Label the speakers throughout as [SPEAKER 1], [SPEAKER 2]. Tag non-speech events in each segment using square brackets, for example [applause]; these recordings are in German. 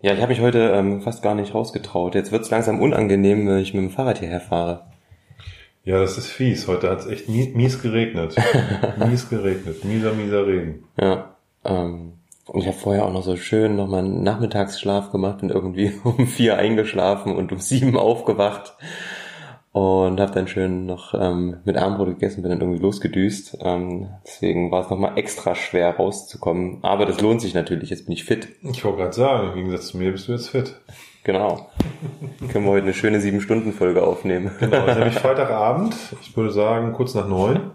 [SPEAKER 1] Ja, ich habe mich heute ähm, fast gar nicht rausgetraut. Jetzt wird's langsam unangenehm, wenn ich mit dem Fahrrad hierher fahre.
[SPEAKER 2] Ja, das ist fies. Heute hat's echt mies, mies geregnet. [laughs] mies geregnet. Mieser, mieser Regen.
[SPEAKER 1] Ja. Ähm, und ich habe vorher auch noch so schön nochmal einen Nachmittagsschlaf gemacht, bin irgendwie [laughs] um vier eingeschlafen und um sieben aufgewacht und habe dann schön noch ähm, mit Armbrot gegessen, bin dann irgendwie losgedüst. Ähm, deswegen war es nochmal extra schwer rauszukommen. Aber das lohnt sich natürlich, jetzt bin ich fit.
[SPEAKER 2] Ich wollte gerade sagen, im Gegensatz zu mir bist du jetzt fit.
[SPEAKER 1] Genau. [laughs] Können wir heute eine schöne sieben Stunden Folge aufnehmen.
[SPEAKER 2] Genau, das ist nämlich [laughs] Freitagabend. Ich würde sagen, kurz nach neun.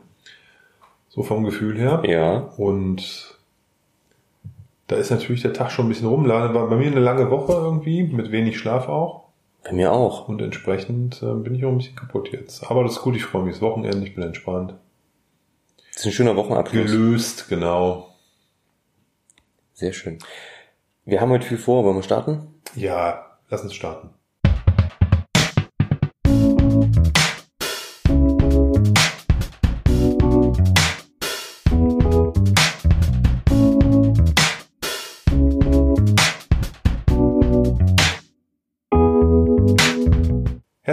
[SPEAKER 2] So vom Gefühl her.
[SPEAKER 1] Ja.
[SPEAKER 2] Und da ist natürlich der Tag schon ein bisschen rumladen. War bei mir eine lange Woche irgendwie, mit wenig Schlaf auch.
[SPEAKER 1] Bei mir auch.
[SPEAKER 2] Und entsprechend äh, bin ich auch ein bisschen kaputt jetzt. Aber das ist gut, ich freue mich. Das Wochenende, ich bin entspannt.
[SPEAKER 1] Das ist ein schöner Wochenabschluss.
[SPEAKER 2] Gelöst, genau.
[SPEAKER 1] Sehr schön. Wir haben heute viel vor. Wollen wir starten?
[SPEAKER 2] Ja, lass uns starten.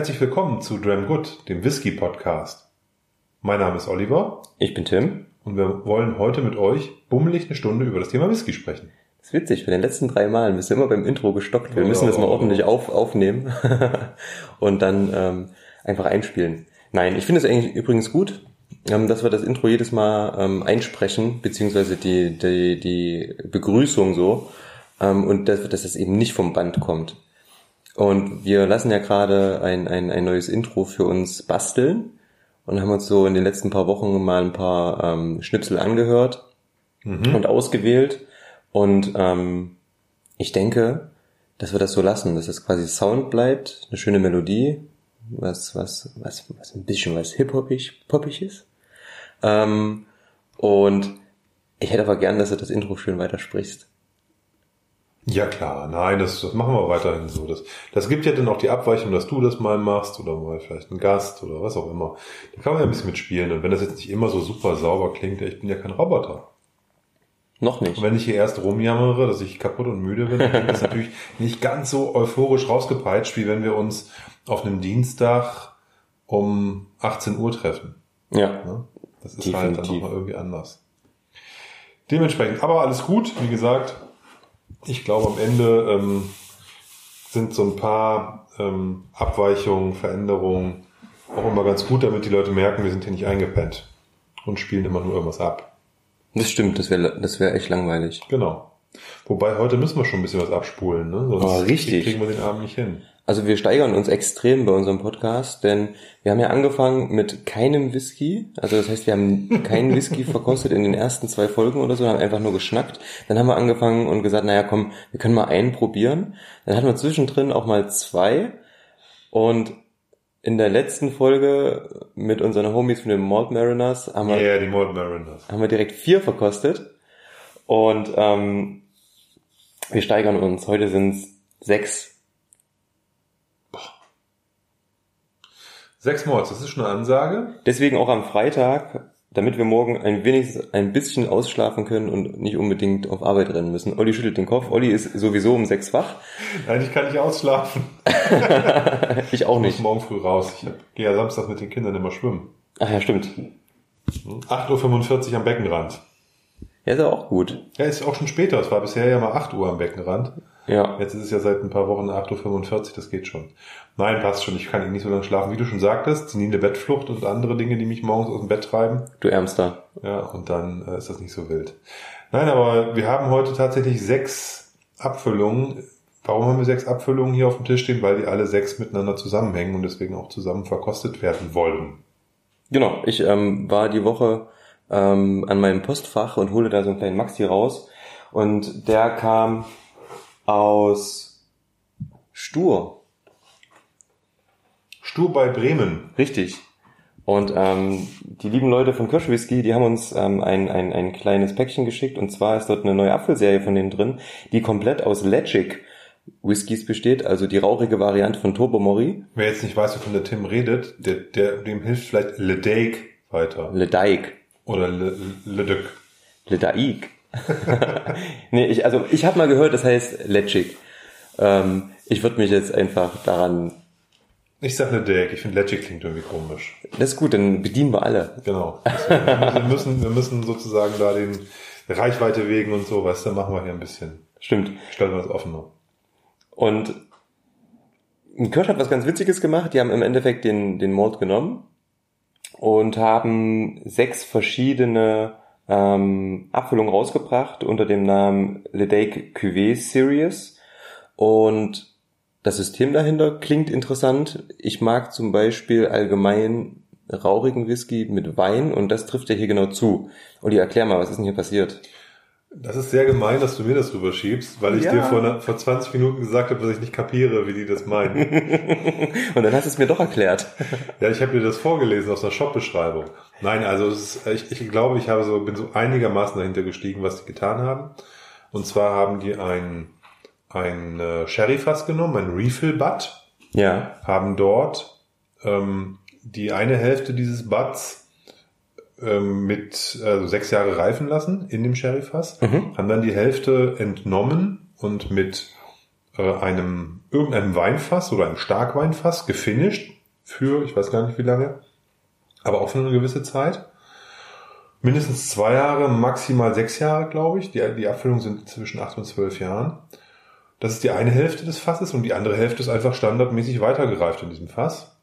[SPEAKER 2] Herzlich willkommen zu Dram Good, dem Whisky Podcast. Mein Name ist Oliver
[SPEAKER 1] Ich bin Tim.
[SPEAKER 2] und wir wollen heute mit euch bummelig eine Stunde über das Thema Whisky sprechen.
[SPEAKER 1] Das ist witzig, bei den letzten drei Malen bist du immer beim Intro gestockt. Wir
[SPEAKER 2] Ja,
[SPEAKER 1] müssen das mal ordentlich auf, aufnehmen [laughs] und dann ähm, einfach einspielen. Nein, ich finde es eigentlich übrigens gut, ähm, dass wir das Intro jedes Mal ähm, einsprechen, beziehungsweise die, die, die Begrüßung so, ähm, und dass, dass das eben nicht vom Band kommt. Und wir lassen ja gerade ein, ein, ein neues Intro für uns basteln und haben uns so in den letzten paar Wochen mal ein paar ähm, Schnipsel angehört und ausgewählt. Und ähm, ich denke, dass wir das so lassen, dass es quasi Sound bleibt, eine schöne Melodie, was, was, was, was ein bisschen was hip-hopig, poppig ist. Ähm, und ich hätte aber gern, dass du das Intro schön weitersprichst.
[SPEAKER 2] Ja klar, nein, das, das machen wir weiterhin so. Das, das gibt ja dann auch die Abweichung, dass du das mal machst oder mal vielleicht ein Gast oder was auch immer. Da kann man ja ein bisschen mitspielen. Und wenn das jetzt nicht immer so super sauber klingt, ich bin ja kein Roboter.
[SPEAKER 1] Noch nicht.
[SPEAKER 2] Und wenn ich hier erst rumjammere, dass ich kaputt und müde bin, dann das natürlich nicht ganz so euphorisch rausgepeitscht, wie wenn wir uns auf einem Dienstag um 18 Uhr treffen.
[SPEAKER 1] Ja.
[SPEAKER 2] Ne? Das ist halt dann
[SPEAKER 1] Definitiv.
[SPEAKER 2] nochmal irgendwie anders. Dementsprechend, aber alles gut, wie gesagt. Ich glaube, am Ende ähm, sind so ein paar ähm, Abweichungen, Veränderungen auch immer ganz gut, damit die Leute merken, wir sind hier nicht eingepennt und spielen immer nur irgendwas ab.
[SPEAKER 1] Das stimmt, das wäre das wär echt langweilig.
[SPEAKER 2] Genau. Wobei heute müssen wir schon ein bisschen was abspulen, ne? Sonst
[SPEAKER 1] Oh, richtig.
[SPEAKER 2] kriegen wir den Abend nicht hin.
[SPEAKER 1] Also wir steigern uns extrem bei unserem Podcast, denn wir haben ja angefangen mit keinem Whisky. Also das heißt, wir haben keinen Whisky verkostet in den ersten zwei Folgen oder so, haben einfach nur geschnackt. Dann haben wir angefangen und gesagt, naja komm, wir können mal einen probieren. Dann hatten wir zwischendrin auch mal zwei. Und in der letzten Folge mit unseren Homies von den Malt Mariners haben wir,
[SPEAKER 2] yeah, die Malt Mariners.
[SPEAKER 1] haben wir direkt vier verkostet. Und ähm, wir steigern uns. Heute sind es sechs.
[SPEAKER 2] Sechs Malts, das ist schon eine Ansage.
[SPEAKER 1] Deswegen auch am Freitag, damit wir morgen ein wenigstens ein bisschen ausschlafen können und nicht unbedingt auf Arbeit rennen müssen. Olli schüttelt den Kopf. Olli ist sowieso um sechs wach. [laughs]
[SPEAKER 2] Nein, ich kann nicht ausschlafen. [laughs]
[SPEAKER 1] Ich auch
[SPEAKER 2] Ich muss
[SPEAKER 1] nicht.
[SPEAKER 2] morgen früh raus. Ich gehe ja samstags mit den Kindern immer schwimmen.
[SPEAKER 1] Ach ja, stimmt.
[SPEAKER 2] 8.45 Uhr am Beckenrand.
[SPEAKER 1] Ja, ist aber auch gut.
[SPEAKER 2] Ja, ist auch schon später. Es war bisher ja mal 8 Uhr am Beckenrand.
[SPEAKER 1] Ja.
[SPEAKER 2] Jetzt ist es ja seit ein paar Wochen 8.45 Uhr, das geht schon. Nein, passt schon. Ich kann nicht so lange schlafen. Wie du schon sagtest, senile Bettflucht und andere Dinge, die mich morgens aus dem Bett treiben.
[SPEAKER 1] Du Ärmster.
[SPEAKER 2] Ja, und dann äh, ist das nicht so wild. Nein, aber wir haben heute tatsächlich sechs Abfüllungen. Warum haben wir sechs Abfüllungen hier auf dem Tisch stehen? Weil die alle sechs miteinander zusammenhängen und deswegen auch zusammen verkostet werden wollen.
[SPEAKER 1] Genau. Ich ähm, war die Woche ähm, an meinem Postfach und holte da so einen kleinen Maxi raus. Und der kam aus Stur.
[SPEAKER 2] Stur bei Bremen.
[SPEAKER 1] Richtig. Und ähm, die lieben Leute von Kirschwhisky, die haben uns ähm, ein, ein, ein kleines Päckchen geschickt. Und zwar ist dort eine neue Apfelserie von denen drin, die komplett aus Legic Whiskys besteht, also die rauchige Variante von Turbo Mori.
[SPEAKER 2] Wer jetzt nicht weiß, wovon der Tim redet, der, der, dem hilft vielleicht Le Dake weiter.
[SPEAKER 1] Le Daik.
[SPEAKER 2] Oder Le, Le Duc.
[SPEAKER 1] Le Daik. [laughs] nee, ich, also ich habe mal gehört, das heißt Legic. Ähm, ich würde mich jetzt einfach daran.
[SPEAKER 2] Ich sag eine Deck, ich finde Legic klingt irgendwie komisch.
[SPEAKER 1] Das ist gut, dann bedienen wir alle.
[SPEAKER 2] Genau. Deswegen, wir, müssen, wir müssen sozusagen da den Reichweite wegen und so, weißt du, machen wir hier ein bisschen.
[SPEAKER 1] Stimmt.
[SPEAKER 2] Stellen wir das offener.
[SPEAKER 1] Und Kirsch hat was ganz Witziges gemacht. Die haben im Endeffekt den, den Malt genommen und haben sechs verschiedene ähm, Abfüllungen rausgebracht unter dem Namen Ledake Cuvée Series. Und das System dahinter klingt interessant. Ich mag zum Beispiel allgemein rauchigen Whisky mit Wein und das trifft ja hier genau zu. Und ich erklär mal, was ist denn hier passiert?
[SPEAKER 2] Das ist sehr gemein, dass du mir das rüberschiebst, weil ich
[SPEAKER 1] Ja.
[SPEAKER 2] dir vor, vor 20 Minuten gesagt habe, dass ich nicht kapiere, wie die das meinen. [laughs]
[SPEAKER 1] Und dann hast du es mir doch erklärt.
[SPEAKER 2] ja, ich habe dir das vorgelesen aus einer Shop-Beschreibung. Nein, also es ist, ich, ich glaube, ich habe so, bin so einigermaßen dahinter gestiegen, was die getan haben. Und zwar haben die ein, ein äh, Sherry-Fass genommen, ein Refill-Butt,
[SPEAKER 1] Ja.
[SPEAKER 2] haben dort ähm, die eine Hälfte dieses Butts ähm, mit also sechs Jahre reifen lassen in dem Sherryfass, haben dann die Hälfte entnommen und mit äh, einem irgendeinem Weinfass oder einem Starkweinfass gefinisht für ich weiß gar nicht wie lange, aber auch für eine gewisse Zeit. Mindestens zwei Jahre, maximal sechs Jahre, glaube ich. Die, die Abfüllungen sind zwischen acht und zwölf Jahren. Das ist die eine Hälfte des Fasses und die andere Hälfte ist einfach standardmäßig weitergereift in diesem Fass.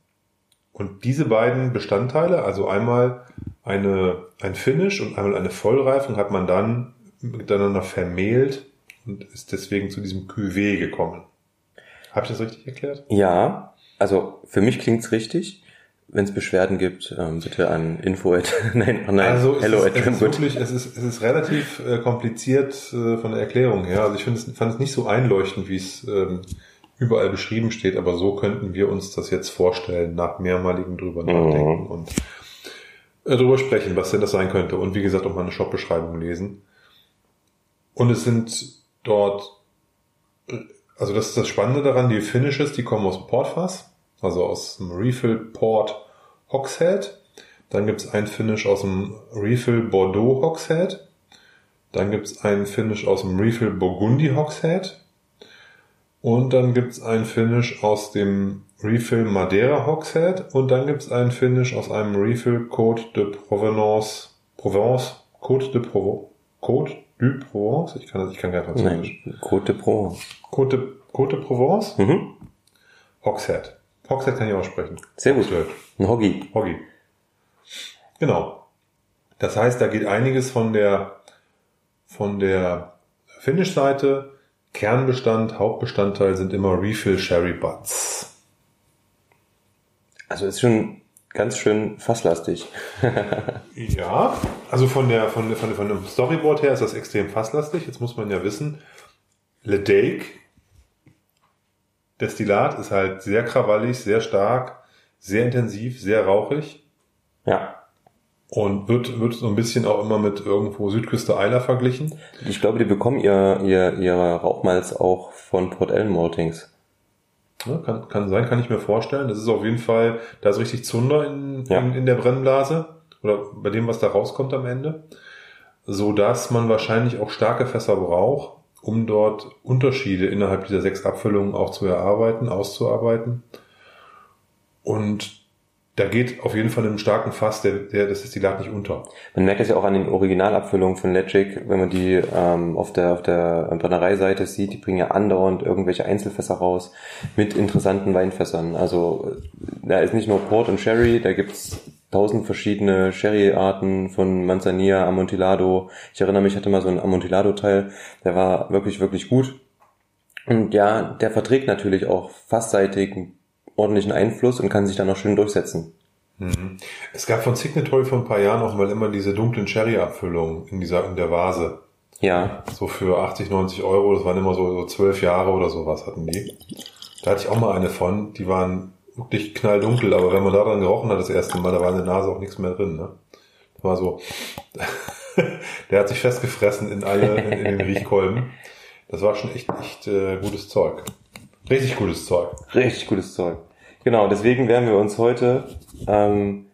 [SPEAKER 2] Und diese beiden Bestandteile, also einmal eine, ein Finish und einmal eine Vollreifung, hat man dann miteinander vermehlt und ist deswegen zu diesem Cuvée gekommen. Habe ich das richtig erklärt?
[SPEAKER 1] Ja, also für mich klingt's richtig. Wenn es Beschwerden gibt, ähm, bitte an info at, [laughs] nein, nein,
[SPEAKER 2] Also es
[SPEAKER 1] hello
[SPEAKER 2] ist,
[SPEAKER 1] at
[SPEAKER 2] es ist wirklich, es ist, es ist relativ äh, kompliziert äh, von der Erklärung her. Also ich finde es, fand es nicht so einleuchtend, wie es ähm, überall beschrieben steht, aber so könnten wir uns das jetzt vorstellen, nach mehrmaligem drüber nachdenken und äh, drüber sprechen, was denn das sein könnte. Und wie gesagt, auch mal eine Shop-Beschreibung lesen. Und es sind dort, also das ist das Spannende daran, die Finishes, die kommen aus dem Portfass, also aus dem Refill Port Hogshead. Dann gibt's ein Finish aus dem Refill Bordeaux Hogshead. Dann gibt's ein Finish aus dem Refill Burgundy Hogshead. Und dann gibt's ein Finish aus dem Refill Madeira Hogshead. Und dann gibt's ein Finish aus einem Refill Côte de Provenance, Provence, Côte de Provence, Côte du Provence. Ich kann, das- ich kann kein Französisch.
[SPEAKER 1] Nein, Côte de Provence.
[SPEAKER 2] Côte, de- Côte de Provence,
[SPEAKER 1] Mhm.
[SPEAKER 2] Hogshead. Hogshead kann ich aussprechen.
[SPEAKER 1] Sehr gut.
[SPEAKER 2] Hogshead.
[SPEAKER 1] Ein Hoggy.
[SPEAKER 2] Hoggy. Genau. Das heißt, da geht einiges von der, von der Finish-Seite. Kernbestand, Hauptbestandteil sind immer Refill Sherry Butts.
[SPEAKER 1] Also ist schon ganz schön fasslastig. [laughs]
[SPEAKER 2] Ja, also von der, von, von, von dem Storyboard her ist das extrem fasslastig. Jetzt muss man ja wissen, Le Dake, Destillat ist halt sehr krawallig, sehr stark, sehr intensiv, sehr rauchig.
[SPEAKER 1] Ja.
[SPEAKER 2] Und wird, wird so ein bisschen auch immer mit irgendwo Südküste Eiler verglichen.
[SPEAKER 1] Ich glaube, die bekommen ihr, ihr, ihr Rauchmalz auch von Port Ellen Maltings.
[SPEAKER 2] Ja, kann, kann sein, kann ich mir vorstellen. Das ist auf jeden Fall, da ist richtig Zunder in,
[SPEAKER 1] Ja.
[SPEAKER 2] in, in der Brennblase oder bei dem, was da rauskommt am Ende, so dass man wahrscheinlich auch starke Fässer braucht, um dort Unterschiede innerhalb dieser sechs Abfüllungen auch zu erarbeiten, auszuarbeiten. Und da geht auf jeden Fall einem starken Fass der, der, das Destillat nicht unter.
[SPEAKER 1] Man merkt das ja auch an den Originalabfüllungen von Legic, wenn man die ähm, auf der auf der Brennereiseite sieht, die bringen ja andauernd irgendwelche Einzelfässer raus mit interessanten Weinfässern. Also äh, da ist nicht nur Port und Sherry, da gibt's tausend verschiedene Sherry-Arten von Manzanilla, Amontillado. Ich erinnere mich, ich hatte mal so einen Amontillado-Teil, der war wirklich, wirklich gut. Und ja, der verträgt natürlich auch fassseitig ordentlichen Einfluss und kann sich dann noch schön durchsetzen.
[SPEAKER 2] Es gab von Signatory vor ein paar Jahren auch mal immer diese dunklen Sherry-Abfüllungen in dieser, in der Vase.
[SPEAKER 1] Ja,
[SPEAKER 2] So für 80, 90 Euro, das waren immer so, so 12 Jahre oder sowas hatten die. Da hatte ich auch mal eine von, die waren wirklich knalldunkel, aber wenn man daran gerochen hat das erste Mal, da war in der Nase auch nichts mehr drin. Ne? Das war so, [laughs] der hat sich festgefressen in alle, in, in den Riechkolben. Das war schon echt, echt äh, gutes Zeug. Richtig gutes Zeug.
[SPEAKER 1] Richtig gutes Zeug. Genau, deswegen werden wir uns heute, ähm,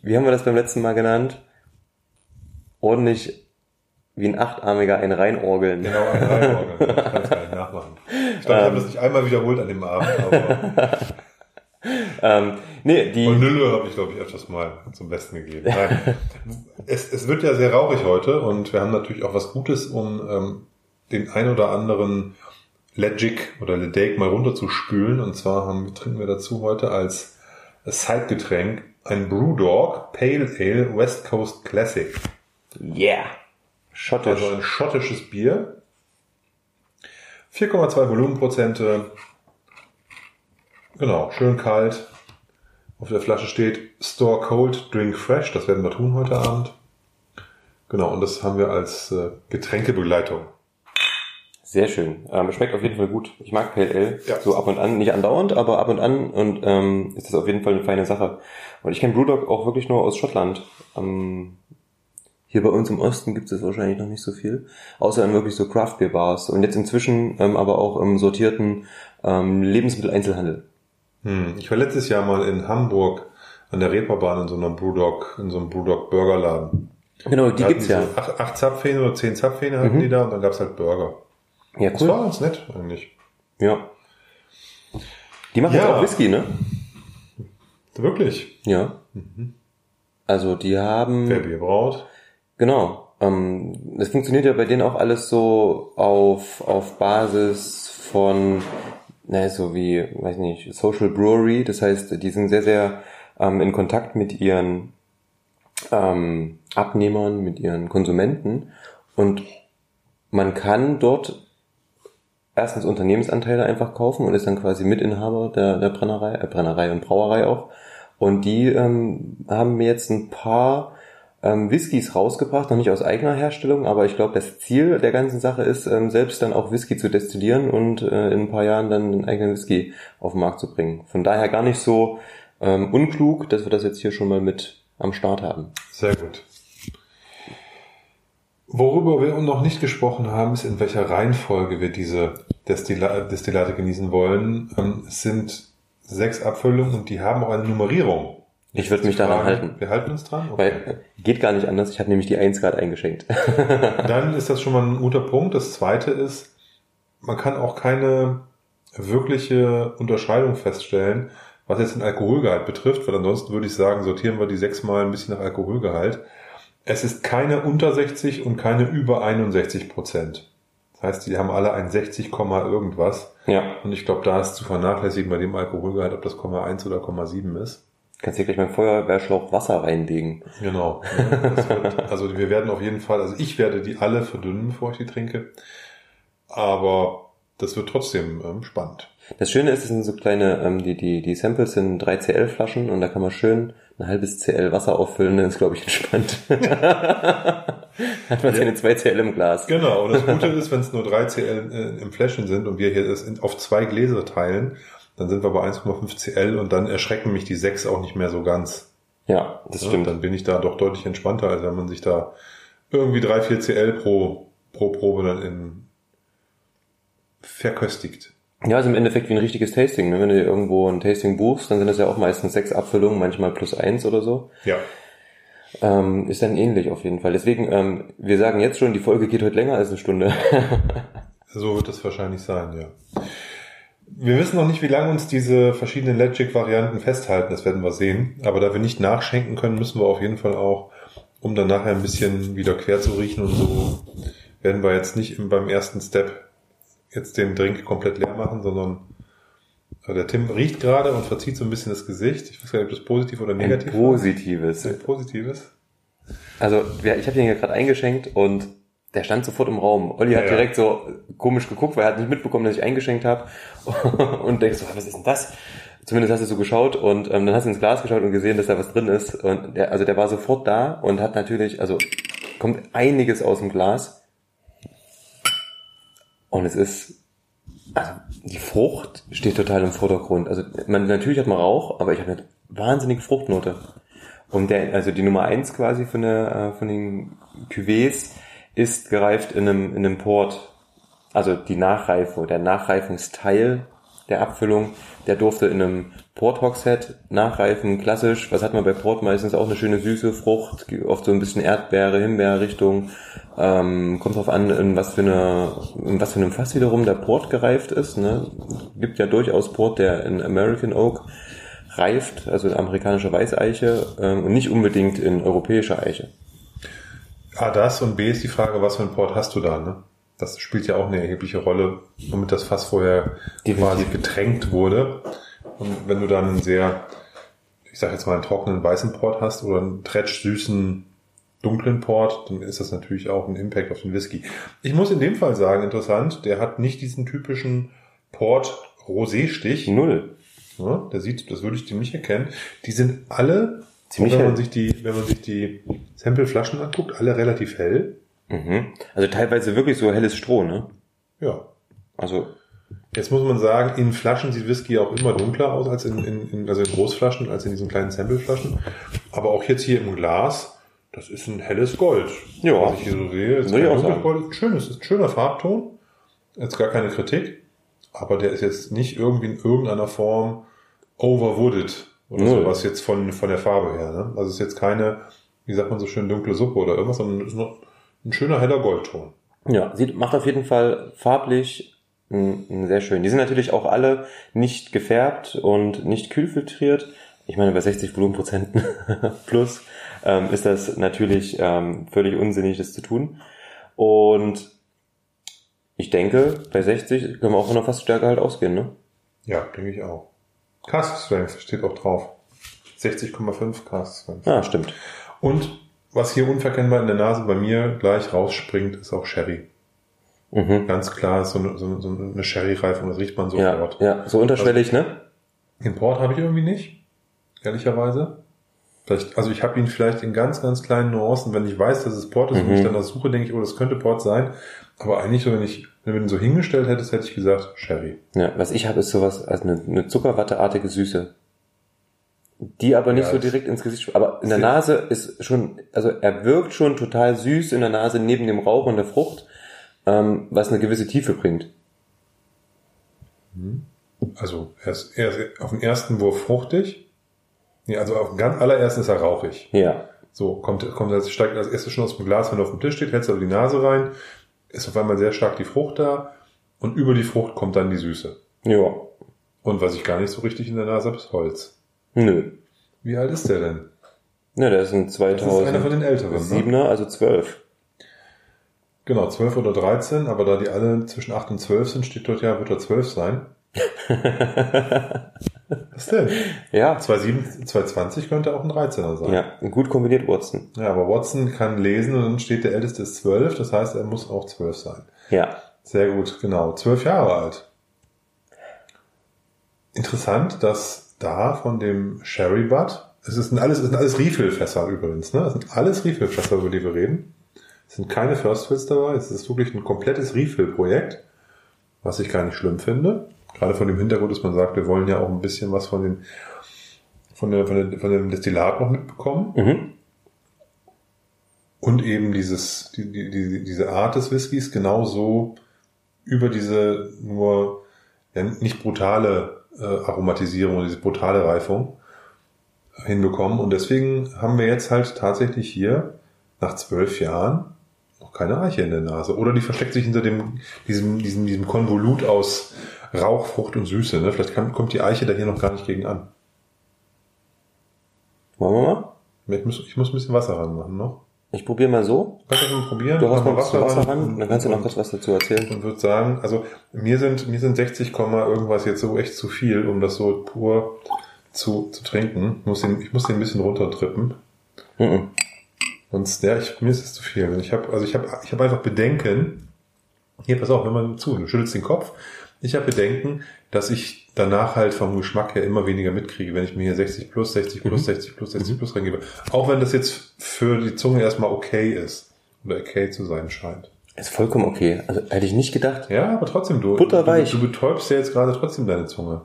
[SPEAKER 1] wie haben wir das beim letzten Mal genannt? Ordentlich wie ein Achtarmiger ein reinorgeln.
[SPEAKER 2] Genau, ein Reinorgeln. Ich kann es gar nicht nachmachen. Ich glaube, ich habe das nicht einmal wiederholt an dem Abend, aber [laughs]
[SPEAKER 1] Ähm, nee, die.
[SPEAKER 2] Vanille habe ich, glaube ich, öfters mal zum Besten gegeben. Nein. [laughs] es, es wird ja sehr rauchig heute und wir haben natürlich auch was Gutes, um ähm, den ein oder anderen Legic oder Ledake mal runterzuspülen. Und zwar haben, trinken wir dazu heute als Sidegetränk ein Brewdog Pale Ale West Coast Classic.
[SPEAKER 1] Yeah. Schottisch.
[SPEAKER 2] Also ein schottisches Bier. 4,2 Volumenprozente. Genau, schön kalt. Auf der Flasche steht Store Cold, Drink Fresh. Das werden wir tun heute Abend. Genau, und das haben wir als äh, Getränkebegleitung.
[SPEAKER 1] Sehr schön. Ähm, schmeckt auf jeden Fall gut. Ich mag Pale Ale
[SPEAKER 2] Ja.
[SPEAKER 1] so ab und an, nicht andauernd, aber ab und an und ähm, ist das auf jeden Fall eine feine Sache. Und ich kenne Brewdog auch wirklich nur aus Schottland. Ähm, hier bei uns im Osten gibt es wahrscheinlich noch nicht so viel, außer in wirklich so Craft Beer Bars und jetzt inzwischen ähm, aber auch im sortierten ähm, Lebensmitteleinzelhandel.
[SPEAKER 2] Hm. Ich war letztes Jahr mal in Hamburg an der Reeperbahn in so einer Brewdog, in so einem Brewdog Burgerladen.
[SPEAKER 1] Genau, die gibt's ja.
[SPEAKER 2] So acht, acht Zapfhähne oder zehn Zapfhähne hatten
[SPEAKER 1] Mhm.
[SPEAKER 2] die da und dann gab's halt Burger.
[SPEAKER 1] Ja,
[SPEAKER 2] Das
[SPEAKER 1] cool.
[SPEAKER 2] war ganz nett eigentlich.
[SPEAKER 1] Ja. Die machen
[SPEAKER 2] Ja.
[SPEAKER 1] jetzt auch Whisky, ne?
[SPEAKER 2] Wirklich.
[SPEAKER 1] Ja. Also die haben
[SPEAKER 2] Wer Bier braut.
[SPEAKER 1] Genau. Ähm, das funktioniert ja bei denen auch alles so auf, auf Basis von, naja, so wie, weiß nicht, Social Brewery. Das heißt, die sind sehr, sehr ähm, in Kontakt mit ihren ähm, Abnehmern, mit ihren Konsumenten. Und man kann dort erstens Unternehmensanteile einfach kaufen und ist dann quasi Mitinhaber der, der Brennerei, äh, Brennerei und Brauerei auch. Und die ähm, haben mir jetzt ein paar ähm, Whiskys rausgebracht, noch nicht aus eigener Herstellung, aber ich glaube, das Ziel der ganzen Sache ist, ähm, selbst dann auch Whisky zu destillieren und äh, in ein paar Jahren dann einen eigenen Whisky auf den Markt zu bringen. Von daher gar nicht so ähm, unklug, dass wir das jetzt hier schon mal mit am Start haben.
[SPEAKER 2] Sehr gut. Worüber wir noch nicht gesprochen haben, ist, in welcher Reihenfolge wir diese Destilla Destillate genießen wollen. Ähm, es sind sechs Abfüllungen und die haben auch eine Nummerierung.
[SPEAKER 1] Ich würde mich daran halten.
[SPEAKER 2] Wir halten uns dran?
[SPEAKER 1] Weil äh, geht gar nicht anders. Ich habe nämlich die Eins gerade eingeschenkt. [laughs]
[SPEAKER 2] Dann ist das schon mal ein guter Punkt. Das zweite ist, man kann auch keine wirkliche Unterscheidung feststellen, was jetzt den Alkoholgehalt betrifft, weil ansonsten würde ich sagen, sortieren wir die sechsmal ein bisschen nach Alkoholgehalt. Es ist keine unter 60 und keine über 61 Prozent. Das heißt, die haben alle ein 60, Komma irgendwas.
[SPEAKER 1] ja.
[SPEAKER 2] Und ich glaube, da ist zu vernachlässigen bei dem Alkoholgehalt, ob das Komma 1 oder Komma 7 ist.
[SPEAKER 1] Kannst hier gleich mal Feuerwehrschlauch Wasser reinlegen.
[SPEAKER 2] Genau. Wird, [laughs] also wir werden auf jeden Fall, also ich werde die alle verdünnen, bevor ich die trinke. Aber das wird trotzdem ähm, spannend.
[SPEAKER 1] Das Schöne ist, es sind so kleine, ähm, die, die, die Samples sind 3 CL Flaschen und da kann man schön ein halbes CL Wasser auffüllen, dann ist glaube ich entspannt. [laughs] Hat man seine 2 CL im Glas.
[SPEAKER 2] Genau. Und das Gute ist, wenn es nur 3 CL äh, im Fläschchen sind und wir hier das auf zwei Gläser teilen, dann sind wir bei 1,5 CL und dann erschrecken mich die 6 auch nicht mehr so ganz.
[SPEAKER 1] Ja, das
[SPEAKER 2] Ja,
[SPEAKER 1] stimmt.
[SPEAKER 2] Dann bin ich da doch deutlich entspannter, als wenn man sich da irgendwie 3, 4 CL pro, pro Probe dann in verköstigt.
[SPEAKER 1] Ja, also im Endeffekt wie ein richtiges Tasting. Ne? Wenn du dir irgendwo ein Tasting buchst, dann sind das ja auch meistens sechs Abfüllungen, manchmal plus eins oder so.
[SPEAKER 2] Ja.
[SPEAKER 1] Ähm, ist dann ähnlich auf jeden Fall. Deswegen, ähm, wir sagen jetzt schon, die Folge geht heute länger als eine Stunde. [laughs]
[SPEAKER 2] So wird es wahrscheinlich sein, ja. Wir wissen noch nicht, wie lange uns diese verschiedenen Legic-Varianten festhalten, das werden wir sehen. Aber da wir nicht nachschenken können, müssen wir auf jeden Fall auch, um dann nachher ein bisschen wieder quer zu riechen und so, werden wir jetzt nicht im, beim ersten Step jetzt den Drink komplett leer machen, sondern also der Tim riecht gerade und verzieht so ein bisschen das Gesicht. Ich weiß gar nicht, ob das positiv oder
[SPEAKER 1] Ein
[SPEAKER 2] negativ war.
[SPEAKER 1] positives.
[SPEAKER 2] Ein positives.
[SPEAKER 1] Also, ja, ich habe den ja gerade eingeschenkt und der stand sofort im Raum. Olli hat
[SPEAKER 2] Ja.
[SPEAKER 1] direkt so komisch geguckt, weil er hat nicht mitbekommen, dass ich eingeschenkt habe. [laughs] Und denkst so, was ist denn das? Zumindest hast du so geschaut und ähm, dann hast du ins Glas geschaut und gesehen, dass da was drin ist. Und der, also der war sofort da und hat natürlich, also kommt einiges aus dem Glas. Und es ist, also die Frucht steht total im Vordergrund. Also man, natürlich hat man Rauch, aber ich habe eine wahnsinnige Fruchtnote. Und der, also die Nummer eins quasi von der, äh, von den Cuvées ist gereift in einem, in einem Port. Also die Nachreife, der Nachreifungsteil der Abfüllung. Der durfte in einem Port Hogshead nachreifen, klassisch. Was hat man bei Port meistens? Auch eine schöne süße Frucht, oft so ein bisschen Erdbeere, Himbeerrichtung. Ähm, kommt drauf an, in was für eine, in was für einem Fass wiederum der Port gereift ist. Ne? Gibt ja durchaus Port, der in American Oak reift, also in amerikanischer Weißeiche ähm, und nicht unbedingt in europäischer Eiche.
[SPEAKER 2] A, das und B ist die Frage, was für ein Port hast du da, ne? Das spielt ja auch eine erhebliche Rolle, womit das Fass vorher
[SPEAKER 1] Definitiv.
[SPEAKER 2] quasi getränkt wurde. Und wenn du dann einen sehr, ich sag jetzt mal einen trockenen weißen Port hast oder einen tretsch süßen dunklen Port, dann ist das natürlich auch ein Impact auf den Whisky. Ich muss in dem Fall sagen, interessant, der hat nicht diesen typischen Port Rosé-Stich.
[SPEAKER 1] Null.
[SPEAKER 2] Ja, der sieht, das würde ich dem nicht erkennen. Die sind alle,
[SPEAKER 1] Ziemlich
[SPEAKER 2] wenn
[SPEAKER 1] hell.
[SPEAKER 2] man sich die, wenn man sich die Sample-Flaschen anguckt, alle relativ hell.
[SPEAKER 1] Mhm. Also teilweise wirklich so helles Stroh, ne?
[SPEAKER 2] Ja.
[SPEAKER 1] Also,
[SPEAKER 2] Jetzt muss man sagen, in Flaschen sieht Whisky auch immer dunkler aus als in, in, in also in Großflaschen, als in diesen kleinen Sample-Flaschen. Aber auch jetzt hier im Glas, das ist ein helles Gold.
[SPEAKER 1] Ja.
[SPEAKER 2] Was ich hier so sehe, ist
[SPEAKER 1] auch
[SPEAKER 2] dunkles. Gold, ein schönes, ist ein schöner Farbton. Jetzt gar keine Kritik. Aber der ist jetzt nicht irgendwie in irgendeiner Form overwooded oder
[SPEAKER 1] Null.
[SPEAKER 2] sowas jetzt von, von der Farbe her. Ne? Also es ist jetzt keine, wie sagt man so schön, dunkle Suppe oder irgendwas, sondern es ist noch ein schöner heller Goldton.
[SPEAKER 1] ja, sieht, macht auf jeden Fall farblich sehr schön. Die sind natürlich auch alle nicht gefärbt und nicht kühlfiltriert. Ich meine, bei 60 Volumenprozenten [laughs] plus ähm, ist das natürlich ähm, völlig unsinnig, das zu tun. Und ich denke, bei 60 können wir auch von einer Fassstärke halt ausgehen, ne?
[SPEAKER 2] Ja, denke ich auch. Cask Strength steht auch drauf. 60,5 Cask Strength.
[SPEAKER 1] Ja, stimmt.
[SPEAKER 2] Und was hier unverkennbar in der Nase bei mir gleich rausspringt, ist auch Sherry.
[SPEAKER 1] Mhm.
[SPEAKER 2] Ganz klar ist so eine, so eine, so eine Sherry-Reifung, das riecht man
[SPEAKER 1] Ja,
[SPEAKER 2] sofort.
[SPEAKER 1] ja, so unterschwellig, ne?
[SPEAKER 2] Import habe ich irgendwie nicht, ehrlicherweise. Vielleicht, also ich habe ihn vielleicht in ganz, ganz kleinen Nuancen, wenn ich weiß, dass es Port ist und
[SPEAKER 1] Mhm.
[SPEAKER 2] ich dann das suche, denke ich, oh, das könnte Port sein. Aber eigentlich so, wenn ich, wenn du ihn so hingestellt hättest, hätte ich gesagt, Sherry.
[SPEAKER 1] Ja, was ich habe, ist sowas als eine, eine Zuckerwatteartige Süße. Die aber nicht
[SPEAKER 2] Ja,
[SPEAKER 1] so direkt ins Gesicht, aber in der Nase ist schon, also er wirkt schon total süß in der Nase neben dem Rauch und der Frucht, ähm, was eine gewisse Tiefe bringt.
[SPEAKER 2] Also er ist, er ist auf den ersten Wurf fruchtig. Nee, also auf den ganz allerersten ist er rauchig.
[SPEAKER 1] Ja,
[SPEAKER 2] So, kommt, kommt als, steigt als erstes schon aus dem Glas, wenn er auf dem Tisch steht, hältst du die Nase rein, ist auf einmal sehr stark die Frucht da und über die Frucht kommt dann die Süße.
[SPEAKER 1] ja,
[SPEAKER 2] Und was ich gar nicht so richtig in der Nase habe, ist Holz.
[SPEAKER 1] Nö.
[SPEAKER 2] Wie alt ist der denn?
[SPEAKER 1] Ja, der ist ein
[SPEAKER 2] Das ist einer von
[SPEAKER 1] 2007er,
[SPEAKER 2] den älteren. Ne?
[SPEAKER 1] also 12.
[SPEAKER 2] Genau, 12 oder 13, aber da die alle zwischen 8 und 12 sind, steht dort ja, wird er 12 sein. [laughs] Was denn?
[SPEAKER 1] Ja,
[SPEAKER 2] 2,7, 2,20 könnte auch ein 13er sein.
[SPEAKER 1] ja, gut kombiniert Watson.
[SPEAKER 2] Ja, aber Watson kann lesen und dann steht der älteste ist 12, das heißt, er muss auch 12 sein.
[SPEAKER 1] Ja,
[SPEAKER 2] Sehr gut, genau. 12 Jahre alt. Interessant, dass da von dem Sherry Butt, es sind alles, es sind alles Refill-Fässer übrigens, ne? Es sind alles Refill-Fässer, über die wir reden. Es sind keine First Fills dabei, es ist wirklich ein komplettes Refill-Projekt, was ich gar nicht schlimm finde. Gerade von dem Hintergrund, dass man sagt, wir wollen ja auch ein bisschen was von den, von, der, von, der, von dem Destillat noch mitbekommen.
[SPEAKER 1] mhm.
[SPEAKER 2] Und eben dieses, die, die, die, diese Art des Whiskys genauso über diese nur ja, nicht brutale äh, Aromatisierung, diese brutale Reifung hinbekommen. Und deswegen haben wir jetzt halt tatsächlich hier nach zwölf Jahren noch keine Eiche in der Nase. Oder die versteckt sich hinter dem, diesem, diesem, diesem Konvolut aus Rauch, Frucht und Süße. Ne? Vielleicht kann, kommt die Eiche da hier noch gar nicht gegen an.
[SPEAKER 1] Wollen wir mal?
[SPEAKER 2] Ich muss, ich muss ein bisschen Wasser ranmachen noch.
[SPEAKER 1] Ich probiere mal so.
[SPEAKER 2] Kannst du mal probieren?
[SPEAKER 1] Du hast mal Wasser, Wasser ran,
[SPEAKER 2] und-
[SPEAKER 1] dann kannst du noch
[SPEAKER 2] und-
[SPEAKER 1] kurz was dazu erzählen.
[SPEAKER 2] und würde sagen, also mir sind, mir sind 60, Komma irgendwas jetzt so echt zu viel, um das so pur zu, zu trinken. Ich muss den, ich muss den ein bisschen runtertrippen.
[SPEAKER 1] Mhm.
[SPEAKER 2] Sonst, ja, ich, mir ist es zu viel. Ich habe, also ich habe, ich habe einfach Bedenken. Hier, pass auf, hör mal zu, du schüttelst den Kopf. Ich habe Bedenken, dass ich danach halt vom Geschmack her immer weniger mitkriege, wenn ich mir hier 60 plus, 60 plus, 60 plus, 60 plus reingebe. Auch wenn das jetzt für die Zunge erstmal okay ist. Oder okay zu sein scheint.
[SPEAKER 1] Ist vollkommen okay. Also hätte ich nicht gedacht.
[SPEAKER 2] Ja, aber trotzdem, du,
[SPEAKER 1] Butterweich.
[SPEAKER 2] du, du betäubst ja jetzt gerade trotzdem deine Zunge.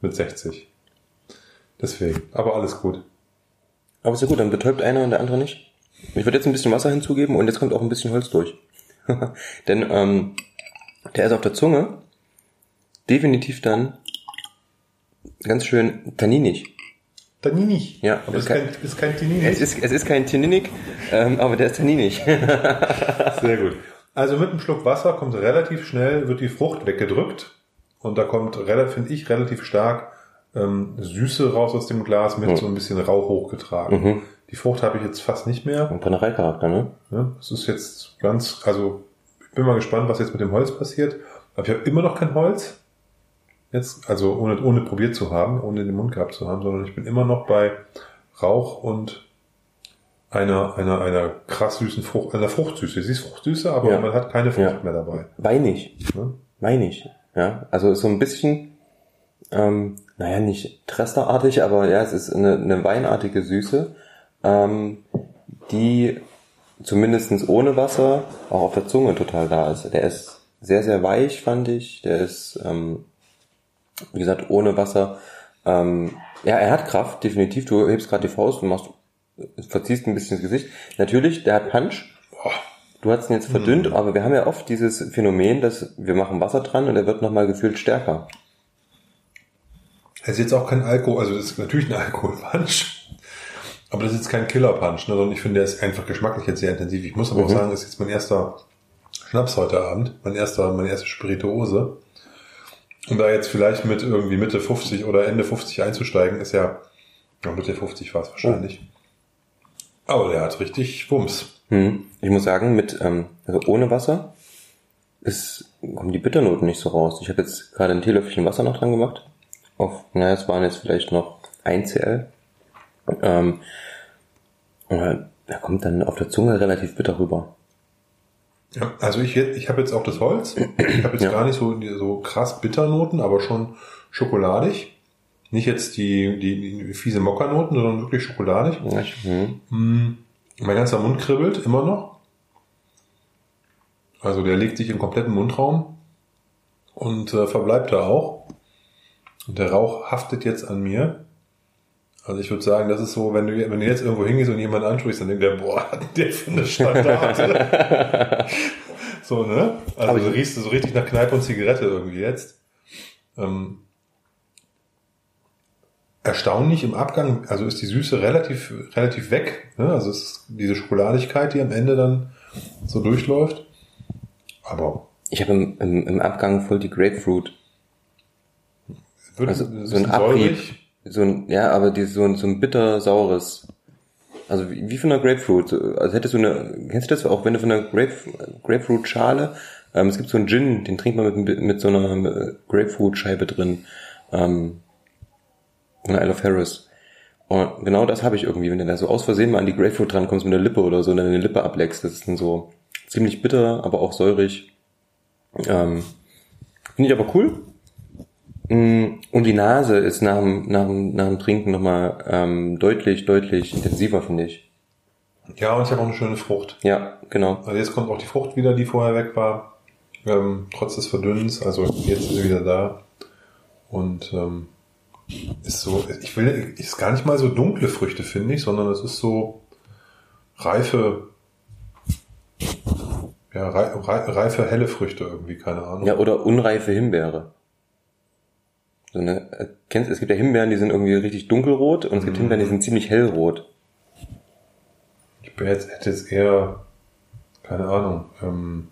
[SPEAKER 2] Mit 60. Deswegen. Aber alles gut.
[SPEAKER 1] Aber ist ja gut, dann betäubt einer und der andere nicht. Ich würde jetzt ein bisschen Wasser hinzugeben und jetzt kommt auch ein bisschen Holz durch. [laughs] Denn ähm, der ist auf der Zunge definitiv dann ganz schön tanninig.
[SPEAKER 2] Tanninig.
[SPEAKER 1] Ja,
[SPEAKER 2] aber es ist
[SPEAKER 1] kein-
[SPEAKER 2] kein, ist kein Tanninig.
[SPEAKER 1] Es ist, es ist kein Tanninig, ähm, aber der ist tanninig. [laughs]
[SPEAKER 2] Sehr gut. Also mit einem Schluck Wasser kommt relativ schnell, wird die Frucht weggedrückt und da kommt, finde ich, relativ stark ähm, Süße raus aus dem Glas mit so ein bisschen Rauch hochgetragen. Die Frucht habe ich jetzt fast nicht mehr.
[SPEAKER 1] Ein Brennereicharakter, ne?
[SPEAKER 2] Ne? Es ist jetzt ganz, also ich bin mal gespannt, was jetzt mit dem Holz passiert. Aber ich habe immer noch kein Holz. Jetzt, also ohne, ohne probiert zu haben, ohne den Mund gehabt zu haben, sondern ich bin immer noch bei Rauch und einer, einer, einer krass süßen Frucht, einer Fruchtsüße. Sie ist Fruchtsüße, aber
[SPEAKER 1] Ja.
[SPEAKER 2] man hat keine Frucht
[SPEAKER 1] Ja.
[SPEAKER 2] mehr dabei.
[SPEAKER 1] Weinig.
[SPEAKER 2] Ne?
[SPEAKER 1] Weinig. Ja, also so ein bisschen, ähm, naja, nicht tresterartig, aber ja, es ist eine, eine weinartige Süße, ähm, die zumindestens ohne Wasser auch auf der Zunge total da ist. Der ist sehr, sehr weich, fand ich. Der ist, ähm, wie gesagt, ohne Wasser. Ähm, ja, er hat Kraft, definitiv. Du hebst gerade die Faust und machst, verziehst ein bisschen das Gesicht. Natürlich, der hat Punch. Du hast ihn jetzt verdünnt, aber wir haben ja oft dieses Phänomen, dass wir machen Wasser dran und er wird nochmal gefühlt stärker.
[SPEAKER 2] Es ist jetzt auch kein Alkohol, also das ist natürlich ein Alkoholpunch. Aber das ist jetzt kein Killer-Punch, ne, sondern ich finde, der ist einfach geschmacklich jetzt sehr intensiv. Ich muss aber auch sagen, das ist jetzt mein erster Schnaps heute Abend, mein erster, meine erste Spirituose. Und da jetzt vielleicht mit irgendwie Mitte 50 oder Ende 50 einzusteigen, ist ja, ja Mitte 50 war es wahrscheinlich. Aber der hat richtig Wumms.
[SPEAKER 1] Hm. Ich muss sagen, mit ähm, also ohne Wasser ist, kommen die Bitternoten nicht so raus. Ich habe jetzt gerade ein Teelöffelchen Wasser noch dran gemacht. Auf, naja, es waren jetzt vielleicht noch 1 CL. Ähm, und da kommt dann auf der Zunge relativ bitter rüber.
[SPEAKER 2] Ja, also ich, ich habe jetzt auch das Holz. Ich habe jetzt
[SPEAKER 1] Ja.
[SPEAKER 2] gar nicht so, so krass Bitternoten, aber schon schokoladig. Nicht jetzt die, die, die fiese Mokka-Noten, sondern wirklich schokoladig.
[SPEAKER 1] Hm.
[SPEAKER 2] Mm, Mein ganzer Mund kribbelt immer noch. Also der legt sich im kompletten Mundraum und äh, verbleibt da auch. Und der Rauch haftet jetzt an mir. Also ich würde sagen, das ist so, wenn du, wenn du jetzt irgendwo hingehst und jemanden ansprichst, dann denkt der, boah, [laughs] der für eine Standarte. so, ne? Also
[SPEAKER 1] Aber
[SPEAKER 2] du riechst du so richtig nach Kneipe und Zigarette irgendwie jetzt. Ähm, erstaunlich im Abgang, also ist die Süße relativ, relativ weg. Ne? Also es ist diese Schokoladigkeit, die am Ende dann so durchläuft. Aber
[SPEAKER 1] Ich habe im, im, im Abgang voll die Grapefruit.
[SPEAKER 2] wird
[SPEAKER 1] Also so ein Abrieb.
[SPEAKER 2] säurig.
[SPEAKER 1] So ein, ja, aber die, so, ein, so ein bitter-saures. Also wie, wie von einer Grapefruit. So, Also hättest du eine, kennst du das auch, wenn du von einer Grape, Grapefruit-Schale, ähm, es gibt so einen Gin, den trinkt man mit, mit so einer Grapefruit-Scheibe drin. Ähm, von Isle of Harris. Und genau das habe ich irgendwie, wenn du da so aus Versehen mal an die Grapefruit drankommst mit der Lippe oder so und dann deine Lippe ableckst. Das ist dann so ziemlich bitter, aber auch säurig. Ähm, Finde ich aber cool. Mm, Und die Nase ist nach dem, nach dem, nach dem Trinken nochmal ähm, deutlich, deutlich intensiver, finde ich.
[SPEAKER 2] Ja, und ich habe auch eine schöne Frucht.
[SPEAKER 1] Ja, genau.
[SPEAKER 2] Also jetzt kommt auch die Frucht wieder, die vorher weg war. Ähm, trotz des Verdünnens. Also jetzt ist sie wieder da. Und ähm, ist so, ich will, ist gar nicht mal so dunkle Früchte, finde ich, sondern es ist so reife, ja, rei, rei, reife, helle Früchte irgendwie, keine Ahnung.
[SPEAKER 1] Ja, oder unreife Himbeere. So eine, äh, kennst, es gibt ja Himbeeren, die sind irgendwie richtig dunkelrot und es gibt Himbeeren, die sind ziemlich hellrot.
[SPEAKER 2] Ich jetzt, hätte jetzt eher, keine Ahnung, ähm,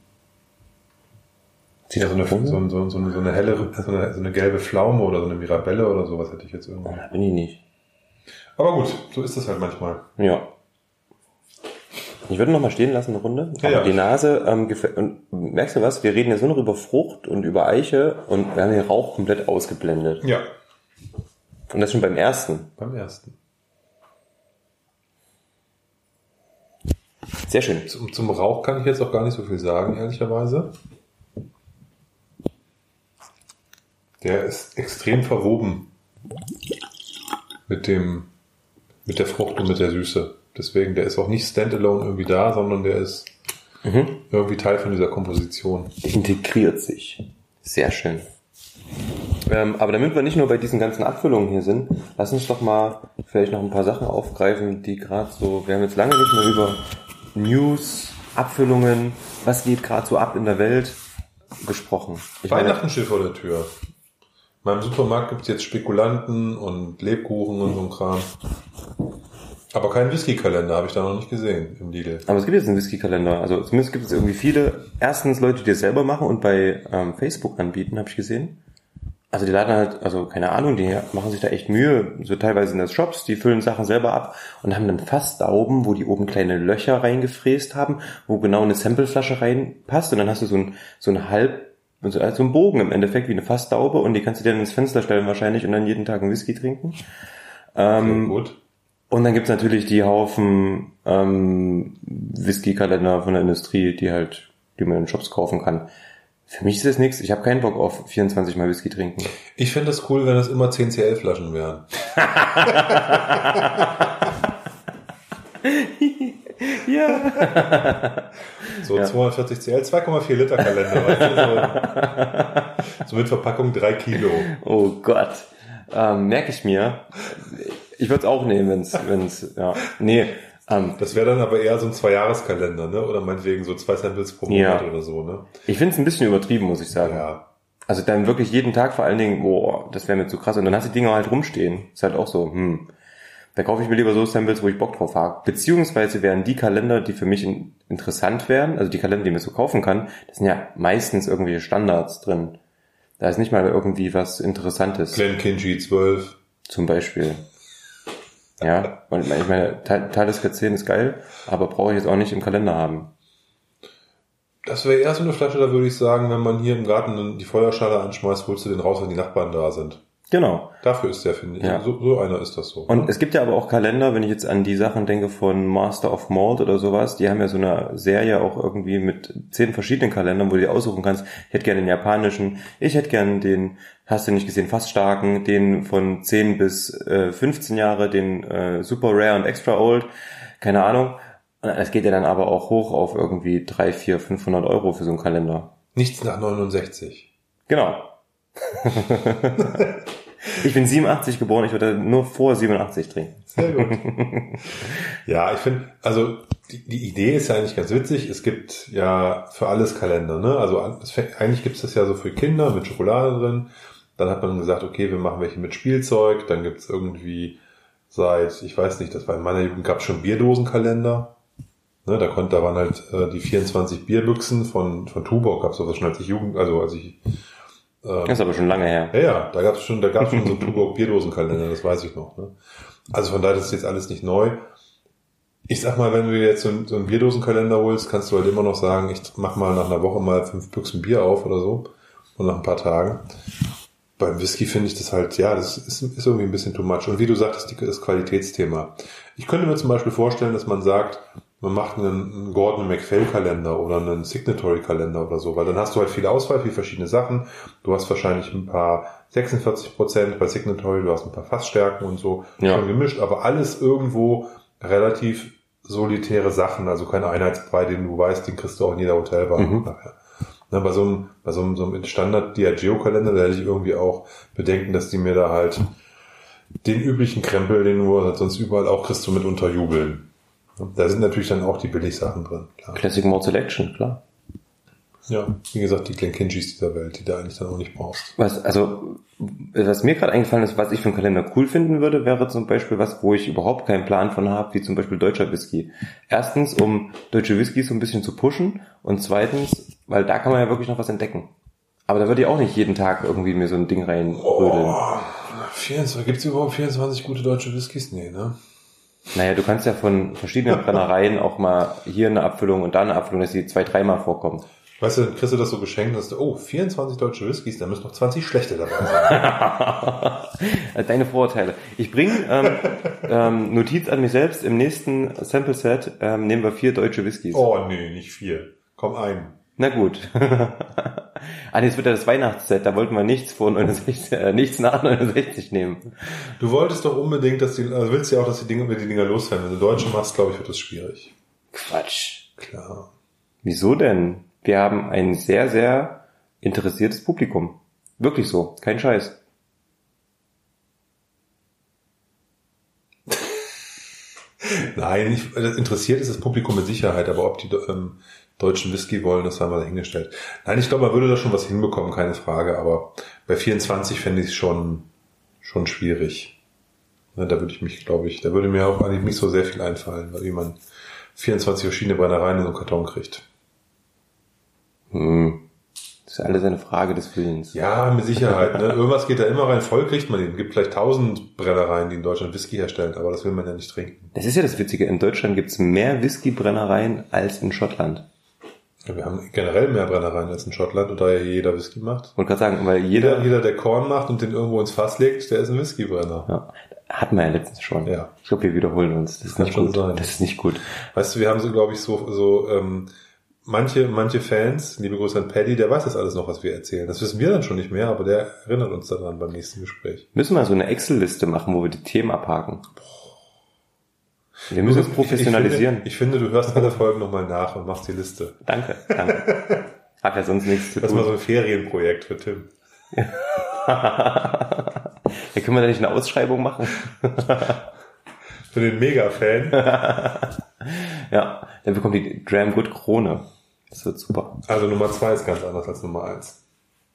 [SPEAKER 2] ja, so, eine, so, so, so, eine, so eine helle, so eine, so eine gelbe Pflaume oder so eine Mirabelle oder sowas hätte ich jetzt irgendwie.
[SPEAKER 1] Da bin ich nicht.
[SPEAKER 2] Aber gut, so ist es halt manchmal.
[SPEAKER 1] Ja. Ich würde noch mal stehen lassen, eine Runde.
[SPEAKER 2] Ja,
[SPEAKER 1] Aber
[SPEAKER 2] ja.
[SPEAKER 1] die Nase ähm, gefällt. Und merkst du was? Wir reden jetzt nur noch über Frucht und über Eiche und wir haben den Rauch komplett ausgeblendet.
[SPEAKER 2] Ja,
[SPEAKER 1] Und das schon beim ersten.
[SPEAKER 2] beim ersten.
[SPEAKER 1] Sehr schön.
[SPEAKER 2] Zum, zum Rauch kann ich jetzt auch gar nicht so viel sagen, ehrlicherweise. Der ist extrem verwoben mit dem, mit der Frucht und mit der Süße. Deswegen, der ist auch nicht standalone irgendwie da, sondern der ist irgendwie Teil von dieser Komposition.
[SPEAKER 1] Integriert sich. Sehr schön. Ähm, aber damit wir nicht nur bei diesen ganzen Abfüllungen hier sind, lass uns doch mal vielleicht noch ein paar Sachen aufgreifen, die gerade so, wir haben jetzt lange nicht mehr über News, Abfüllungen, was geht gerade so ab in der Welt gesprochen. Ich meine,
[SPEAKER 2] Weihnachten steht vor der Tür. In meinem Supermarkt gibt's jetzt Spekulanten und Lebkuchen und so ein Kram. Aber keinen Whisky-Kalender habe ich da noch nicht gesehen im Lidl.
[SPEAKER 1] Aber es gibt jetzt einen Whisky-Kalender. Also zumindest gibt es irgendwie viele, erstens Leute, die es selber machen und bei ähm, Facebook anbieten, habe ich gesehen. Also die laden halt, also keine Ahnung, die machen sich da echt Mühe, so teilweise in das Shops, die füllen Sachen selber ab und haben dann Fassdauben, wo die oben kleine Löcher reingefräst haben, wo genau eine Sampleflasche reinpasst und dann hast du so ein, so ein halb, so ein Bogen im Endeffekt, wie eine Fassdaube und die kannst du dir dann ins Fenster stellen wahrscheinlich und dann jeden Tag einen Whisky trinken. Ähm,
[SPEAKER 2] gut.
[SPEAKER 1] Und dann gibt's natürlich die Haufen ähm, Whisky-Kalender von der Industrie, die halt, die man in Shops kaufen kann. Für mich ist das nichts. Ich habe keinen Bock auf 24 Mal Whisky trinken.
[SPEAKER 2] Ich fände das cool, wenn das immer 10 CL-Flaschen wären. [laughs]
[SPEAKER 1] ja.
[SPEAKER 2] So
[SPEAKER 1] Ja.
[SPEAKER 2] 240 CL, 2,4 Liter Kalender. Weißt du, so, so mit Verpackung 3 Kilo.
[SPEAKER 1] Oh Gott. Ähm, Merke ich mir. Ich würde es auch nehmen, wenn's, wenn's, ja. Nee. Ähm,
[SPEAKER 2] Das wäre dann aber eher so ein Zwei-Jahres-Kalender, ne? Oder meinetwegen so zwei Samples pro
[SPEAKER 1] Ja.
[SPEAKER 2] Monat oder so, ne?
[SPEAKER 1] ich finde es ein bisschen übertrieben, muss ich sagen.
[SPEAKER 2] Ja.
[SPEAKER 1] Also dann wirklich jeden Tag vor allen Dingen, boah, das wäre mir zu krass. Und dann hast du die Dinger halt rumstehen. Ist halt auch so, hm. Da kaufe ich mir lieber so Samples, wo ich Bock drauf habe. Beziehungsweise wären die Kalender, die für mich in, interessant wären, also die Kalender, die man so kaufen kann, das sind ja meistens irgendwelche Standards drin. Da ist nicht mal irgendwie was Interessantes,
[SPEAKER 2] Glen Kinchy 12.
[SPEAKER 1] zum Beispiel. Ja, und ich meine, Ta- Talisker 10 ist geil, aber brauche ich jetzt auch nicht im Kalender haben.
[SPEAKER 2] Das wäre eher so eine Flasche, da würde ich sagen, wenn man hier im Garten die Feuerschale anschmeißt, holst du den raus, wenn die Nachbarn da sind.
[SPEAKER 1] Genau.
[SPEAKER 2] Dafür ist der, finde ich.
[SPEAKER 1] Ja.
[SPEAKER 2] So, so einer ist das so.
[SPEAKER 1] Und es gibt ja aber auch Kalender, wenn ich jetzt an die Sachen denke von Master of Malt oder sowas, die haben ja so eine Serie auch irgendwie mit zehn verschiedenen Kalendern, wo du dir aussuchen kannst, ich hätte gerne den japanischen, ich hätte gerne den, hast du nicht gesehen, fast starken, den von 10 bis äh, 15 Jahre, den äh, Super Rare und Extra Old, keine Ahnung. Das geht ja dann aber auch hoch auf irgendwie 3, 4, 500 Euro für so einen Kalender.
[SPEAKER 2] Nichts nach 69.
[SPEAKER 1] Genau. [laughs] ich bin 87 geboren, ich würde nur vor 87 trinken.
[SPEAKER 2] Sehr gut. [laughs] ja, ich finde, also die, die Idee ist ja eigentlich ganz witzig. Es gibt ja für alles Kalender, ne? Also fängt- eigentlich gibt es das ja so für Kinder mit Schokolade drin. Dann hat man gesagt, okay, wir machen welche mit Spielzeug. Dann gibt's irgendwie seit, ich weiß nicht, das war in meiner Jugend gab es schon Bierdosenkalender. Ne, da konnte, da waren halt äh, die 24 Bierbüchsen von, von Tuborg, gab's sowas schon als ich Jugend, also als ich ähm,
[SPEAKER 1] Das ist aber schon lange her.
[SPEAKER 2] ja, ja, da gab's schon, da gab's schon so Tuborg Bierdosenkalender, das weiß ich noch. Ne? Also von daher ist jetzt alles nicht neu. Ich sag mal, wenn du jetzt so einen, so einen Bierdosenkalender holst, kannst du halt immer noch sagen, ich mach mal nach einer Woche mal fünf Büchsen Bier auf oder so. Und nach ein paar Tagen. Beim Whisky finde ich das halt, ja, das ist, ist irgendwie ein bisschen too much. Und wie du sagtest, das Qualitätsthema. Ich könnte mir zum Beispiel vorstellen, dass man sagt, man macht einen, Gordon MacPhail Kalender oder einen Signatory Kalender oder so, weil dann hast du halt viel Auswahl, viel verschiedene Sachen. Du hast wahrscheinlich ein paar 46 Prozent bei Signatory, du hast ein paar Fassstärken und so
[SPEAKER 1] Ja.
[SPEAKER 2] schon gemischt, aber alles irgendwo relativ solitäre Sachen, also keine Einheitsbrei, den du weißt, den kriegst du auch in jeder Hotelbar
[SPEAKER 1] Mhm.
[SPEAKER 2] nachher. Na, bei so einem, bei so einem, so einem Standard Diageo-Kalender, da hätte ich irgendwie auch Bedenken, dass die mir da halt den üblichen Krempel, den du halt sonst überall auch kriegst, du mit unterjubeln. Da sind natürlich dann auch die Billigsachen drin. Klar.
[SPEAKER 1] Classic Malt Selection, klar.
[SPEAKER 2] Ja, wie gesagt, die Glenkinchis dieser Welt, die du eigentlich dann auch nicht brauchst.
[SPEAKER 1] Was, also, was mir gerade eingefallen ist, was ich für einen Kalender cool finden würde, wäre zum Beispiel was, wo ich überhaupt keinen Plan von habe, wie zum Beispiel deutscher Whisky. Erstens, um deutsche Whiskys so ein bisschen zu pushen und zweitens, weil da kann man ja wirklich noch was entdecken. Aber da würde ich auch nicht jeden Tag irgendwie mir so ein Ding reinrödeln.
[SPEAKER 2] Oh, 24, gibt's überhaupt 24 gute deutsche Whiskys? Nee, ne?
[SPEAKER 1] Naja, du kannst ja von verschiedenen [laughs] Brennereien auch mal hier eine Abfüllung und da eine Abfüllung, dass die zwei, dreimal vorkommt.
[SPEAKER 2] Weißt du, kriegst du das so geschenkt, dass du, oh, 24 deutsche Whiskys, da müssen noch 20 schlechte dabei sein. [laughs]
[SPEAKER 1] Deine Vorurteile. Ich bringe ähm, ähm, Notiz an mich selbst. Im nächsten Sample-Set ähm, nehmen wir vier deutsche Whiskys.
[SPEAKER 2] oh, nee, nicht vier. Komm ein.
[SPEAKER 1] Na gut. [laughs] ah, es wird ja das Weihnachtsset. Da wollten wir nichts vor 69, äh, nichts nach 69 nehmen.
[SPEAKER 2] Du wolltest doch unbedingt, dass die, also willst ja auch, dass die Dinge, die Dinger loswerden. Wenn du Deutsche machst, glaube ich, wird das schwierig.
[SPEAKER 1] Quatsch.
[SPEAKER 2] Klar.
[SPEAKER 1] Wieso denn? Wir haben ein sehr, sehr interessiertes Publikum. Wirklich so. Kein Scheiß. [laughs]
[SPEAKER 2] Nein, ich, das interessiert ist das Publikum mit Sicherheit, aber ob die ähm, deutschen Whisky wollen, das haben wir dahingestellt. Nein, ich glaube, man würde da schon was hinbekommen, keine Frage, aber bei 24 fände ich es schon, schon schwierig. Ne, da würde ich mich, glaube ich, da würde mir auch eigentlich nicht so sehr viel einfallen, weil wie man 24 verschiedene Brennereien in so einen Karton kriegt.
[SPEAKER 1] Hm. Das ist alles eine Frage des Willens.
[SPEAKER 2] Ja, mit Sicherheit. Ne? Irgendwas geht da immer rein. Voll kriegt man ihn. Es gibt vielleicht tausend Brennereien, die in Deutschland Whisky herstellen, aber das will man ja nicht trinken.
[SPEAKER 1] Das ist ja das Witzige. In Deutschland gibt's mehr Whisky-Brennereien als in Schottland.
[SPEAKER 2] Ja, wir haben generell mehr Brennereien als in Schottland und da ja jeder Whisky macht.
[SPEAKER 1] Wollte gerade sagen, weil
[SPEAKER 2] Jeder,
[SPEAKER 1] jeder,
[SPEAKER 2] jeder, der Korn macht und den irgendwo ins Fass legt, der ist ein Whiskybrenner.
[SPEAKER 1] ja, hatten wir ja letztens schon.
[SPEAKER 2] Ja.
[SPEAKER 1] Ich glaube, wir wiederholen uns. Das ist
[SPEAKER 2] kann
[SPEAKER 1] nicht gut.
[SPEAKER 2] sein.
[SPEAKER 1] Das ist nicht gut.
[SPEAKER 2] Weißt du, wir haben so, glaube ich, so, so ähm, manche, manche Fans, liebe Grüße an Paddy, der weiß das alles noch, was wir erzählen. Das wissen wir dann schon nicht mehr, aber der erinnert uns daran beim nächsten Gespräch.
[SPEAKER 1] Müssen wir so eine Excel-Liste machen, wo wir die Themen abhaken. Wir müssen es professionalisieren.
[SPEAKER 2] Ich finde, ich finde, du hörst alle Folgen nochmal nach und machst die Liste.
[SPEAKER 1] danke, danke. [laughs] Hat ja sonst nichts zu
[SPEAKER 2] Das ist mal so
[SPEAKER 1] tun.
[SPEAKER 2] ein Ferienprojekt für Tim.
[SPEAKER 1] ja, können wir da nicht eine Ausschreibung machen?
[SPEAKER 2] Für den Mega-Fan. [laughs]
[SPEAKER 1] Ja, dann bekommt die Graham Good Krone. Das wird super.
[SPEAKER 2] Also Nummer zwei ist ganz anders als Nummer eins.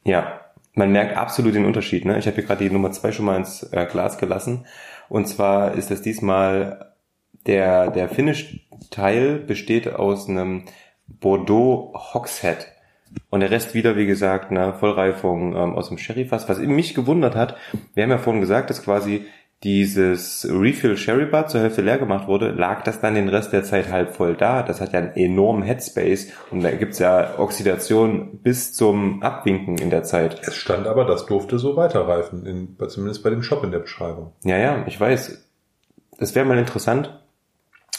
[SPEAKER 1] Ja, man merkt absolut den Unterschied. Ne? Ich habe hier gerade die Nummer zwei schon mal ins äh, Glas gelassen. Und zwar ist das diesmal der, der Finish-Teil besteht aus einem Bordeaux Hogshead. Und der Rest wieder, wie gesagt, eine Vollreifung ähm, aus dem Sherryfass. Was mich gewundert hat, wir haben ja vorhin gesagt, dass quasi dieses Refill Sherry Bar zur Hälfte leer gemacht wurde, lag das dann den Rest der Zeit halb voll da. Das hat ja einen enormen Headspace und da gibt's ja Oxidation bis zum Abwinken in der Zeit.
[SPEAKER 2] Es stand aber, das durfte so weiterreifen, in, zumindest bei dem Shop in der Beschreibung.
[SPEAKER 1] Ja, ja, ich weiß. Das wäre mal interessant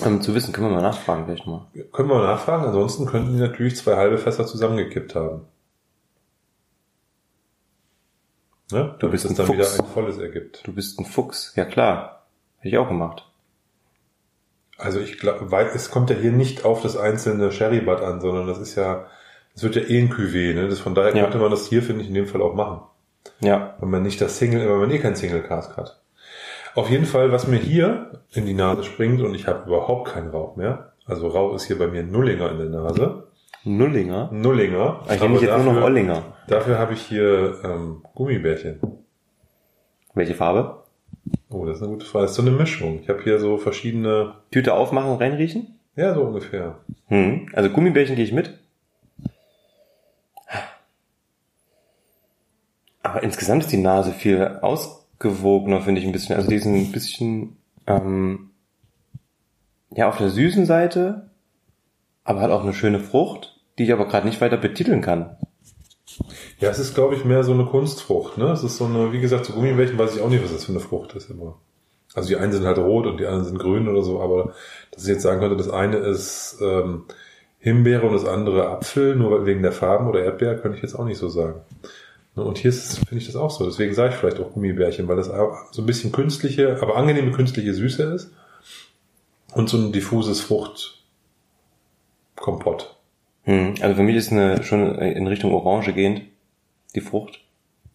[SPEAKER 1] ähm, zu wissen. Können wir mal nachfragen vielleicht mal.
[SPEAKER 2] Können wir mal nachfragen, ansonsten könnten die natürlich zwei halbe Fässer zusammengekippt haben. Ne? Damit
[SPEAKER 1] bist
[SPEAKER 2] es
[SPEAKER 1] ein
[SPEAKER 2] dann
[SPEAKER 1] Fuchs.
[SPEAKER 2] wieder ein volles ergibt.
[SPEAKER 1] Du bist ein Fuchs. Ja klar. Hätte ich auch gemacht.
[SPEAKER 2] Also ich glaube, weil es kommt ja hier nicht auf das einzelne Sherrybad an, sondern das ist ja, das wird ja eh ein Cuvée, ne? Das, von daher
[SPEAKER 1] Ja.
[SPEAKER 2] könnte man das hier, finde ich, in dem Fall auch machen.
[SPEAKER 1] Ja.
[SPEAKER 2] Wenn man nicht das Single, wenn man eh kein Single Cask hat. Auf jeden Fall, was mir hier in die Nase springt und ich habe überhaupt keinen Rauch mehr. Also Rauch ist hier bei mir Nullinger in der Nase.
[SPEAKER 1] Nullinger.
[SPEAKER 2] Nullinger.
[SPEAKER 1] Ich nenne mich jetzt nur noch Ollinger.
[SPEAKER 2] Dafür habe ich hier ähm, Gummibärchen.
[SPEAKER 1] Welche Farbe?
[SPEAKER 2] Oh, das ist eine gute Frage. Das ist so eine Mischung. Ich habe hier so verschiedene,
[SPEAKER 1] Tüte aufmachen, reinriechen?
[SPEAKER 2] ja, so ungefähr.
[SPEAKER 1] Hm. Also Gummibärchen gehe ich mit. Aber insgesamt ist die Nase viel ausgewogener, finde ich ein bisschen. Also die ist ein bisschen ähm, ja auf der süßen Seite, aber hat auch eine schöne Frucht, die ich aber gerade nicht weiter betiteln kann.
[SPEAKER 2] Ja, es ist, glaube ich, mehr so eine Kunstfrucht. Ne? Es ist so eine, wie gesagt, so Gummibärchen weiß ich auch nicht, was das für eine Frucht ist immer. Also die einen sind halt rot und die anderen sind grün oder so, aber dass ich jetzt sagen könnte, das eine ist ähm, Himbeere und das andere Apfel, nur wegen der Farben oder Erdbeer, könnte ich jetzt auch nicht so sagen. Ne, Und hier finde ich das auch so. Deswegen sage ich vielleicht auch Gummibärchen, weil das so ein bisschen künstliche, aber angenehme künstliche Süße ist und so ein diffuses Fruchtkompott.
[SPEAKER 1] Hm. Also für mich ist eine schon in Richtung Orange gehend die Frucht.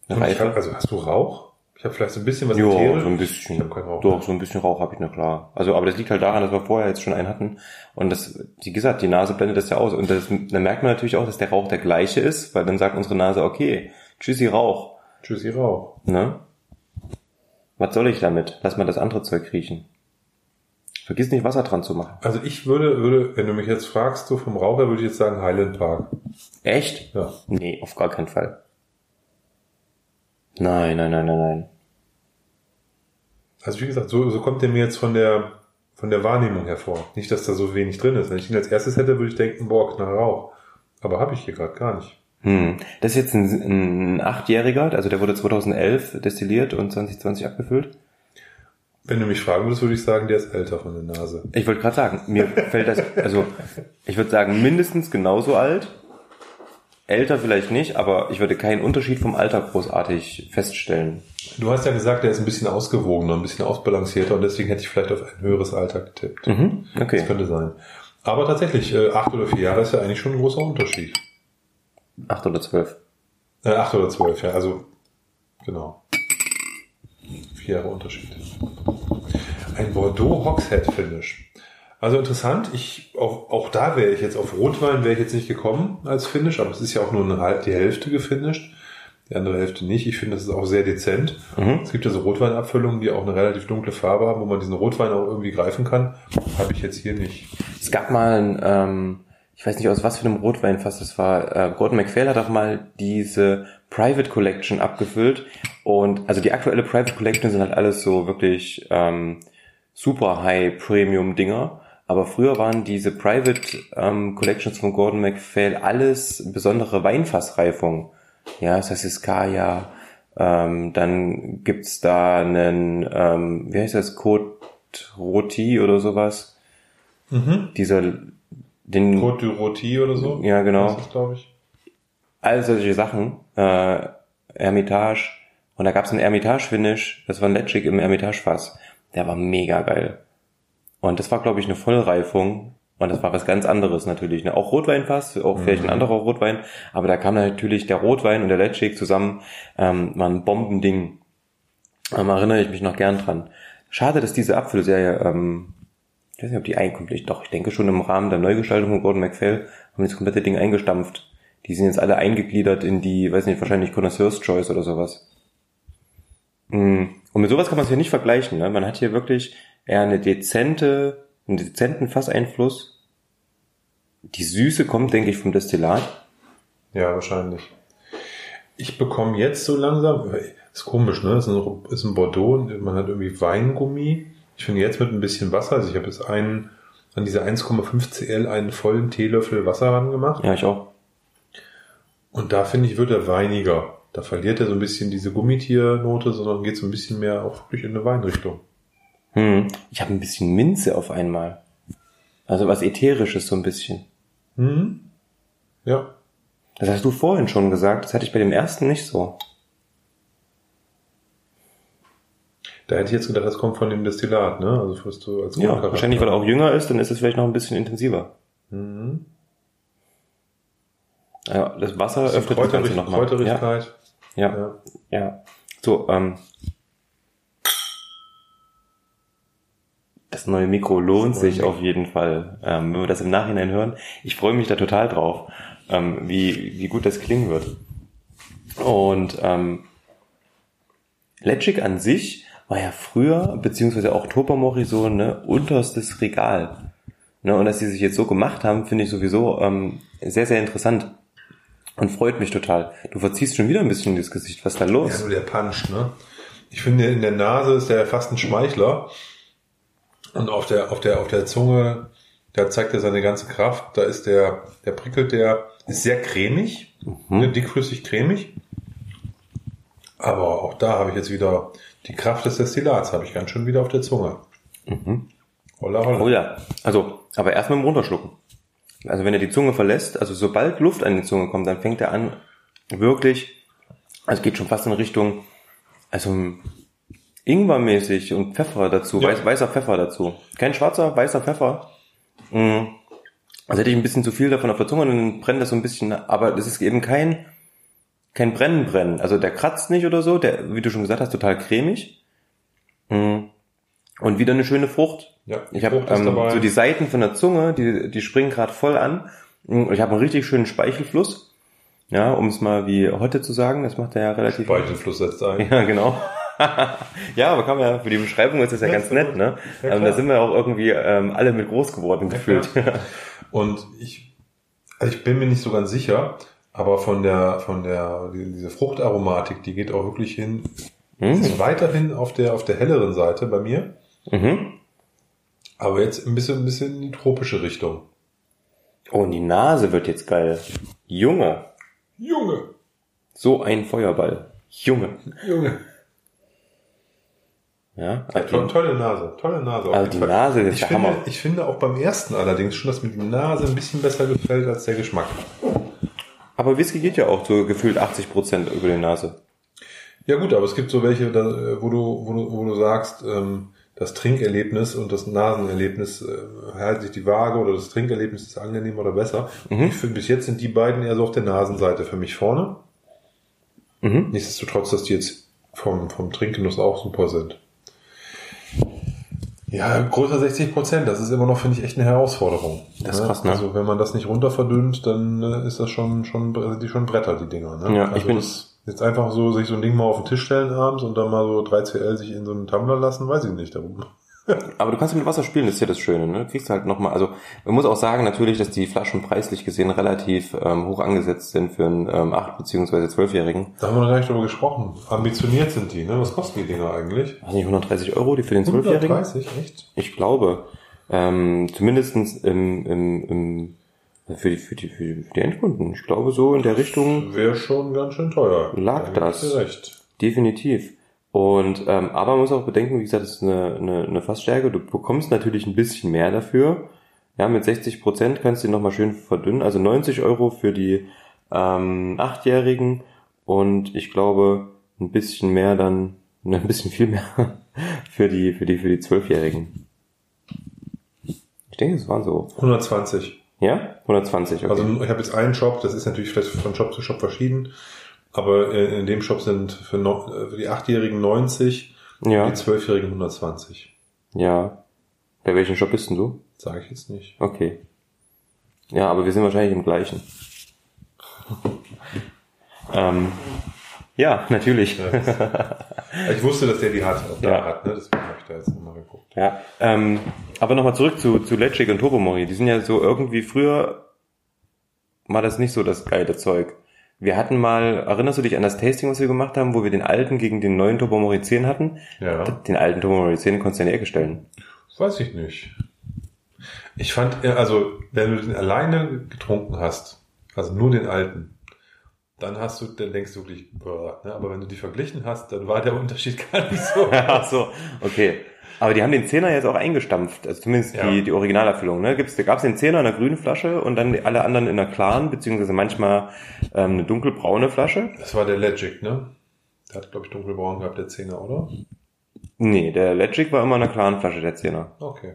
[SPEAKER 1] Eine
[SPEAKER 2] ich
[SPEAKER 1] Reife.
[SPEAKER 2] hab, also hast du Rauch? Ich habe vielleicht so ein bisschen was
[SPEAKER 1] Ja,
[SPEAKER 2] ätherisch.
[SPEAKER 1] so ein
[SPEAKER 2] Ich
[SPEAKER 1] bisschen.
[SPEAKER 2] habe keinen Rauch.
[SPEAKER 1] Doch, so ein bisschen Rauch habe ich, na klar. Also, aber das liegt halt daran, dass wir vorher jetzt schon einen hatten. Und das, wie gesagt, die Nase blendet das ja aus. Und das, dann merkt man natürlich auch, dass der Rauch der gleiche ist, weil dann sagt unsere Nase, okay, tschüssi Rauch.
[SPEAKER 2] Tschüssi Rauch.
[SPEAKER 1] Ne? Was soll ich damit? Lass mal das andere Zeug riechen. Vergiss nicht, Wasser dran zu machen.
[SPEAKER 2] Also ich würde, würde, wenn du mich jetzt fragst, so vom Rauch her, würde ich jetzt sagen Highland Park.
[SPEAKER 1] Echt?
[SPEAKER 2] Ja.
[SPEAKER 1] Nee, auf gar keinen Fall. Nein, nein, nein, nein, nein.
[SPEAKER 2] Also wie gesagt, so, so kommt der mir jetzt von der, von der Wahrnehmung hervor. Nicht, dass da so wenig drin ist. Wenn ich ihn als erstes hätte, würde ich denken, boah, Knall Rauch. Aber habe ich hier gerade gar nicht.
[SPEAKER 1] Hm. Das ist jetzt ein, ein Achtjähriger, also der wurde 2011 destilliert und 2020 abgefüllt.
[SPEAKER 2] Wenn du mich fragen würdest, würde ich sagen, der ist älter von der Nase.
[SPEAKER 1] Ich wollte gerade sagen, mir fällt das, also ich würde sagen, mindestens genauso alt. Älter vielleicht nicht, aber ich würde keinen Unterschied vom Alter großartig feststellen.
[SPEAKER 2] Du hast ja gesagt, der ist ein bisschen ausgewogener, ein bisschen ausbalancierter und deswegen hätte ich vielleicht auf ein höheres Alter getippt.
[SPEAKER 1] Mhm, okay.
[SPEAKER 2] Das könnte sein. Aber tatsächlich, äh, acht oder vier Jahre ist ja eigentlich schon ein großer Unterschied.
[SPEAKER 1] Acht oder zwölf.
[SPEAKER 2] Äh, acht oder zwölf, ja, also genau. Vier Jahre Unterschied. Ein Bordeaux Hogshead Finish. Also interessant, ich, auch, auch da wäre ich jetzt auf Rotwein wäre ich jetzt nicht gekommen als Finish, aber es ist ja auch nur eine, die Hälfte gefinisht. die andere Hälfte nicht. Ich finde, das ist auch sehr dezent. Mhm. Es gibt ja so Rotweinabfüllungen, die auch eine relativ dunkle Farbe haben, wo man diesen Rotwein auch irgendwie greifen kann. Habe ich jetzt hier nicht.
[SPEAKER 1] Es gab mal ein, ähm, ich weiß nicht aus was für einem Rotweinfass das war. Äh, Gordon MacPhail hat auch mal diese Private Collection abgefüllt. Und also die aktuelle Private Collection sind halt alles so wirklich ähm, super High Premium Dinger. Aber früher waren diese Private ähm, Collections von Gordon MacPhail alles besondere Weinfassreifung. Ja, das heißt Iskaya. Ähm, dann gibt's da einen, ähm, wie heißt das, Code Roti oder sowas. Mhm. Dieser, den.
[SPEAKER 2] Code du Roti oder so?
[SPEAKER 1] Ja, genau. Das glaube ich. All solche Sachen. Äh, Hermitage. Und da gab's einen Hermitage-Finish. Das war ein Letschik im Hermitage-Fass. Der war mega geil. Und das war, glaube ich, eine Vollreifung und das war was ganz anderes natürlich. Ne? Auch Rotweinfass, auch vielleicht ein mhm. anderer Rotwein. Aber da kam natürlich der Rotwein und der Letschik zusammen, ähm, war ein Bombending. Ähm, erinnere ich mich noch gern dran. Schade, dass diese Apfelserie, ähm, ich weiß nicht, ob die einkommt. Ich, doch, ich denke schon im Rahmen der Neugestaltung von Gordon MacPhail haben das komplette Ding eingestampft. Die sind jetzt alle eingegliedert in die, weiß nicht, wahrscheinlich Connoisseurs Choice oder sowas. Mm, und mit sowas kann man es hier nicht vergleichen. Ne? Man hat hier wirklich eher eine dezente einen dezenten Fasseinfluss. Die Süße kommt, denke ich, vom Destillat.
[SPEAKER 2] Ja, wahrscheinlich. Ich bekomme jetzt so langsam, ist komisch, ne? Ist ein, ist ein Bordeaux, man hat irgendwie Weingummi. Ich finde jetzt mit ein bisschen Wasser, also ich habe jetzt einen, an diese 1,5 CL einen vollen Teelöffel Wasser ran gemacht.
[SPEAKER 1] Ja, ich auch.
[SPEAKER 2] Und da finde ich, wird er weiniger. Da verliert er so ein bisschen diese Gummitiernote, sondern geht so ein bisschen mehr auch wirklich in eine Weinrichtung.
[SPEAKER 1] Hm. Ich habe ein bisschen Minze auf einmal. Also was Ätherisches so ein bisschen.
[SPEAKER 2] Hm. Ja.
[SPEAKER 1] Das hast du vorhin schon gesagt. Das hatte ich bei dem ersten nicht so.
[SPEAKER 2] Da hätte ich jetzt gedacht, das kommt von dem Destillat, ne? Also wirst du als
[SPEAKER 1] Ja, wahrscheinlich, weil er auch jünger ist, dann ist es vielleicht noch ein bisschen intensiver. Mhm. Ja, das Wasser das öffnet das Ganze nochmal.
[SPEAKER 2] Kräuterigkeit.
[SPEAKER 1] Ja. ja. ja. ja. So, ähm, das neue Mikro lohnt sich auf jeden Fall, ähm, wenn wir das im Nachhinein hören. Ich freue mich da total drauf, ähm, wie, wie gut das klingen wird. Und ähm, Letschik an sich war ja früher, beziehungsweise auch Topamori so, ne, unterstes Regal. Ne, und dass die sich jetzt so gemacht haben, finde ich sowieso ähm, sehr, sehr interessant. Und freut mich total. Du verziehst schon wieder ein bisschen das Gesicht. Was ist da los?
[SPEAKER 2] Ja, so der Punch, ne? Ich finde, in der Nase ist der fast ein Schmeichler. Und auf der, auf der, auf der Zunge, da zeigt er seine ganze Kraft. Da ist der, der prickelt der, ist sehr cremig, mhm. ne, dickflüssig cremig. Aber auch da habe ich jetzt wieder die Kraft des Destillats, habe ich ganz schön wieder auf der Zunge.
[SPEAKER 1] Mhm. Holla, holla. Oh ja, also, aber erst mit dem Runterschlucken. Also wenn er die Zunge verlässt, also sobald Luft an die Zunge kommt, dann fängt er an, wirklich, also geht schon fast in Richtung, also Ingwermäßig und Pfeffer dazu, ja. weiß, weißer Pfeffer dazu. Kein schwarzer, weißer Pfeffer. Mhm. Also hätte ich ein bisschen zu viel davon auf der Zunge, dann brennt das so ein bisschen, aber das ist eben kein, kein Brennen, Brennen. Also der kratzt nicht oder so, der, wie du schon gesagt hast, total cremig. Mhm. Und wieder eine schöne Frucht. Ja, ich habe ähm, so die Seiten von der Zunge, die, die springen gerade voll an. Und ich habe einen richtig schönen Speichelfluss. Ja, um es mal wie heute zu sagen, das macht er ja relativ.
[SPEAKER 2] Speichelfluss setzt ein.
[SPEAKER 1] Ja, genau. [laughs] ja, aber kann man ja, für die Beschreibung ist das ja, ja ganz nett, ne? Ja, ähm, da sind wir auch irgendwie ähm, alle mit groß geworden gefühlt. [laughs]
[SPEAKER 2] Und ich, also ich bin mir nicht so ganz sicher, aber von der, von der, diese Fruchtaromatik, die geht auch wirklich hin, mhm. ist weiterhin auf der, auf der helleren Seite bei mir. Mhm. Aber jetzt ein bisschen, ein bisschen in die tropische Richtung.
[SPEAKER 1] Oh, und die Nase wird jetzt geil. Junge.
[SPEAKER 2] Junge.
[SPEAKER 1] So ein Feuerball. Junge.
[SPEAKER 2] Junge.
[SPEAKER 1] Ja,
[SPEAKER 2] also ja tolle Nase, tolle Nase.
[SPEAKER 1] Also die Nase ist
[SPEAKER 2] ich
[SPEAKER 1] der
[SPEAKER 2] finde,
[SPEAKER 1] Hammer.
[SPEAKER 2] Ich finde auch beim ersten allerdings schon, dass mir die Nase ein bisschen besser gefällt als der Geschmack.
[SPEAKER 1] Aber Whisky geht ja auch so gefühlt 80 Prozent über die Nase.
[SPEAKER 2] Ja gut, aber es gibt so welche, wo du, wo du, wo du sagst, ähm, das Trinkerlebnis und das Nasenerlebnis äh, hält sich die Waage oder das Trinkerlebnis ist angenehmer oder besser. Mhm. Ich finde, bis jetzt sind die beiden eher so auf der Nasenseite für mich vorne. Mhm. Nichtsdestotrotz, dass die jetzt vom, vom Trinkgenuss auch super sind. Ja, größer 60 Prozent, das ist immer noch, finde ich, echt eine Herausforderung.
[SPEAKER 1] Das ist krass, ne?
[SPEAKER 2] Also wenn man das nicht runter verdünnt, dann äh, ist das schon, schon, sind die schon Bretter, die Dinger. Ne?
[SPEAKER 1] Ja,
[SPEAKER 2] also
[SPEAKER 1] ich bin,
[SPEAKER 2] Jetzt einfach so sich so ein Ding mal auf den Tisch stellen abends und dann mal so 3CL sich in so einen Tumbler lassen, weiß ich nicht. Darum.
[SPEAKER 1] Aber du kannst mit Wasser spielen, das ist ja das Schöne. Ne? Du kriegst halt nochmal, also man muss auch sagen natürlich, dass die Flaschen preislich gesehen relativ ähm, hoch angesetzt sind für einen ähm, 8- bzw. 12-Jährigen.
[SPEAKER 2] Da haben wir noch gar nicht drüber gesprochen. Ambitioniert sind die, ne? Was kosten die Dinger eigentlich?
[SPEAKER 1] Weiß nicht, 130 Euro, die für den 12-Jährigen?
[SPEAKER 2] 130, echt?
[SPEAKER 1] Ich glaube. Ähm, zumindestens im, im, im für die, für die, für die, für die Endkunden. Ich glaube, so in der Richtung
[SPEAKER 2] Wäre schon ganz schön teuer.
[SPEAKER 1] Lag
[SPEAKER 2] Da
[SPEAKER 1] das.
[SPEAKER 2] recht.
[SPEAKER 1] definitiv. Und ähm, aber man muss auch bedenken, wie gesagt, das ist eine, eine, eine Fassstärke. Du bekommst natürlich ein bisschen mehr dafür. Ja, mit 60 Prozent kannst du ihn nochmal schön verdünnen. Also 90 Euro für die ähm, Achtjährigen und ich glaube ein bisschen mehr dann, [laughs] ein bisschen viel mehr [laughs] für die, für die, für die Zwölfjährigen. Ich denke, es waren so.
[SPEAKER 2] 120.
[SPEAKER 1] Ja? 120, okay.
[SPEAKER 2] Also ich habe jetzt einen Shop, das ist natürlich vielleicht von Shop zu Shop verschieden, aber in, in dem Shop sind für, no, äh, für die Achtjährigen 90,
[SPEAKER 1] ja,
[SPEAKER 2] die Zwölfjährigen 120.
[SPEAKER 1] ja. Bei welchem Shop bist denn du?
[SPEAKER 2] Sage ich jetzt nicht.
[SPEAKER 1] Okay. Ja, aber wir sind wahrscheinlich im gleichen. [laughs] ähm, ja, natürlich. [laughs]
[SPEAKER 2] Ich wusste, dass der die hat, auch da
[SPEAKER 1] Ja.
[SPEAKER 2] hat, ne? deswegen habe ich da jetzt nochmal geguckt.
[SPEAKER 1] Ja, ähm, aber nochmal zurück zu, zu Legic und Turbomori. Die sind ja so irgendwie früher war das nicht so das geile Zeug. Wir hatten mal, erinnerst du dich an das Tasting, was wir gemacht haben, wo wir den alten gegen den neuen Turbomori 10 hatten?
[SPEAKER 2] Ja,
[SPEAKER 1] Den alten Turbomori 10 konntest du in die Ecke stellen.
[SPEAKER 2] weiß ich nicht. Ich fand, also wenn du den alleine getrunken hast, also nur den alten, dann hast du, dann denkst du wirklich, boah, ne? aber wenn du die verglichen hast, dann war der Unterschied [laughs] gar nicht so.
[SPEAKER 1] Ach so, okay. Aber die haben den Zehner jetzt auch eingestampft, also zumindest
[SPEAKER 2] Ja.
[SPEAKER 1] die, die Originalerfüllung. Ne? Gibt's, da gab's den Zehner in einer grünen Flasche und dann alle anderen in einer klaren, beziehungsweise manchmal ähm, eine dunkelbraune Flasche.
[SPEAKER 2] Das war der Legic, ne? Der hat, glaube ich, dunkelbraun gehabt, der Zehner, oder?
[SPEAKER 1] Nee, der Legic war immer in einer klaren Flasche, der Zehner.
[SPEAKER 2] Okay.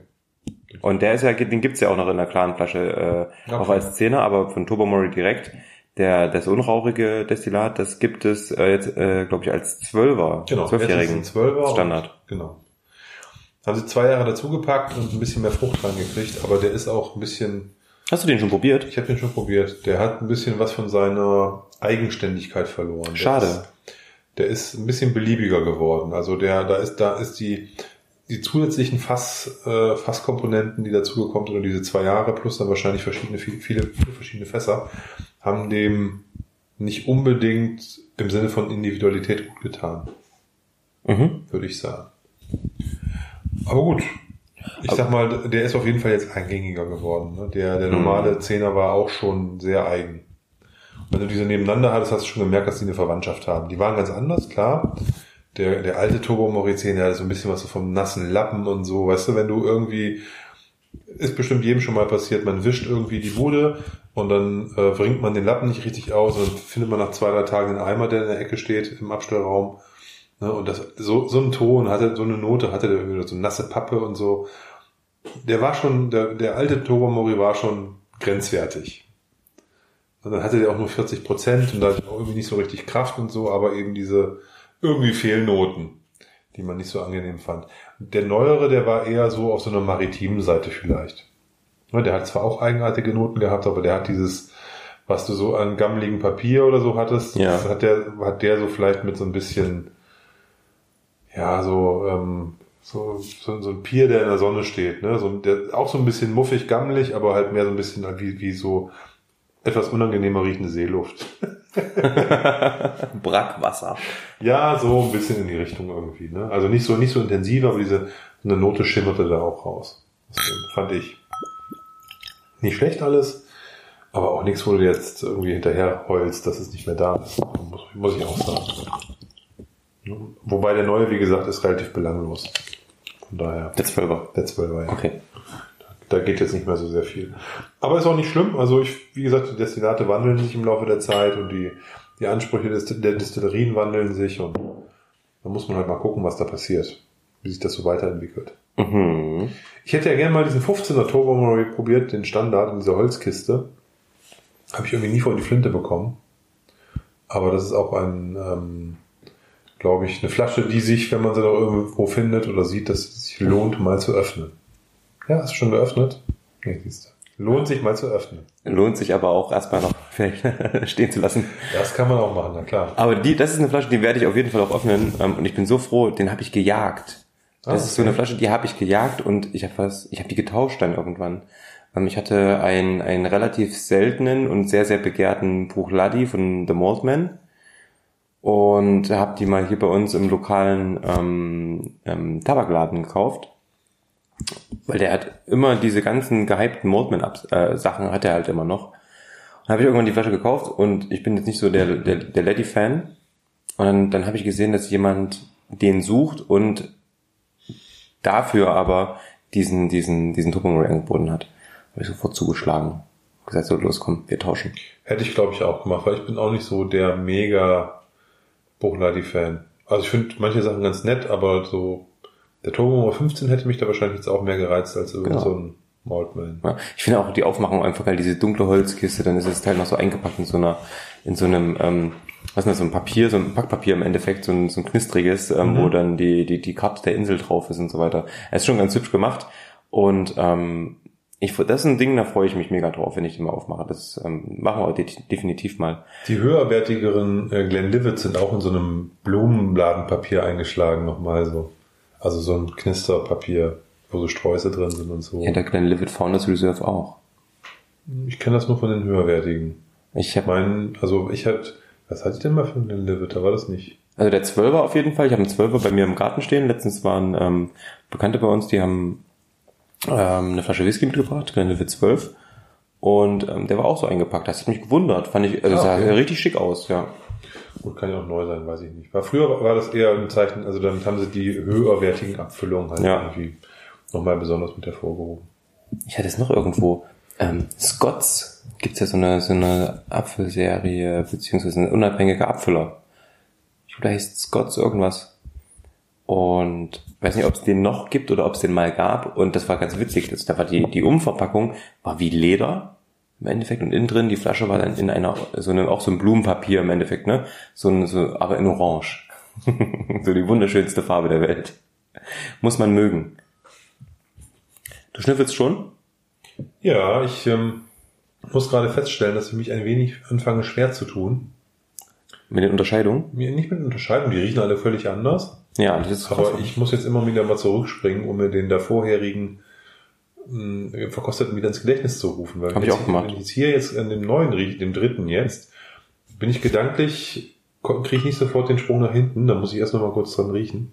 [SPEAKER 1] Und der ist ja, den gibt's ja auch noch in einer klaren Flasche, äh, auch
[SPEAKER 2] Okay.
[SPEAKER 1] als Zehner, aber von Turbomori direkt. Der, das unrauchige Destillat, das gibt es äh, jetzt, äh, glaube ich, als Zwölfer,
[SPEAKER 2] Genau.
[SPEAKER 1] Zwölfjährigen
[SPEAKER 2] Jetzt ist ein 12er
[SPEAKER 1] Standard.
[SPEAKER 2] Und, genau. Haben sie zwei Jahre dazugepackt und ein bisschen mehr Frucht reingekriegt, aber der ist auch ein bisschen,
[SPEAKER 1] Hast du den schon probiert?
[SPEAKER 2] ich habe den schon probiert, der hat ein bisschen was von seiner Eigenständigkeit verloren. Der
[SPEAKER 1] Schade.
[SPEAKER 2] Ist, der ist ein bisschen beliebiger geworden. Also der, da ist, da ist die, die zusätzlichen Fass, äh, Fasskomponenten, die dazugekommen sind, oder diese zwei Jahre plus dann wahrscheinlich verschiedene, viele, viele verschiedene Fässer, haben dem nicht unbedingt im Sinne von Individualität gut getan
[SPEAKER 1] Mhm.
[SPEAKER 2] würde ich sagen. Aber gut. Ich sag mal, der ist auf jeden Fall jetzt eingängiger geworden. Ne? Der, der normale Zehner war auch schon sehr eigen. Wenn du diese nebeneinander hattest, hast du schon gemerkt, dass die eine Verwandtschaft haben. Die waren ganz anders, klar. Der, der alte Turbo Morizien, der hatte so ein bisschen was so vom nassen Lappen und so. Weißt du, wenn du irgendwie, ist bestimmt jedem schon mal passiert, man wischt irgendwie die Bude und dann äh, bringt man den Lappen nicht richtig aus und dann findet man nach zwei, drei Tagen einen Eimer, der in der Ecke steht im Abstellraum. Ne, und das, so, so ein Ton hatte, so eine Note hatte der irgendwie so nasse Pappe und so. Der war schon, der, der alte Tobomori war schon grenzwertig. Und dann hatte der auch nur 40 Prozent und da hatte auch irgendwie nicht so richtig Kraft und so, aber eben diese irgendwie Fehlnoten, die man nicht so angenehm fand. Der neuere, der war eher so auf so einer maritimen Seite vielleicht. Ne, Der hat zwar auch eigenartige Noten gehabt, aber der hat dieses, was du so an gammeligen Papier oder so hattest,
[SPEAKER 1] Ja.
[SPEAKER 2] das hat der, hat der so vielleicht mit so ein bisschen, ja, so, ähm, so, so, so ein Pier, der in der Sonne steht, ne? So, der, auch so ein bisschen muffig, gammelig, aber halt mehr so ein bisschen wie, wie so etwas unangenehmer riechende Seeluft. [laughs]
[SPEAKER 1] Brackwasser.
[SPEAKER 2] Ja, so ein bisschen in die Richtung irgendwie, ne? Also nicht so, nicht so intensiv, aber diese, eine Note schimmerte da auch raus. Das fand ich nicht schlecht alles, aber auch nichts, wo du jetzt irgendwie hinterher heulst, dass es nicht mehr da ist. Muss, muss ich auch sagen. Wobei der neue, wie gesagt, ist relativ belanglos. Von daher,
[SPEAKER 1] Der Zwölfer.
[SPEAKER 2] der 12er, ja.
[SPEAKER 1] Okay.
[SPEAKER 2] Da geht jetzt nicht mehr so sehr viel. Aber ist auch nicht schlimm. Also ich, wie gesagt, die Destillate wandeln sich im Laufe der Zeit und die, die Ansprüche des, der Destillerien wandeln sich und da muss man halt mal gucken, was da passiert. Wie sich das so weiterentwickelt.
[SPEAKER 1] Mhm.
[SPEAKER 2] Ich hätte ja gerne mal diesen 15er Turbo Murray probiert, den Standard in dieser Holzkiste. Habe ich irgendwie nie vor die Flinte bekommen. Aber das ist auch ein, ähm, glaube ich, eine Flasche, die sich, wenn man sie noch irgendwo findet oder sieht, dass es sich lohnt, mal zu öffnen. Ja, hast du schon geöffnet? Nee, siehst du. Lohnt sich mal zu öffnen.
[SPEAKER 1] Lohnt sich aber auch erstmal noch [laughs] vielleicht stehen zu lassen.
[SPEAKER 2] Das kann man auch machen, na klar.
[SPEAKER 1] Aber die, das ist eine Flasche, die werde ich auf jeden Fall auch öffnen. Ähm, und ich bin so froh, den habe ich gejagt. Das
[SPEAKER 2] Ah,
[SPEAKER 1] ist so eine Flasche, die habe ich gejagt und ich habe was, ich habe die getauscht dann irgendwann. Ähm, ich hatte einen, einen relativ seltenen und sehr, sehr begehrten Bruchladi von The Maltman und habe die mal hier bei uns im lokalen ähm, ähm, Tabakladen gekauft. Weil der hat immer diese ganzen gehypten Maltman-Sachen hat er halt immer noch. Dann habe ich irgendwann die Flasche gekauft und ich bin jetzt nicht so der, der, der Lady-Fan. Und dann, dann habe ich gesehen, dass jemand den sucht und dafür aber diesen, diesen, diesen Tupperware angeboten hat. Habe ich sofort zugeschlagen. Gesagt, so los, komm, wir tauschen.
[SPEAKER 2] Hätte ich, glaube ich, auch gemacht, weil ich bin auch nicht so der mega Buchladi-Fan. Also ich finde manche Sachen ganz nett, aber so der Turbo Nummer 15 hätte mich da wahrscheinlich jetzt auch mehr gereizt als irgend
[SPEAKER 1] Genau.
[SPEAKER 2] so ein Maltman.
[SPEAKER 1] Ja, ich finde auch die Aufmachung einfach geil, diese dunkle Holzkiste, dann ist das Teil noch so eingepackt in so einer, in so einem, ähm, was ist das, so ein Papier, so ein Packpapier im Endeffekt, so ein, so ein knistriges, ähm, wo dann die, die, die Karte der Insel drauf ist und so weiter. Es ist schon ganz hübsch gemacht und ähm, ich, das ist ein Ding, da freue ich mich mega drauf, wenn ich den mal aufmache. Das ähm, machen wir de definitiv mal.
[SPEAKER 2] Die höherwertigeren äh, Glenlivet sind auch in so einem Blumenladenpapier eingeschlagen nochmal so. Also so ein Knisterpapier, wo so Sträuße drin sind und so.
[SPEAKER 1] Ja, der Glenlivet Founders Reserve auch.
[SPEAKER 2] Ich kenne das nur von den höherwertigen.
[SPEAKER 1] Ich habe
[SPEAKER 2] meine, also ich hatte, was hatte ich denn mal für einen Glenlivet? Da war das nicht.
[SPEAKER 1] Also der Zwölfer auf jeden Fall. Ich habe einen Zwölfer bei mir im Garten stehen. Letztens waren ähm, Bekannte bei uns, die haben ähm, eine Flasche Whisky mitgebracht, Glenlivet 12. Und ähm, der war auch so eingepackt. Das hat mich gewundert. Fand ich, also
[SPEAKER 2] Ah,
[SPEAKER 1] sah
[SPEAKER 2] okay.
[SPEAKER 1] richtig schick aus, ja.
[SPEAKER 2] Gut, kann ja auch neu sein, weiß ich nicht. War früher war das eher ein Zeichen, also damit haben sie die höherwertigen Abfüllungen halt
[SPEAKER 1] Ja.
[SPEAKER 2] irgendwie nochmal besonders mit hervorgehoben.
[SPEAKER 1] Ich hatte es noch irgendwo. Ähm, Scots gibt's ja so eine, so eine Apfelserie, beziehungsweise ein unabhängiger Abfüller. Ich glaube, der heißt Scots irgendwas. Und weiß nicht, ob es den noch gibt oder ob es den mal gab. Und das war ganz witzig. Das, da war die, die Umverpackung war wie Leder im Endeffekt und innen drin die Flasche war dann in einer so einem auch so ein Blumenpapier im Endeffekt, ne? So ein, so aber in Orange. [laughs] so die wunderschönste Farbe der Welt. Muss man mögen. Du schnüffelst schon?
[SPEAKER 2] Ja, ich ähm, muss gerade feststellen, dass ich mich ein wenig anfange schwer zu tun.
[SPEAKER 1] Mit den Unterscheidungen?
[SPEAKER 2] Mir nicht mit Unterscheidung, die riechen alle völlig anders.
[SPEAKER 1] Ja, das
[SPEAKER 2] Aber ich muss jetzt immer wieder mal zurückspringen, um mir den davorherigen mh, Verkosteten wieder ins Gedächtnis zu rufen. Weil
[SPEAKER 1] Hab ich auch gemacht.
[SPEAKER 2] Wenn ich jetzt hier jetzt an dem neuen rieche, dem dritten jetzt, bin ich gedanklich, kriege ich nicht sofort den Sprung nach hinten, da muss ich erst noch mal kurz dran riechen,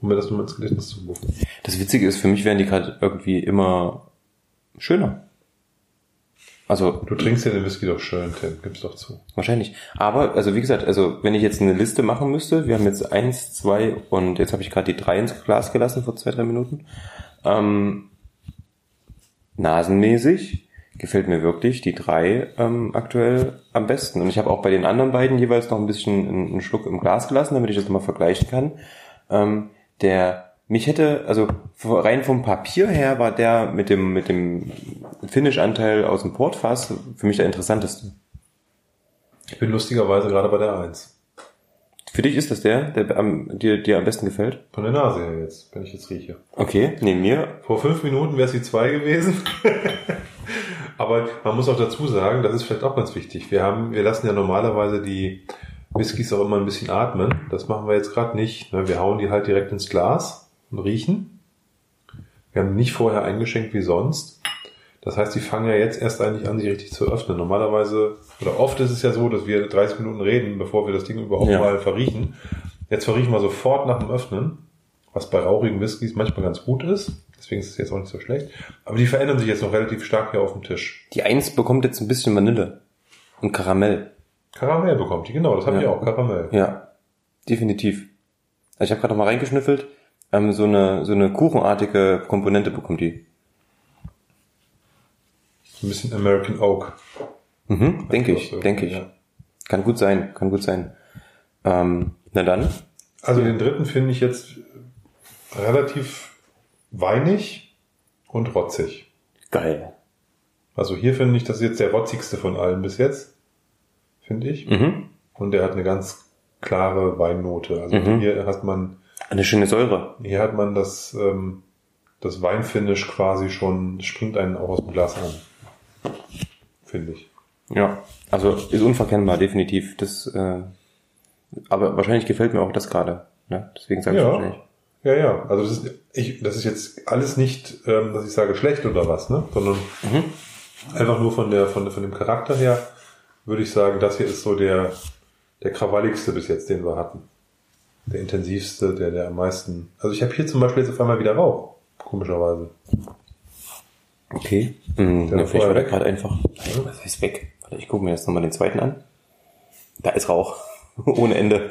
[SPEAKER 2] um mir das nochmal ins Gedächtnis zu rufen.
[SPEAKER 1] Das Witzige ist, für mich werden die gerade irgendwie immer schöner. Also
[SPEAKER 2] Du trinkst ja den Whisky doch schön, Tim, gib's doch zu.
[SPEAKER 1] wahrscheinlich. Aber, also wie gesagt, also wenn ich jetzt eine Liste machen müsste, wir haben jetzt eins, zwei und jetzt habe ich gerade die drei ins Glas gelassen vor zwei, drei Minuten. Ähm, nasenmäßig gefällt mir wirklich die drei ähm, aktuell am besten. Und ich habe auch bei den anderen beiden jeweils noch ein bisschen einen, einen Schluck im Glas gelassen, damit ich das mal vergleichen kann. Ähm, der mich hätte, also rein vom Papier her war der mit dem mit dem Finish-Anteil aus dem Portfass für mich der interessanteste.
[SPEAKER 2] Ich bin lustigerweise gerade bei der Eins.
[SPEAKER 1] Für dich ist das der, der am, dir, dir am besten gefällt?
[SPEAKER 2] Von der Nase her jetzt, wenn ich jetzt rieche.
[SPEAKER 1] Okay, neben mir.
[SPEAKER 2] Vor fünf Minuten wäre es die zwei gewesen. [laughs] Aber man muss auch dazu sagen, das ist vielleicht auch ganz wichtig. Wir haben, wir lassen ja normalerweise die Whiskys auch immer ein bisschen atmen. Das machen wir jetzt gerade nicht. ne? Wir hauen die halt direkt ins Glas und riechen. Wir haben nicht vorher eingeschenkt wie sonst. Das heißt, die fangen ja jetzt erst eigentlich an, sich richtig zu öffnen. Normalerweise, oder oft ist es ja so, dass wir 30 Minuten reden, bevor wir das Ding überhaupt
[SPEAKER 1] Ja.
[SPEAKER 2] mal verriechen. Jetzt verriechen wir sofort nach dem Öffnen, was bei rauchigen Whiskys manchmal ganz gut ist. Deswegen ist es jetzt auch nicht so schlecht. Aber die verändern sich jetzt noch relativ stark hier auf dem Tisch.
[SPEAKER 1] Die Eins bekommt jetzt ein bisschen Vanille und Karamell.
[SPEAKER 2] Karamell bekommt die, genau, das haben
[SPEAKER 1] Ja.
[SPEAKER 2] die auch, Karamell.
[SPEAKER 1] Ja, definitiv. Also ich habe gerade noch mal reingeschnüffelt. Ähm, so eine so eine kuchenartige Komponente bekommt die.
[SPEAKER 2] Ein bisschen American Oak.
[SPEAKER 1] Mhm, denke ich,
[SPEAKER 2] so,
[SPEAKER 1] denke ich.
[SPEAKER 2] ja.
[SPEAKER 1] Kann gut sein, kann gut sein. Ähm, na dann.
[SPEAKER 2] Also den dritten finde ich jetzt relativ weinig und rotzig.
[SPEAKER 1] Geil.
[SPEAKER 2] Also hier finde ich, das ist jetzt der rotzigste von allen bis jetzt. Finde ich.
[SPEAKER 1] Mhm.
[SPEAKER 2] Und der hat eine ganz klare Weinnote. Also
[SPEAKER 1] Mhm.
[SPEAKER 2] hier hat man,
[SPEAKER 1] Eine schöne Säure.
[SPEAKER 2] hier hat man das, ähm, das Weinfinish quasi schon, springt einen auch aus dem Glas an. Finde ich.
[SPEAKER 1] Ja, also ist unverkennbar, definitiv. Das, äh, aber wahrscheinlich gefällt mir auch das gerade. Ne? Deswegen sage ich
[SPEAKER 2] Ja.
[SPEAKER 1] wahrscheinlich.
[SPEAKER 2] Ja, ja. Also das ist, ich, das ist jetzt alles nicht, ähm, dass ich sage schlecht oder was, ne? Sondern einfach nur von der, von, der, von dem Charakter her würde ich sagen, das hier ist so der, der krawalligste bis jetzt, den wir hatten. Der intensivste, der, der am meisten. Also ich habe hier zum Beispiel jetzt auf einmal wieder Rauch. Komischerweise.
[SPEAKER 1] Okay. Hm,
[SPEAKER 2] Der war
[SPEAKER 1] vielleicht
[SPEAKER 2] vorher
[SPEAKER 1] war der gerade einfach. Was heißt weg? Warte, ich gucke mir jetzt nochmal den zweiten an. Da ist Rauch. [laughs] Ohne Ende.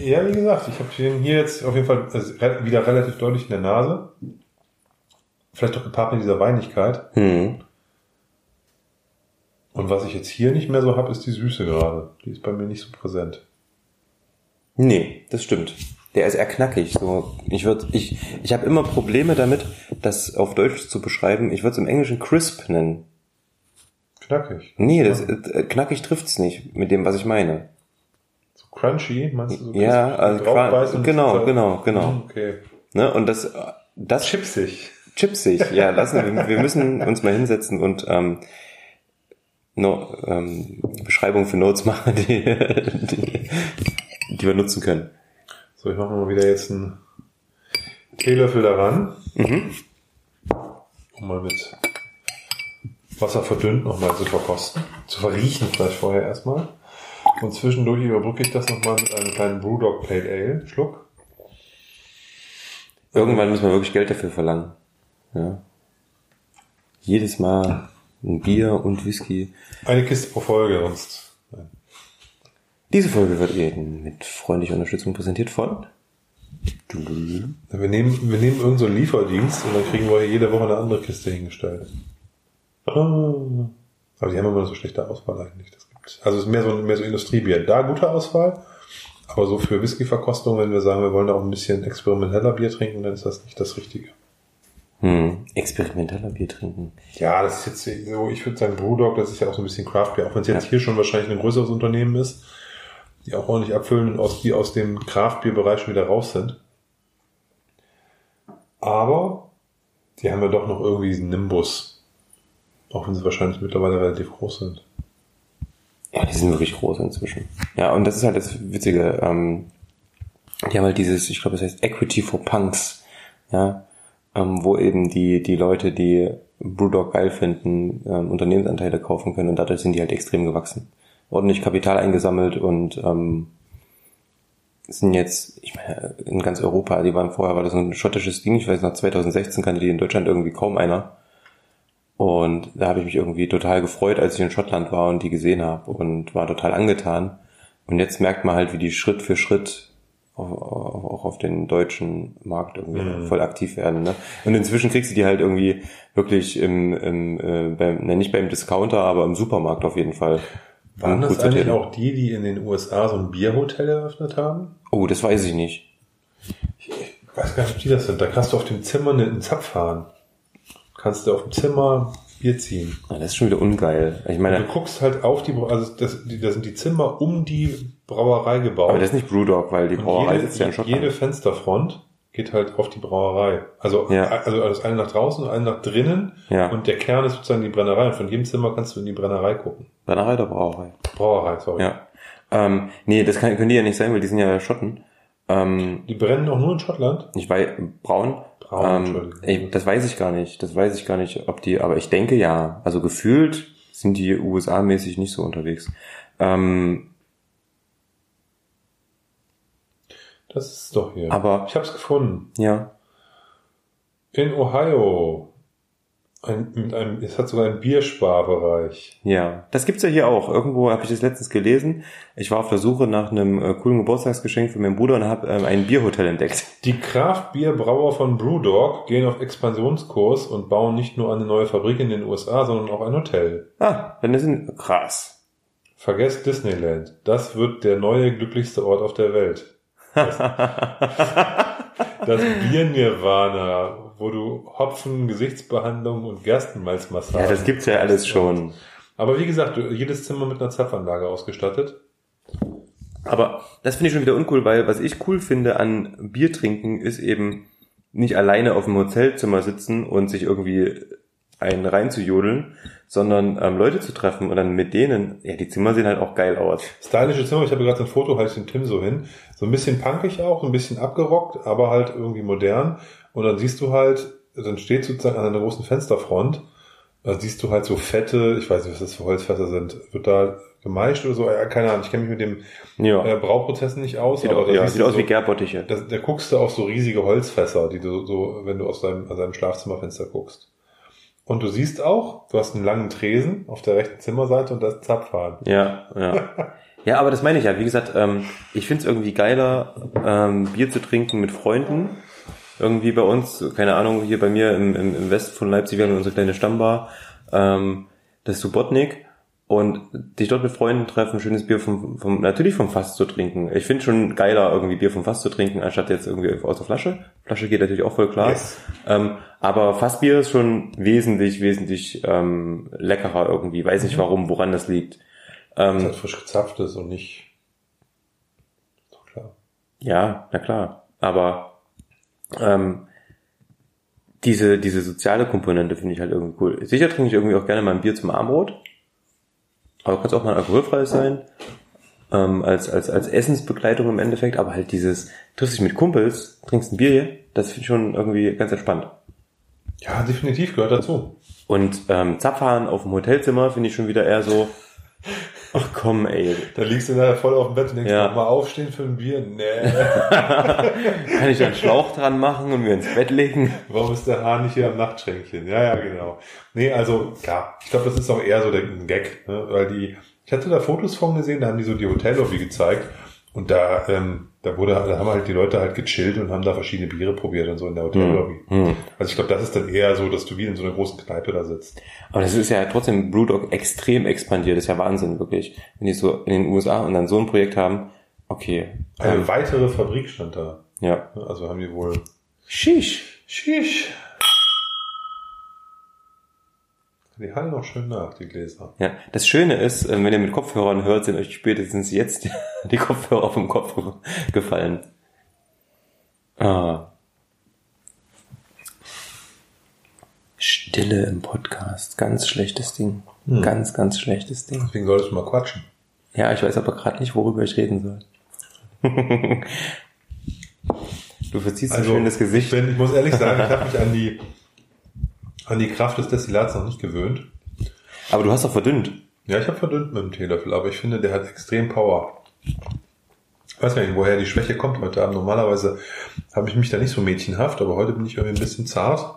[SPEAKER 2] Ja, wie gesagt, ich habe den hier jetzt auf jeden Fall also wieder relativ deutlich in der Nase. Vielleicht auch gepaart mit dieser Weinigkeit.
[SPEAKER 1] Hm.
[SPEAKER 2] Und was ich jetzt hier nicht mehr so habe, ist die Süße gerade. Die ist bei mir nicht so präsent.
[SPEAKER 1] Nee, das stimmt. Der ist eher knackig. So, ich würde, ich, ich habe immer Probleme damit, das auf Deutsch zu beschreiben. Ich würde es im Englischen crisp nennen.
[SPEAKER 2] Knackig.
[SPEAKER 1] Nee, das, äh, knackig trifft's nicht mit dem, was ich meine.
[SPEAKER 2] So crunchy, meinst du? So
[SPEAKER 1] Ja, also
[SPEAKER 2] und
[SPEAKER 1] genau, genau, genau.
[SPEAKER 2] Hm, Okay.
[SPEAKER 1] Ne? Und das, das
[SPEAKER 2] Chipsig.
[SPEAKER 1] chipsig. Ja, [laughs] lassen wir, wir müssen uns mal hinsetzen und ähm, no, ähm, Beschreibung für Notes machen, [laughs] die, die, die wir nutzen können.
[SPEAKER 2] So, ich mache mal wieder jetzt einen Teelöffel daran.
[SPEAKER 1] Mhm.
[SPEAKER 2] Um mal mit Wasser verdünnt nochmal zu verkosten. Zu verriechen vielleicht vorher erstmal. Und zwischendurch überbrücke ich das nochmal mit einem kleinen Brewdog Pale Ale. Schluck.
[SPEAKER 1] Irgendwann müssen wir wirklich Geld dafür verlangen. Ja. Jedes Mal ein Bier und Whisky.
[SPEAKER 2] Eine Kiste pro Folge, sonst.
[SPEAKER 1] Diese Folge wird Ihnen mit freundlicher Unterstützung präsentiert von.
[SPEAKER 2] Wir nehmen, wir nehmen irgendeinen so einen Lieferdienst und dann kriegen wir jede Woche eine andere Kiste hingestellt. Ah. Aber die haben immer so schlechte Auswahl eigentlich. Das gibt's. Also es ist mehr so, mehr so Industriebier. Da gute Auswahl. Aber so für Whisky-Verkostung, wenn wir sagen, wir wollen da auch ein bisschen experimenteller Bier trinken, dann ist das nicht das Richtige.
[SPEAKER 1] Hm, experimenteller Bier trinken.
[SPEAKER 2] Ja, das ist jetzt so, ich würde sagen, Brewdog, das ist ja auch so ein bisschen Craft-Bier, auch wenn es jetzt hier schon wahrscheinlich ein größeres Unternehmen ist, die auch ordentlich abfüllen und aus, die aus dem Craft-Bier-Bereich schon wieder raus sind. Aber die haben ja doch noch irgendwie diesen Nimbus. Auch wenn sie wahrscheinlich mittlerweile relativ groß sind.
[SPEAKER 1] Ja, die sind wirklich groß inzwischen. Ja, und das ist halt das Witzige. Ähm, die haben halt dieses, ich glaube, das heißt Equity for Punks. Ja, ähm, wo eben die, die Leute, die Brewdog geil finden, ähm, Unternehmensanteile kaufen können und dadurch sind die halt extrem gewachsen. Ordentlich Kapital eingesammelt und ähm, sind jetzt, ich meine, in ganz Europa, die waren vorher, war das so ein schottisches Ding, ich weiß noch, 2016 kannte die in Deutschland irgendwie kaum einer. Und da habe ich mich irgendwie total gefreut, als ich in Schottland war und die gesehen habe und war total angetan. Und jetzt merkt man halt, wie die Schritt für Schritt auch, auch auf den deutschen Markt irgendwie
[SPEAKER 2] Mhm.
[SPEAKER 1] voll aktiv werden. Ne? Und inzwischen kriegst du die halt irgendwie wirklich im, im äh, beim, ne, nicht beim Discounter, aber im Supermarkt auf jeden Fall.
[SPEAKER 2] Waren das eigentlich
[SPEAKER 1] tippen.
[SPEAKER 2] auch die, die in den USA so ein Bierhotel eröffnet haben?
[SPEAKER 1] Oh, das weiß ich nicht.
[SPEAKER 2] Ich weiß gar nicht, ob die das sind. Da kannst du auf dem Zimmer einen Zapf fahren. Kannst du auf dem Zimmer Bier ziehen.
[SPEAKER 1] Ah, Das ist schon wieder ungeil. Ich
[SPEAKER 2] Du
[SPEAKER 1] meine,
[SPEAKER 2] guckst halt auf die, also das, die, da sind die Zimmer um die Brauerei gebaut.
[SPEAKER 1] aber das ist nicht Brewdog, weil die Brauerei
[SPEAKER 2] jede,
[SPEAKER 1] sitzt ja in Schottland.
[SPEAKER 2] jede Fensterfront geht halt auf die Brauerei. Also,
[SPEAKER 1] Ja.
[SPEAKER 2] also das eine nach draußen und eine nach drinnen.
[SPEAKER 1] Ja.
[SPEAKER 2] Und der Kern ist sozusagen die Brennerei. Und von jedem Zimmer kannst du in die Brennerei gucken.
[SPEAKER 1] Brennerei oder Brauerei?
[SPEAKER 2] Brauerei, sorry.
[SPEAKER 1] Ja. Ähm, nee, das kann, können die ja nicht sein, weil die sind ja Schotten. Ähm,
[SPEAKER 2] Die brennen auch nur in Schottland.
[SPEAKER 1] ich weiß, braun.
[SPEAKER 2] Braun,
[SPEAKER 1] ähm, ey, das weiß ich gar nicht. Das weiß ich gar nicht, ob die, aber ich denke ja. Also gefühlt sind die USA-mäßig nicht so unterwegs. Ähm,
[SPEAKER 2] Das ist doch hier.
[SPEAKER 1] Aber-
[SPEAKER 2] ich habe es gefunden.
[SPEAKER 1] ja.
[SPEAKER 2] In Ohio. Ein, mit einem, es hat sogar einen Biersparbereich.
[SPEAKER 1] Ja, das gibt's ja hier auch. Irgendwo habe ich das letztens gelesen. Ich war auf der Suche nach einem äh, coolen Geburtstagsgeschenk für meinen Bruder und habe ähm, ein Bierhotel entdeckt. [laughs]
[SPEAKER 2] Die Kraftbierbrauer von Brewdog gehen auf Expansionskurs und bauen nicht nur eine neue Fabrik in den USA, sondern auch ein Hotel.
[SPEAKER 1] Ah, dann ist ein krass.
[SPEAKER 2] Vergesst Disneyland. Das wird der neue glücklichste Ort auf der Welt. Das, [laughs] das Bier-Nirvana, wo du Hopfen, Gesichtsbehandlung und Gerstenmalzmassage.
[SPEAKER 1] Ja, das gibt's ja alles schon.
[SPEAKER 2] Aber wie gesagt, jedes Zimmer mit einer Zapfanlage ausgestattet.
[SPEAKER 1] Aber das finde ich schon wieder uncool, weil was ich cool finde an Bier trinken ist eben nicht alleine auf dem Hotelzimmer sitzen und sich irgendwie einen reinzujodeln, sondern ähm, Leute zu treffen und dann mit denen, ja, die Zimmer sehen halt auch geil aus.
[SPEAKER 2] Stylische Zimmer, ich habe gerade ein Foto, halte ich den Tim so hin. So ein bisschen punkig auch, ein bisschen abgerockt, aber halt irgendwie modern. Und dann siehst du halt, dann steht sozusagen an einer großen Fensterfront, da siehst du halt so fette, ich weiß nicht, was das für Holzfässer sind, wird da gemeischt oder so, ja, keine Ahnung, ich kenne mich mit dem
[SPEAKER 1] Ja.
[SPEAKER 2] äh, Brauprozessen nicht aus.
[SPEAKER 1] Sieht,
[SPEAKER 2] aber
[SPEAKER 1] auch,
[SPEAKER 2] da
[SPEAKER 1] ja, sieht aus
[SPEAKER 2] so,
[SPEAKER 1] wie Gärbottiche.
[SPEAKER 2] Da, da guckst du auf so riesige Holzfässer, die du so, wenn du aus deinem, aus deinem Schlafzimmerfenster guckst. Und du siehst auch, du hast einen langen Tresen auf der rechten Zimmerseite und da ist Zapfhahn.
[SPEAKER 1] Ja, ja. Ja, aber das meine ich ja. Wie gesagt, ähm, ich find's irgendwie geiler, ähm, Bier zu trinken mit Freunden. Irgendwie bei uns, keine Ahnung, hier bei mir im, im, im Westen von Leipzig, wir haben unsere kleine Stammbar, ähm, das Subotnik. Und dich dort mit Freunden treffen, schönes Bier vom, vom natürlich vom Fass zu trinken. Ich finde schon geiler, irgendwie Bier vom Fass zu trinken, anstatt jetzt irgendwie aus der Flasche. Flasche geht natürlich auch voll klar.
[SPEAKER 2] Yes.
[SPEAKER 1] Ähm, aber Fassbier ist schon wesentlich, wesentlich ähm, leckerer irgendwie. Weiß nicht warum, woran das liegt.
[SPEAKER 2] Das
[SPEAKER 1] Ähm,
[SPEAKER 2] halt frisch gezapftes und nicht. Ist doch klar.
[SPEAKER 1] ja, na klar. Aber ähm, diese, diese soziale Komponente finde ich halt irgendwie cool. Sicher trinke ich irgendwie auch gerne mal ein Bier zum Armbrot. Aber kann es auch mal alkoholfreies sein. Ähm, als, als, als Essensbegleitung im Endeffekt. Aber halt dieses, triffst dich mit Kumpels, trinkst ein Bier das finde ich schon irgendwie ganz entspannt.
[SPEAKER 2] Ja, definitiv gehört dazu.
[SPEAKER 1] Und ähm, Zapfhahn auf dem Hotelzimmer finde ich schon wieder eher so, ach komm, ey,
[SPEAKER 2] Da liegst du nachher voll auf dem Bett und denkst,
[SPEAKER 1] Ja.
[SPEAKER 2] mal aufstehen für ein Bier? Nee. [laughs]
[SPEAKER 1] kann ich da einen Schlauch dran machen und mir ins Bett legen?
[SPEAKER 2] Warum ist der Hahn nicht hier am Nachtschränkchen? Ja, ja, genau. Nee, also klar, ich glaube, das ist auch eher so der ein Gag, ne? weil die, ich hatte da Fotos von gesehen, da haben die so die Hotellobby gezeigt und da, ähm, da wurde, da haben halt die Leute halt gechillt und haben da verschiedene Biere probiert und so in der Hotellobby.
[SPEAKER 1] Hm.
[SPEAKER 2] Also ich glaube, das ist dann eher so, dass du wie in so einer großen Kneipe da sitzt.
[SPEAKER 1] Aber das ist ja trotzdem Brewdog extrem expandiert. Das ist ja Wahnsinn, wirklich. Wenn die so in den USA und dann so ein Projekt haben, okay.
[SPEAKER 2] Eine
[SPEAKER 1] Ähm,
[SPEAKER 2] weitere Fabrik stand da.
[SPEAKER 1] ja.
[SPEAKER 2] Also haben die wohl.
[SPEAKER 1] Shish.
[SPEAKER 2] Sheesh. Die hallen noch schön nach, die Gläser.
[SPEAKER 1] Ja. Das Schöne ist, äh, wenn ihr mit Kopfhörern hört, sind euch spätestens jetzt [laughs] die Kopfhörer vom Kopf [laughs] gefallen. Ah. Stille im Podcast. Ganz schlechtes Ding. Ganz, ganz schlechtes Ding.
[SPEAKER 2] Deswegen solltest du mal quatschen.
[SPEAKER 1] Ja, ich weiß aber gerade nicht, worüber ich reden soll. [laughs] du verziehst so schön das
[SPEAKER 2] Ich,
[SPEAKER 1] Gesicht.
[SPEAKER 2] bin, ich muss ehrlich sagen, ich habe mich an die, an die Kraft des Destillats noch nicht gewöhnt.
[SPEAKER 1] Aber du hast doch verdünnt.
[SPEAKER 2] Ja, ich habe verdünnt mit dem Teelöffel, aber ich finde, der hat extrem Power. Ich weiß gar nicht, woher die Schwäche kommt heute Abend. Normalerweise habe ich mich da nicht so mädchenhaft, aber heute bin ich irgendwie ein bisschen zart.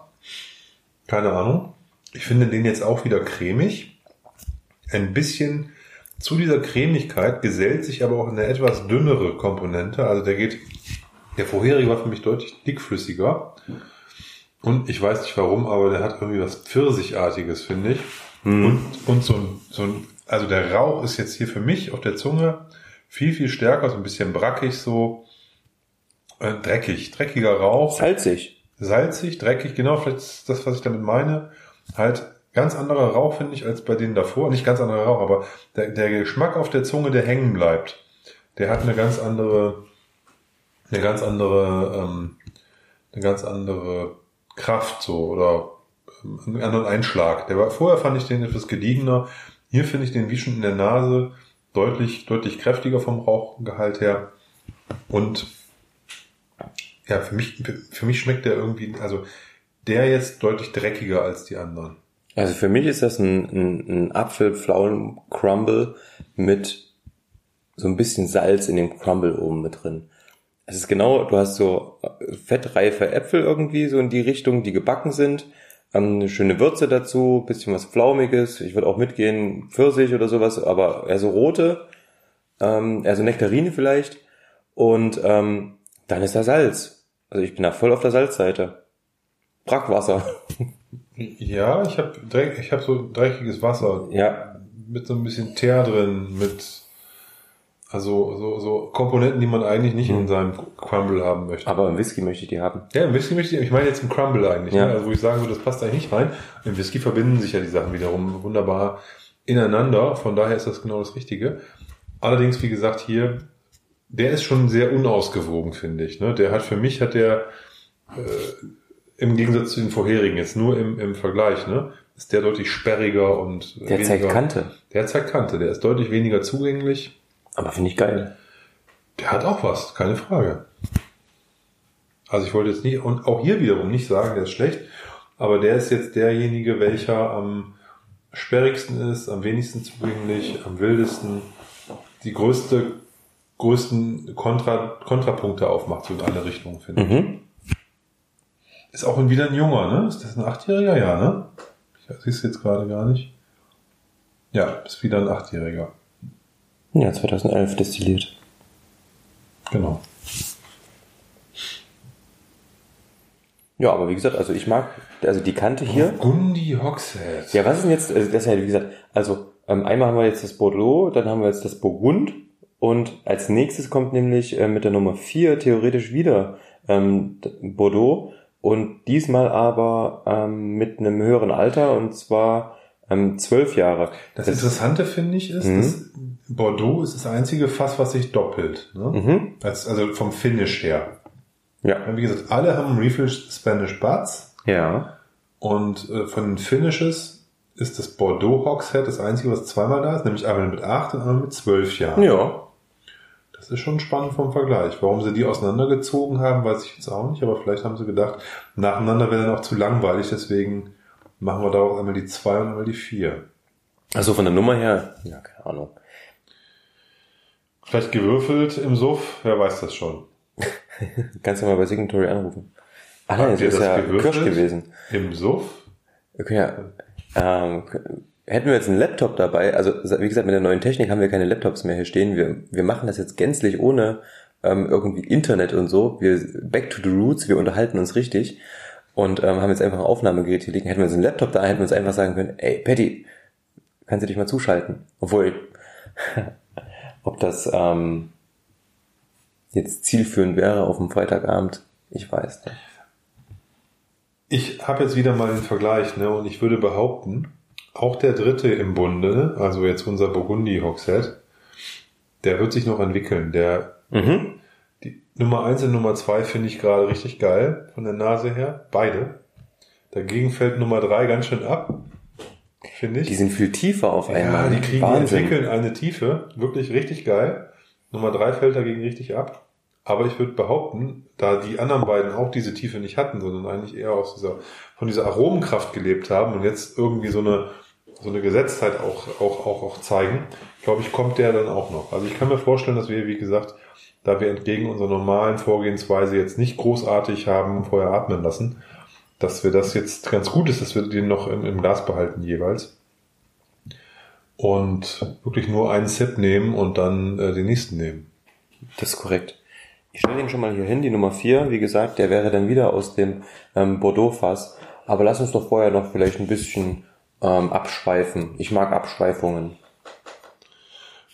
[SPEAKER 2] Keine Ahnung. Ich finde den jetzt auch wieder cremig. Ein bisschen zu dieser Cremigkeit gesellt sich aber auch eine etwas dünnere Komponente. Also der geht, der vorherige war für mich deutlich dickflüssiger. Und ich weiß nicht warum, aber der hat irgendwie was Pfirsichartiges, finde ich. Und, und so ein, so ein, also der Rauch ist jetzt hier für mich auf der Zunge viel, viel stärker, so ein bisschen brackig, so äh, dreckig, dreckiger Rauch,
[SPEAKER 1] Salzig.
[SPEAKER 2] salzig, dreckig, genau, vielleicht ist das, was ich damit meine. Halt ganz anderer Rauch, finde ich, als bei denen davor. Nicht ganz anderer Rauch, aber der, der Geschmack auf der Zunge, der hängen bleibt, der hat eine ganz andere, eine ganz andere, ähm, eine ganz andere Kraft so oder ähm, einen anderen Einschlag. Der war vorher fand ich den etwas gediegener. Hier finde ich den wie schon in der Nase deutlich deutlich kräftiger vom Rauchgehalt her und ja für mich für, mich schmeckt der irgendwie also der jetzt deutlich dreckiger als die anderen.
[SPEAKER 1] Also für mich ist das ein, ein, ein Apfel-Pflaumen-Crumble mit so ein bisschen Salz in dem Crumble oben mit drin. Es ist genau, du hast so äh, fettreife Äpfel irgendwie, so in die Richtung, die gebacken sind. Ähm, Eine schöne Würze dazu, bisschen was Flaumiges. Ich würde auch mitgehen, Pfirsich oder sowas, aber eher so rote, ähm, eher so Nektarine vielleicht. Und ähm, dann ist da Salz. Also ich bin da voll auf der Salzseite. Brackwasser. [laughs]
[SPEAKER 2] Ja, ich habe ich habe so dreckiges Wasser
[SPEAKER 1] Ja,
[SPEAKER 2] mit so ein bisschen Teer drin, mit also so, so Komponenten, die man eigentlich nicht in seinem Crumble haben möchte.
[SPEAKER 1] aber im Whisky möchte ich die haben.
[SPEAKER 2] Ja, im Whisky möchte ich, ich meine jetzt im Crumble eigentlich,
[SPEAKER 1] Ja.
[SPEAKER 2] ne? also wo ich sagen würde, das passt eigentlich nicht rein. Im Whisky verbinden sich ja die Sachen wiederum wunderbar ineinander, von daher ist das genau das Richtige. Allerdings, wie gesagt, hier, der ist schon sehr unausgewogen, finde ich. Ne? Der hat für mich, hat der äh, im Gegensatz zu den vorherigen, jetzt nur im, im Vergleich, ne, ist der deutlich sperriger und
[SPEAKER 1] Der weniger, zeigt Kante.
[SPEAKER 2] Der zeigt Kante, der ist deutlich weniger zugänglich.
[SPEAKER 1] Aber finde ich geil.
[SPEAKER 2] Der hat auch was, keine Frage. Also ich wollte jetzt nicht, und auch hier wiederum nicht sagen, der ist schlecht, aber der ist jetzt derjenige, welcher am sperrigsten ist, am wenigsten zugänglich, am wildesten, die größte, größten Kontra, Kontrapunkte aufmacht, so in alle Richtungen, finde ich.
[SPEAKER 1] Mhm.
[SPEAKER 2] Ist auch wieder ein junger, ne? Ist das ein Achtjähriger? Ja, ne? Ich sehe es jetzt gerade gar nicht. Ja, ist wieder ein Achtjähriger.
[SPEAKER 1] Ja, 2011 destilliert.
[SPEAKER 2] Genau.
[SPEAKER 1] Ja, aber wie gesagt, also ich mag, also die Kante hier.
[SPEAKER 2] Gundi Hogshead.
[SPEAKER 1] Ja, was ist denn jetzt, also das ist ja, wie gesagt, also ähm, einmal haben wir jetzt das Bordeaux, dann haben wir jetzt das Burgund und als nächstes kommt nämlich äh, mit der Nummer 4 theoretisch wieder ähm, Bordeaux und diesmal aber ähm, mit einem höheren Alter und zwar ähm, zwölf Jahre.
[SPEAKER 2] Das, das Interessante finde ich ist, mhm. dass Bordeaux ist das einzige Fass, was sich doppelt. Ne?
[SPEAKER 1] Mhm.
[SPEAKER 2] Als, also vom Finish her.
[SPEAKER 1] Ja.
[SPEAKER 2] Wie gesagt, alle haben Refill Spanish Butts.
[SPEAKER 1] Ja.
[SPEAKER 2] Und äh, von den Finishes ist das Bordeaux Hogshead das einzige, was zweimal da ist, nämlich einmal mit acht und einmal mit zwölf Jahren.
[SPEAKER 1] Ja.
[SPEAKER 2] Das ist schon spannend vom Vergleich. Warum sie die auseinandergezogen haben, weiß ich jetzt auch nicht, aber vielleicht haben sie gedacht, nacheinander wäre dann auch zu langweilig, deswegen machen wir daraus einmal die zwei und einmal die vier.
[SPEAKER 1] Also von der Nummer her, ja, keine Ahnung.
[SPEAKER 2] Vielleicht gewürfelt im Suff, wer weiß das schon. [laughs]
[SPEAKER 1] Kannst du mal bei Signatory anrufen. Ach nein, das ist ja Kirsch gewesen.
[SPEAKER 2] Im Suff?
[SPEAKER 1] Okay, ja. Ähm, hätten wir jetzt einen Laptop dabei, also wie gesagt, mit der neuen Technik haben wir keine Laptops mehr hier stehen. Wir, wir machen das jetzt gänzlich ohne ähm, irgendwie Internet und so. Wir back to the roots, wir unterhalten uns richtig und ähm, haben jetzt einfach ein Aufnahmegerät hier liegen. Hätten wir jetzt einen Laptop da, hätten wir uns einfach sagen können, ey, Patty, kannst du dich mal zuschalten? Obwohl, [laughs] ob das ähm, jetzt zielführend wäre auf dem Freitagabend, ich weiß nicht.
[SPEAKER 2] Ich habe jetzt wieder mal den Vergleich, ne, und ich würde behaupten, auch der dritte im Bunde, also jetzt unser Burgundi Hogshead, der wird sich noch entwickeln. Der
[SPEAKER 1] mhm.
[SPEAKER 2] die Nummer eins und Nummer zwei finde ich gerade richtig geil von der Nase her, beide. Dagegen fällt Nummer drei ganz schön ab, finde ich.
[SPEAKER 1] Die sind viel tiefer auf einmal.
[SPEAKER 2] Ja, die kriegen, die entwickeln eine Tiefe, wirklich richtig geil. Nummer drei fällt dagegen richtig ab. Aber ich würde behaupten, da die anderen beiden auch diese Tiefe nicht hatten, sondern eigentlich eher aus dieser, von dieser Aromenkraft gelebt haben und jetzt irgendwie so eine, so eine Gesetztheit auch, auch, auch, auch zeigen, glaube ich, kommt der dann auch noch. Also ich kann mir vorstellen, dass wir, wie gesagt, da wir entgegen unserer normalen Vorgehensweise jetzt nicht großartig haben vorher atmen lassen, dass wir das jetzt ganz gut ist, dass wir den noch im, im Glas behalten jeweils. Und wirklich nur einen Sip nehmen und dann äh, den nächsten nehmen.
[SPEAKER 1] Das ist korrekt. Ich stelle den schon mal hier hin, die Nummer 4, wie gesagt, der wäre dann wieder aus dem ähm, Bordeaux-Fass. Aber lass uns doch vorher noch vielleicht ein bisschen ähm, abschweifen. Ich mag Abschweifungen.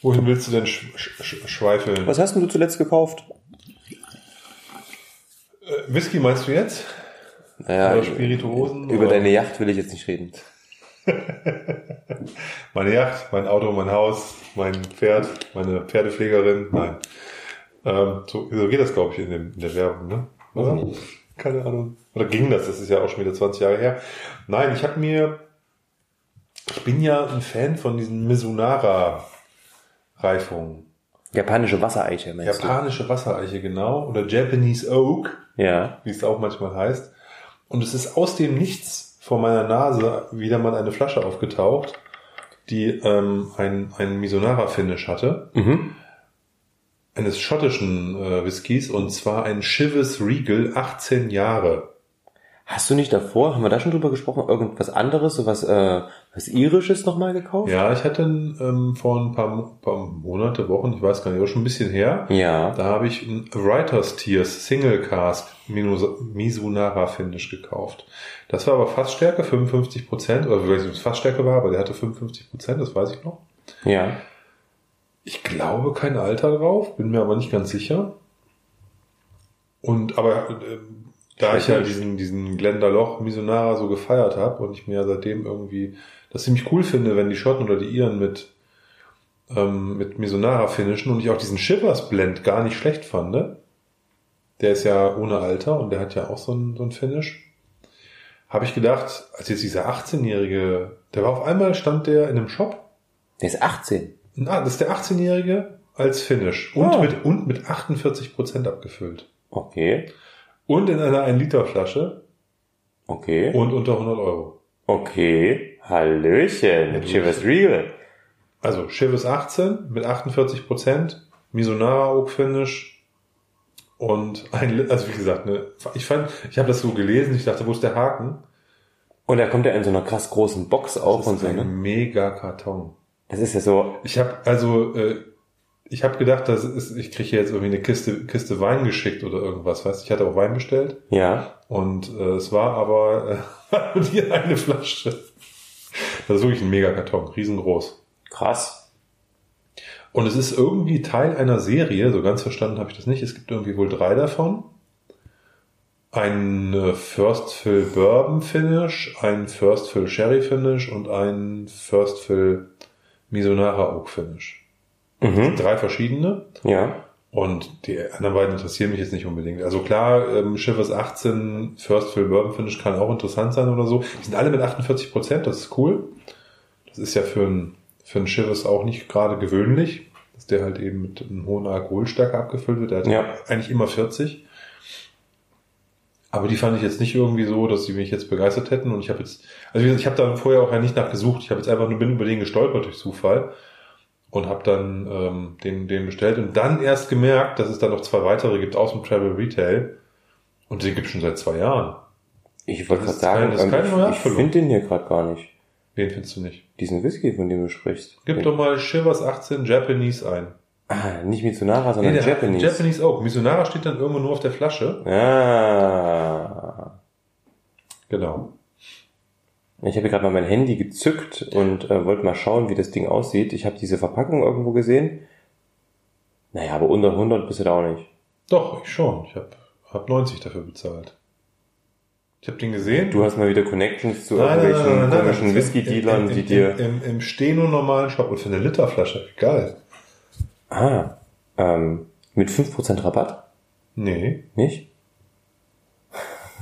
[SPEAKER 2] Wohin willst du denn sch sch schweifeln?
[SPEAKER 1] Was hast denn du zuletzt gekauft?
[SPEAKER 2] Äh, Whisky meinst du jetzt?
[SPEAKER 1] Naja,
[SPEAKER 2] oder Spirituosen?
[SPEAKER 1] Über
[SPEAKER 2] oder?
[SPEAKER 1] deine Yacht will ich jetzt nicht reden. [laughs]
[SPEAKER 2] meine Yacht, mein Auto, mein Haus, mein Pferd, meine Pferdepflegerin. Nein. Ähm, so, so geht das, glaube ich, in, dem, in der Werbung, ne? Oder? Keine Ahnung. Oder ging das? Das ist ja auch schon wieder 20 Jahre her. Nein, ich habe mir, ich bin ja ein Fan von diesen Mizunara-Reifungen.
[SPEAKER 1] Japanische Wassereiche, meinst
[SPEAKER 2] Japanische du? Wassereiche, genau. Oder Japanese Oak.
[SPEAKER 1] Ja.
[SPEAKER 2] Wie es auch manchmal heißt. Und es ist aus dem Nichts vor meiner Nase wieder mal eine Flasche aufgetaucht, die ähm, ein, ein Misonara-Finish hatte.
[SPEAKER 1] Mhm
[SPEAKER 2] eines schottischen äh, Whiskys und zwar ein Chivas Regal 18 Jahre.
[SPEAKER 1] Hast du nicht davor, haben wir da schon drüber gesprochen, irgendwas anderes, so was, äh, was irisches nochmal gekauft?
[SPEAKER 2] Ja, ich hatte ähm, vor ein paar, paar Monate, Wochen, ich weiß gar nicht, auch schon ein bisschen her.
[SPEAKER 1] Ja.
[SPEAKER 2] Da habe ich ein Writer's Tears Single Cask Mizunara Finish gekauft. Das war aber Fassstärke, 55 Prozent, oder vielleicht nicht Fassstärke war, aber der hatte 55 Prozent, das weiß ich noch.
[SPEAKER 1] Ja.
[SPEAKER 2] Ich glaube kein Alter drauf, bin mir aber nicht ganz sicher. Und aber äh, da ich ja diesen, diesen Glendaloch Misonara so gefeiert habe und ich mir ja seitdem irgendwie das ziemlich cool finde, wenn die Schotten oder die Iren mit, ähm, mit Misonara finishen und ich auch diesen Shivers Blend gar nicht schlecht fand, Der ist ja ohne Alter und der hat ja auch so ein, so ein Finish. Habe ich gedacht, als jetzt dieser 18-Jährige, der war auf einmal, stand der in einem Shop.
[SPEAKER 1] Der ist 18.
[SPEAKER 2] Na, das ist der 18-Jährige als Finish und,
[SPEAKER 1] Ah.
[SPEAKER 2] mit, und mit 48% abgefüllt.
[SPEAKER 1] Okay.
[SPEAKER 2] Und in einer 1-Liter-Flasche
[SPEAKER 1] Okay.
[SPEAKER 2] und unter 100 Euro.
[SPEAKER 1] Okay. Hallöchen.
[SPEAKER 2] Ja,
[SPEAKER 1] Chivas Regal.
[SPEAKER 2] Also Chivas 18 mit 48%, Misonara Oak Finish und ein, also wie gesagt, ne, ich fand, ich habe das so gelesen, ich dachte, wo ist der Haken?
[SPEAKER 1] Und da kommt er in so einer krass großen Box auch
[SPEAKER 2] Das
[SPEAKER 1] und
[SPEAKER 2] ist
[SPEAKER 1] so,
[SPEAKER 2] ein
[SPEAKER 1] ne?
[SPEAKER 2] mega Karton.
[SPEAKER 1] Das ist ja so,
[SPEAKER 2] Ich habe also, äh, ich habe gedacht, das ist, ich kriege jetzt irgendwie eine Kiste, Kiste Wein geschickt oder irgendwas, weißt du? Ich hatte auch Wein bestellt
[SPEAKER 1] ja.
[SPEAKER 2] und äh, es war aber äh, [laughs] hier eine Flasche. Das ist wirklich ein mega Karton, riesengroß.
[SPEAKER 1] Krass.
[SPEAKER 2] Und es ist irgendwie Teil einer Serie, so ganz verstanden habe ich das nicht. Es gibt irgendwie wohl drei davon. Ein äh, First Fill Bourbon Finish, ein First Fill Sherry Finish und ein First Fill Misonara Oak Finish.
[SPEAKER 1] Mhm.
[SPEAKER 2] Drei verschiedene.
[SPEAKER 1] Ja.
[SPEAKER 2] Und die anderen beiden interessieren mich jetzt nicht unbedingt. Also klar, ähm, Schiffers 18 First Fill Bourbon Finish kann auch interessant sein oder so. Die sind alle mit 48 Prozent, das ist cool. Das ist ja für ein, für ein Schiffers auch nicht gerade gewöhnlich, dass der halt eben mit einem hohen Alkoholstärke abgefüllt wird. Der hat
[SPEAKER 1] Ja.
[SPEAKER 2] eigentlich immer 40. Aber die fand ich jetzt nicht irgendwie so, dass sie mich jetzt begeistert hätten. Und ich habe jetzt, also wie gesagt, ich habe da vorher auch ja nicht nachgesucht. Ich habe jetzt einfach nur bin über den gestolpert durch Zufall und habe dann ähm, den, den bestellt und dann erst gemerkt, dass es da noch zwei weitere gibt aus dem Travel Retail. Und den gibt schon seit zwei Jahren.
[SPEAKER 1] Ich wollte gerade sagen,
[SPEAKER 2] das ist keine neue
[SPEAKER 1] ähm, ich, finde den hier gerade gar nicht.
[SPEAKER 2] Den findest du nicht.
[SPEAKER 1] Diesen Whisky, von dem du sprichst.
[SPEAKER 2] Gib
[SPEAKER 1] Den-
[SPEAKER 2] doch mal Shivers 18 Japanese ein.
[SPEAKER 1] Ah, nicht Mitsunara, sondern
[SPEAKER 2] der
[SPEAKER 1] Japanese.
[SPEAKER 2] Japanese Oak. Misonara steht dann irgendwo nur auf der Flasche.
[SPEAKER 1] Ah.
[SPEAKER 2] Genau.
[SPEAKER 1] Ich habe gerade mal mein Handy gezückt und äh, wollte mal schauen, wie das Ding aussieht. Ich habe diese Verpackung irgendwo gesehen. Naja, aber unter 100 bist du da auch nicht.
[SPEAKER 2] Doch, ich schon. Ich habe hab 90 dafür bezahlt. Ich habe den gesehen.
[SPEAKER 1] Du hast mal wieder Connections zu
[SPEAKER 2] Nein,
[SPEAKER 1] irgendwelchen
[SPEAKER 2] nein, nein, nein,
[SPEAKER 1] komischen Whisky-Dealern,
[SPEAKER 2] im- im-
[SPEAKER 1] die
[SPEAKER 2] im-
[SPEAKER 1] dir...
[SPEAKER 2] Im, im Steno normalen Shop und für eine Literflasche. Geil.
[SPEAKER 1] Ah, ähm, mit 5% Rabatt?
[SPEAKER 2] Nee.
[SPEAKER 1] Nicht?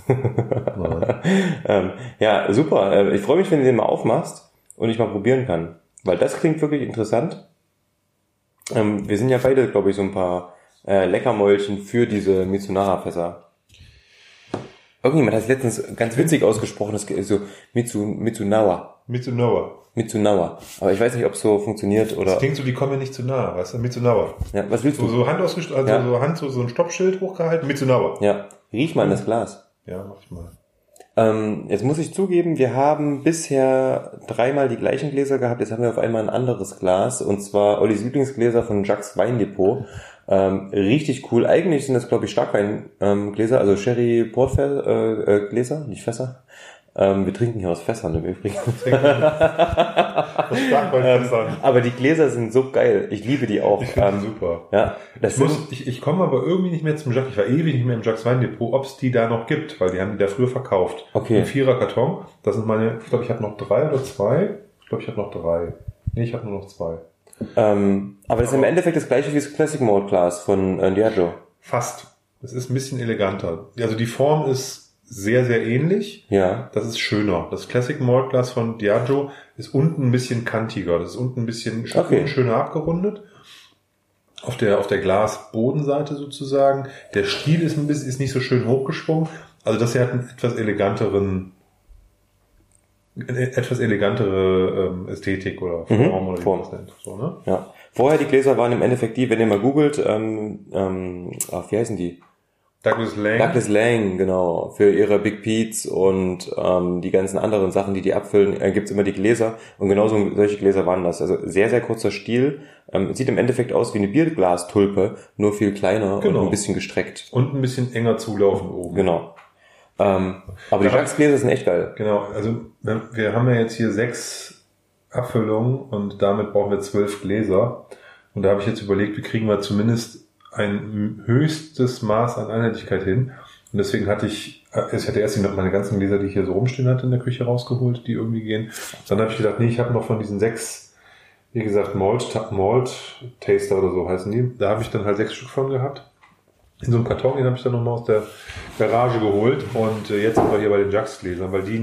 [SPEAKER 1] [laughs] Ähm, ja, super. Äh, ich freue mich, wenn du den mal aufmachst und ich mal probieren kann. Weil das klingt wirklich interessant. Ähm, wir sind ja beide, glaube ich, so ein paar äh, Leckermäulchen für diese Mitsunara-Fässer. Irgendjemand hat es letztens ganz witzig ausgesprochen, das ist so Mitsu, Mitsunawa.
[SPEAKER 2] Mitsunawa.
[SPEAKER 1] Mitsunawa. Aber ich weiß nicht, ob es so funktioniert oder.
[SPEAKER 2] Das klingt so, die kommen mir nicht zu nah, weißt du? Mitsunawa.
[SPEAKER 1] Ja, was willst
[SPEAKER 2] So,
[SPEAKER 1] du?
[SPEAKER 2] so Hand ausgestellt, also
[SPEAKER 1] Ja.
[SPEAKER 2] so Hand, so, so ein Stoppschild hochgehalten. Mitsunawa.
[SPEAKER 1] Ja, riech mal in das Glas.
[SPEAKER 2] Ja, mach ich mal.
[SPEAKER 1] Ähm, jetzt muss ich zugeben, wir haben bisher dreimal die gleichen Gläser gehabt. Jetzt haben wir auf einmal ein anderes Glas und zwar Ollis Lieblingsgläser von Jacques Weindepot. Ähm, richtig cool. Eigentlich sind das, glaube ich, Starkweingläser, ähm, also Sherry Port äh, äh, Gläser, nicht Fässer. Ähm, wir trinken hier aus Fässern im Übrigen. [laughs] Ähm, aber die Gläser sind so geil. Ich liebe die auch.
[SPEAKER 2] Ich finde
[SPEAKER 1] Ähm,
[SPEAKER 2] super.
[SPEAKER 1] ja, das
[SPEAKER 2] Ich, muss, ich, ich komme aber irgendwie nicht mehr zum Jacques. Ich war ewig nicht mehr im Jacques Weindepot, ob es die da noch gibt, weil die haben die da früher verkauft.
[SPEAKER 1] Okay.
[SPEAKER 2] Ein Vierer Karton. Das sind meine, ich glaube, ich habe noch drei oder zwei. Ich glaube, ich habe noch drei. Nee, ich habe nur noch zwei.
[SPEAKER 1] ähm, aber das ist im Endeffekt das gleiche wie das Classic Mode Glas von äh, Diageo.
[SPEAKER 2] Fast. Es ist ein bisschen eleganter. Also die Form ist sehr, sehr ähnlich.
[SPEAKER 1] Ja.
[SPEAKER 2] Das ist schöner. Das Classic Malt Glas von Diageo ist unten ein bisschen kantiger. Das ist unten ein bisschen sch-
[SPEAKER 1] Okay.
[SPEAKER 2] schöner abgerundet. Auf der, auf der Glasbodenseite sozusagen. Der Stiel ist ein bisschen, ist nicht so schön hochgesprungen. Also das hier hat einen etwas eleganteren, eine etwas elegantere ähm, Ästhetik oder
[SPEAKER 1] Mhm,
[SPEAKER 2] Form oder wie
[SPEAKER 1] Form.
[SPEAKER 2] man das nennt. So, ne?
[SPEAKER 1] Ja. Vorher die Gläser waren im Endeffekt die, wenn ihr mal googelt, ähm, ähm, ach, wie heißen die?
[SPEAKER 2] Douglas Lang.
[SPEAKER 1] Douglas Lang, genau, für ihre Big Peats und ähm, die ganzen anderen Sachen, die die abfüllen, äh, gibt's immer die Gläser und genauso solche Gläser waren das. Also sehr, sehr kurzer Stiel, ähm, sieht im Endeffekt aus wie eine Bierglastulpe, nur viel kleiner
[SPEAKER 2] Genau.
[SPEAKER 1] und ein bisschen gestreckt.
[SPEAKER 2] Und ein bisschen enger zulaufend oben.
[SPEAKER 1] Genau. Ähm, aber die
[SPEAKER 2] Ja.
[SPEAKER 1] Jacques Gläser sind echt geil.
[SPEAKER 2] Genau, also wir wir haben ja jetzt hier sechs Abfüllungen und damit brauchen wir zwölf Gläser. Und da habe ich jetzt überlegt, wie kriegen wir zumindest ein höchstes Maß an Einheitlichkeit hin. Und deswegen hatte ich, äh, ich hatte erst meine ganzen Gläser, die ich hier so rumstehen hatte in der Küche rausgeholt, die irgendwie gehen. Dann habe ich gedacht, nee, ich habe noch von diesen sechs, wie gesagt, Malt, Malt Taster oder so heißen die. Da habe ich dann halt sechs Stück von gehabt. in so einem Karton, den habe ich dann nochmal aus der Garage geholt und äh, jetzt sind wir hier bei den Jax-Gläsern, weil die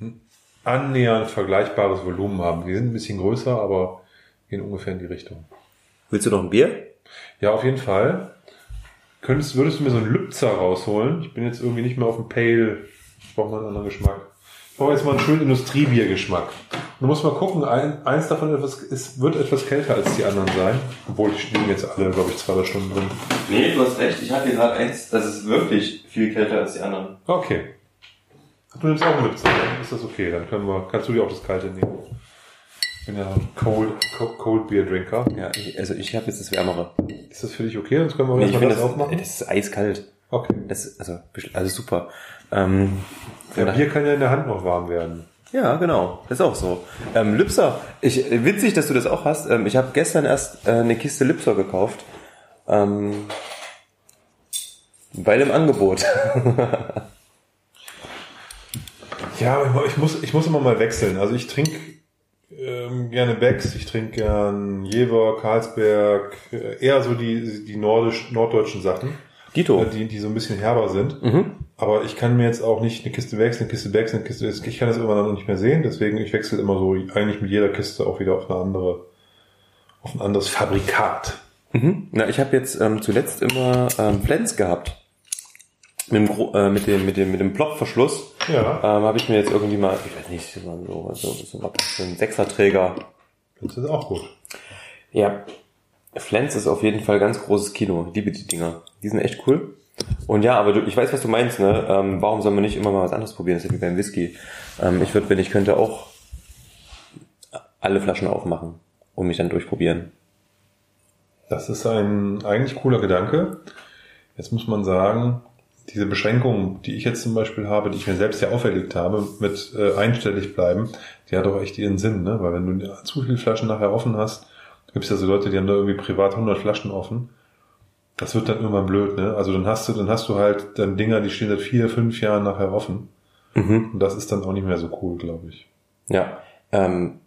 [SPEAKER 2] ein annähernd vergleichbares Volumen haben. Die sind ein bisschen größer, aber gehen ungefähr in die Richtung.
[SPEAKER 1] Willst du noch ein Bier?
[SPEAKER 2] Ja, auf jeden Fall. Könntest, würdest du mir so einen Lübzer rausholen? Ich bin jetzt irgendwie nicht mehr auf dem Pale. Ich brauche mal einen anderen Geschmack. Ich brauche jetzt mal einen schönen Industriebiergeschmack. Du musst mal gucken, ein, eins davon etwas, ist, wird etwas kälter als die anderen sein. Obwohl, die stehen jetzt alle, glaube ich, zwei drei Stunden drin.
[SPEAKER 1] Nee, du hast recht. Ich hatte gerade eins, das ist wirklich viel kälter als die anderen.
[SPEAKER 2] Okay. Du nimmst auch einen Lübzer, dann ist das okay. Dann können wir, kannst du dir auch das Kalte nehmen. Ich bin ja ein Cold, Cold, Beer Drinker.
[SPEAKER 1] Ja, ich, also ich habe jetzt das Wärmere.
[SPEAKER 2] Ist das für dich okay? Sonst können wir
[SPEAKER 1] Nee, ich finde
[SPEAKER 2] das
[SPEAKER 1] das,
[SPEAKER 2] aufmachen.
[SPEAKER 1] das ist eiskalt.
[SPEAKER 2] Okay.
[SPEAKER 1] Das also, also super. Ähm,
[SPEAKER 2] Ja, Bier kann ja in der Hand noch warm werden.
[SPEAKER 1] Ja, genau. Das ist auch so. Ähm, Lipser. Ich, witzig, dass du das auch hast. Ähm, ich habe gestern erst äh, eine Kiste Lipser gekauft. Ähm, bei dem Angebot. [laughs]
[SPEAKER 2] Ja, aber ich muss, ich muss immer mal wechseln. Also ich trinke ähm, gerne Becks, ich trinke gern Jever, Karlsberg, äh, eher so die, die nordisch, norddeutschen Sachen,
[SPEAKER 1] Dito.
[SPEAKER 2] äh, die, die so ein bisschen herber sind.
[SPEAKER 1] Mhm.
[SPEAKER 2] Aber ich kann mir jetzt auch nicht eine Kiste Becks, eine Kiste Becks, eine Kiste, ich kann das irgendwann dann nicht mehr sehen. Deswegen, ich wechsle immer so eigentlich mit jeder Kiste auch wieder auf eine andere, auf ein anderes Fabrikat.
[SPEAKER 1] Mhm. Na, ich habe jetzt ähm, zuletzt immer ähm, Flens gehabt. Mit dem, äh, mit dem, mit dem, mit dem Plopverschluss.
[SPEAKER 2] Ja,
[SPEAKER 1] Ähm, habe ich mir jetzt irgendwie mal, ich weiß nicht, so, so, so, ein Sechserträger
[SPEAKER 2] das ist auch gut.
[SPEAKER 1] Ja, Flens ist auf jeden Fall ganz großes Kino. Liebe die Dinger. Die sind echt cool. Und ja, aber du, ich weiß, was du meinst, ne? Ähm, warum soll man nicht immer mal was anderes probieren? Das ist ja wie beim Whisky. Ähm, ich würde, wenn ich könnte, auch alle Flaschen aufmachen und mich dann durchprobieren.
[SPEAKER 2] Das ist ein eigentlich cooler Gedanke. Jetzt muss man sagen, diese Beschränkung, die ich jetzt zum Beispiel habe, die ich mir selbst ja auferlegt habe, mit äh, einstellig bleiben, die hat doch echt ihren Sinn, ne? Weil wenn du zu viele Flaschen nachher offen hast, gibt es ja so Leute, die haben da irgendwie privat 100 Flaschen offen. Das wird dann irgendwann blöd, ne? Also dann hast du, dann hast du halt dann Dinger, die stehen seit vier, fünf Jahren nachher offen.
[SPEAKER 1] Mhm.
[SPEAKER 2] Und das ist dann auch nicht mehr so cool, glaube ich.
[SPEAKER 1] Ja, ähm,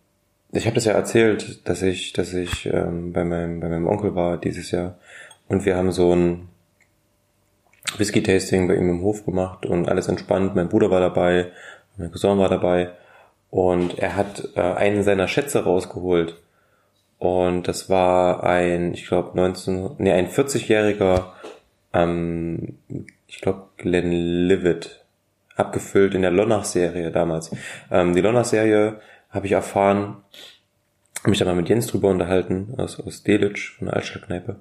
[SPEAKER 1] ich habe das ja erzählt, dass ich, dass ich ähm, bei meinem bei meinem Onkel war dieses Jahr und wir haben so ein Whisky-Tasting bei ihm im Hof gemacht und alles entspannt. Mein Bruder war dabei, mein Cousin war dabei und er hat äh, einen seiner Schätze rausgeholt und das war ein, ich glaube 19, nee ein 40-jähriger, ähm, ich glaube Glenlivet, abgefüllt in der Lonnach-Serie damals. Ähm, die Lonnach-Serie habe ich erfahren, mich da mal mit Jens drüber unterhalten, aus, aus Delitzsch, von der Altstadtkneipe.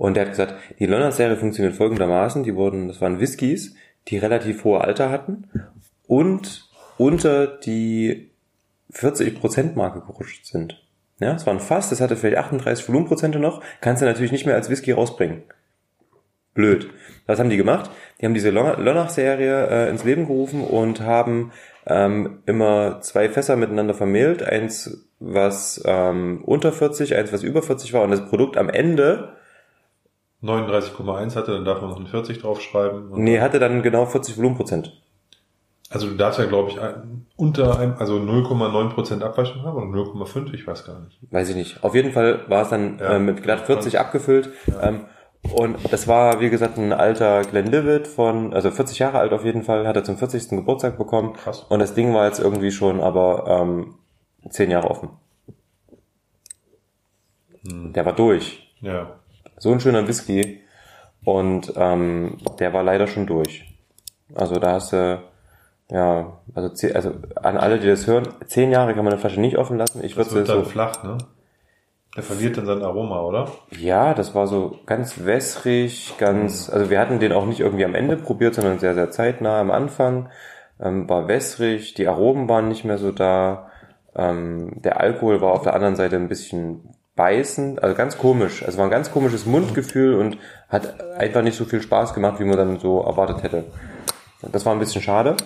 [SPEAKER 1] Und der hat gesagt, die Lonnach-Serie funktioniert folgendermaßen, die wurden, das waren Whiskys, die relativ hohe Alter hatten und unter die 40%-Marke gerutscht sind. Ja, es war ein Fass, das hatte vielleicht 38 Volumenprozente noch, kannst du natürlich nicht mehr als Whisky rausbringen. Blöd. Was haben die gemacht? Die haben diese Lon- Lonach-Serie äh, ins Leben gerufen und haben ähm, immer zwei Fässer miteinander vermählt. Eins, was ähm, unter 40, eins, was über 40 war. Und das Produkt am Ende,
[SPEAKER 2] 39,1 hatte, dann darf man noch ein 40 draufschreiben. Und
[SPEAKER 1] nee, hatte dann genau 40 Volumenprozent.
[SPEAKER 2] Also du darfst ja, glaube ich, unter einem, also 0,9% Abweichung haben oder 0,5, ich weiß gar nicht.
[SPEAKER 1] Weiß ich nicht. Auf jeden Fall war es dann
[SPEAKER 2] Ja.
[SPEAKER 1] äh, mit glatt 40 abgefüllt. Ähm, und das war, wie gesagt, ein alter Glenlivet von, also 40 Jahre alt auf jeden Fall, hat er zum 40. Geburtstag bekommen.
[SPEAKER 2] Krass.
[SPEAKER 1] Und das Ding war jetzt irgendwie schon aber ähm, 10 Jahre offen. Der war durch.
[SPEAKER 2] Ja.
[SPEAKER 1] So ein schöner Whisky. Und ähm, der war leider schon durch. Also da hast du, ja, also, also an alle, die das hören, 10 Jahre kann man eine Flasche nicht offen lassen. Ich
[SPEAKER 2] Das
[SPEAKER 1] würde
[SPEAKER 2] wird
[SPEAKER 1] so
[SPEAKER 2] dann flach, ne? Der verliert dann sein Aroma, oder?
[SPEAKER 1] Ja, das war so ganz wässrig, ganz, also wir hatten den auch nicht irgendwie am Ende probiert, sondern sehr, sehr zeitnah am Anfang. Ähm, war wässrig, die Aromen waren nicht mehr so da. Ähm, der Alkohol war auf der anderen Seite ein bisschen beißend, also ganz komisch. Also war ein ganz komisches Mundgefühl und hat einfach nicht so viel Spaß gemacht, wie man dann so erwartet hätte. Das war ein bisschen schade.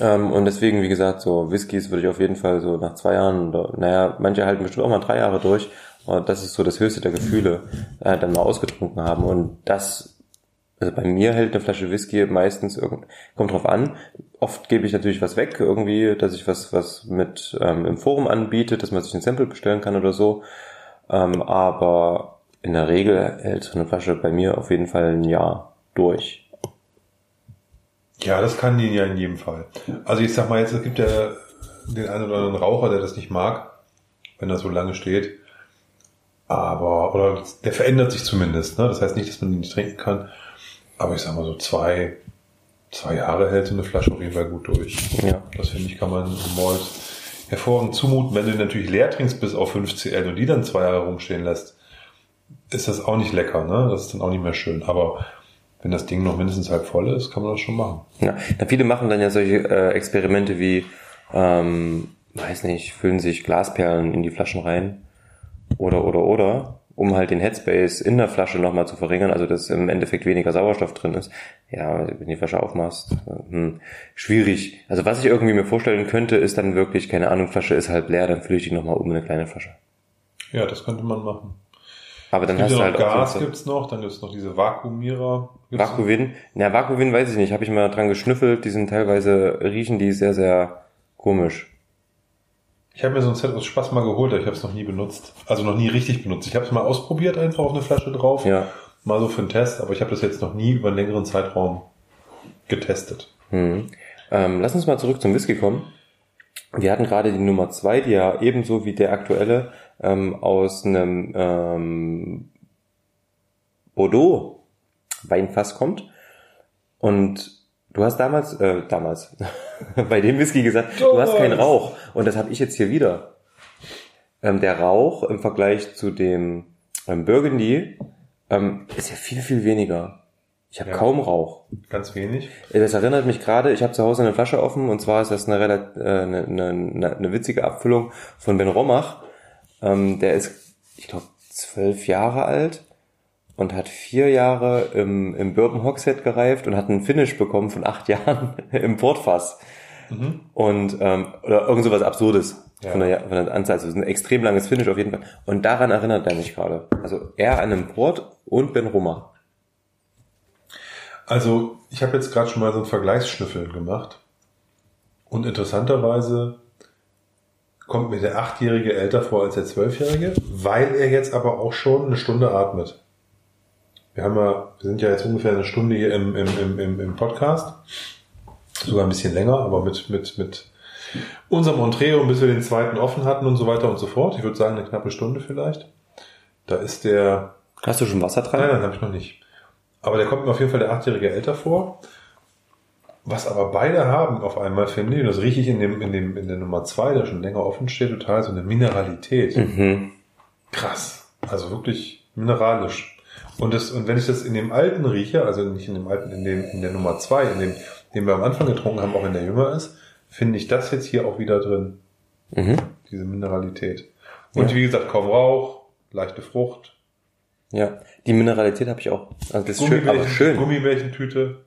[SPEAKER 1] Ähm, und deswegen, wie gesagt, so Whiskys würde ich auf jeden Fall so nach zwei Jahren, oder, naja, manche halten bestimmt auch mal drei Jahre durch. Aber das ist so das höchste der Gefühle, äh, dann mal ausgetrunken haben. Und das, also bei mir hält eine Flasche Whisky meistens irgend, kommt drauf an. Oft gebe ich natürlich was weg, irgendwie, dass ich was, was mit ähm, im Forum anbiete, dass man sich ein Sample bestellen kann oder so. Ähm, aber in der Regel hält so eine Flasche bei mir auf jeden Fall ein Jahr durch.
[SPEAKER 2] Ja, das kann die ja in jedem Fall. Also ich sag mal jetzt, es gibt ja den einen oder anderen Raucher, der das nicht mag, wenn er so lange steht. Aber, oder der verändert sich zumindest. Ne? Das heißt nicht, dass man ihn nicht trinken kann. Aber ich sag mal so zwei, zwei Jahre hält so eine Flasche auf jeden Fall gut durch.
[SPEAKER 1] Ja.
[SPEAKER 2] Das finde ich, kann man im Malt hervorragend zumuten. Wenn du natürlich leer trinkst bis auf 5 CL und die dann zwei Jahre rumstehen lässt, ist das auch nicht lecker. Ne? Das ist dann auch nicht mehr schön. Aber wenn das Ding noch mindestens halb voll ist, kann man das schon machen.
[SPEAKER 1] Ja, na, viele machen dann ja solche äh, Experimente wie, ähm, weiß nicht, füllen sich Glasperlen in die Flaschen rein oder oder oder, um halt den Headspace in der Flasche nochmal zu verringern, also dass im Endeffekt weniger Sauerstoff drin ist. Ja, wenn du die Flasche aufmachst, hm, schwierig. Also was ich irgendwie mir vorstellen könnte, ist dann wirklich, keine Ahnung, Flasche ist halb leer, dann fülle ich die nochmal um in eine kleine Flasche.
[SPEAKER 2] Ja, das könnte man machen.
[SPEAKER 1] Aber dann hast du halt auch
[SPEAKER 2] Gas
[SPEAKER 1] so-
[SPEAKER 2] gibt's noch, dann gibt's noch diese Vakuumierer.
[SPEAKER 1] Vakuvin. Na, Vakuvin weiß ich nicht. Habe ich mal dran geschnüffelt. Die sind teilweise, riechen die sehr, sehr komisch.
[SPEAKER 2] Ich habe mir so ein Set aus Spaß mal geholt, aber ich habe es noch nie benutzt. Also noch nie richtig benutzt. Ich habe es mal ausprobiert, einfach auf eine Flasche drauf.
[SPEAKER 1] Ja.
[SPEAKER 2] Mal so für einen Test, aber ich habe das jetzt noch nie über einen längeren Zeitraum getestet.
[SPEAKER 1] Hm. Ähm, lass uns mal zurück zum Whisky kommen. Wir hatten gerade die Nummer zwei, die ja ebenso wie der aktuelle ähm, aus einem ähm, Bordeaux Weinfass kommt. Und du hast damals, äh, damals, [laughs] bei dem Whisky gesagt, du hast keinen. Rauch. Und das habe ich jetzt hier wieder. Ähm, der Rauch im Vergleich zu dem ähm, Burgundy ähm, ist ja viel, viel weniger. Ich habe
[SPEAKER 2] Ja.
[SPEAKER 1] kaum Rauch.
[SPEAKER 2] Ganz wenig.
[SPEAKER 1] Das erinnert mich gerade, ich habe zu Hause eine Flasche offen und zwar ist das eine, relat- äh, eine, eine, eine, eine witzige Abfüllung von Ben Romach. Ähm, der ist, ich glaube, zwölf Jahre alt und hat vier Jahre im, im Bourbon Hogshead gereift und hat einen Finish bekommen von acht [laughs] Jahren im Portfass. Und ähm, oder irgend sowas Absurdes
[SPEAKER 2] Ja.
[SPEAKER 1] von, der, von der Anzahl. Also ein extrem langes Finish auf jeden Fall. Und daran erinnert er mich gerade. Also er an einem Port und Ben Romach.
[SPEAKER 2] Also ich habe jetzt gerade schon mal so einen Vergleichsschnüffel gemacht. Und interessanterweise kommt mir der Achtjährige älter vor als der Zwölfjährige, weil er jetzt aber auch schon eine Stunde atmet. Wir haben ja, wir sind ja jetzt ungefähr eine Stunde hier im, im, im, im, Podcast. Sogar ein bisschen länger, aber mit, mit, mit unserem Montreo, bis wir den zweiten offen hatten und so weiter und so fort. Ich würde sagen, eine knappe Stunde vielleicht. Da ist der,
[SPEAKER 1] Hast du schon Wasser dran?
[SPEAKER 2] Nein, nein, habe ich noch nicht. Aber der kommt mir auf jeden Fall der achtjährige älter vor. Was aber beide haben auf einmal, finde ich, und das rieche ich in, dem, in, dem, in der Nummer zwei, der schon länger offen steht, total so eine Mineralität.
[SPEAKER 1] Mhm.
[SPEAKER 2] Krass. Also wirklich mineralisch. Und, das, und wenn ich das in dem alten rieche, also nicht in dem alten, in, dem, in der Nummer zwei, in dem, den wir am Anfang getrunken haben, auch wenn der jünger ist, finde ich das jetzt hier auch wieder drin.
[SPEAKER 1] Mhm.
[SPEAKER 2] Diese Mineralität. Und
[SPEAKER 1] Ja.
[SPEAKER 2] wie gesagt, kaum Rauch, leichte Frucht.
[SPEAKER 1] Ja, die Mineralität habe ich auch. Also das ist schön, aber schön.
[SPEAKER 2] Gummibärchentüte.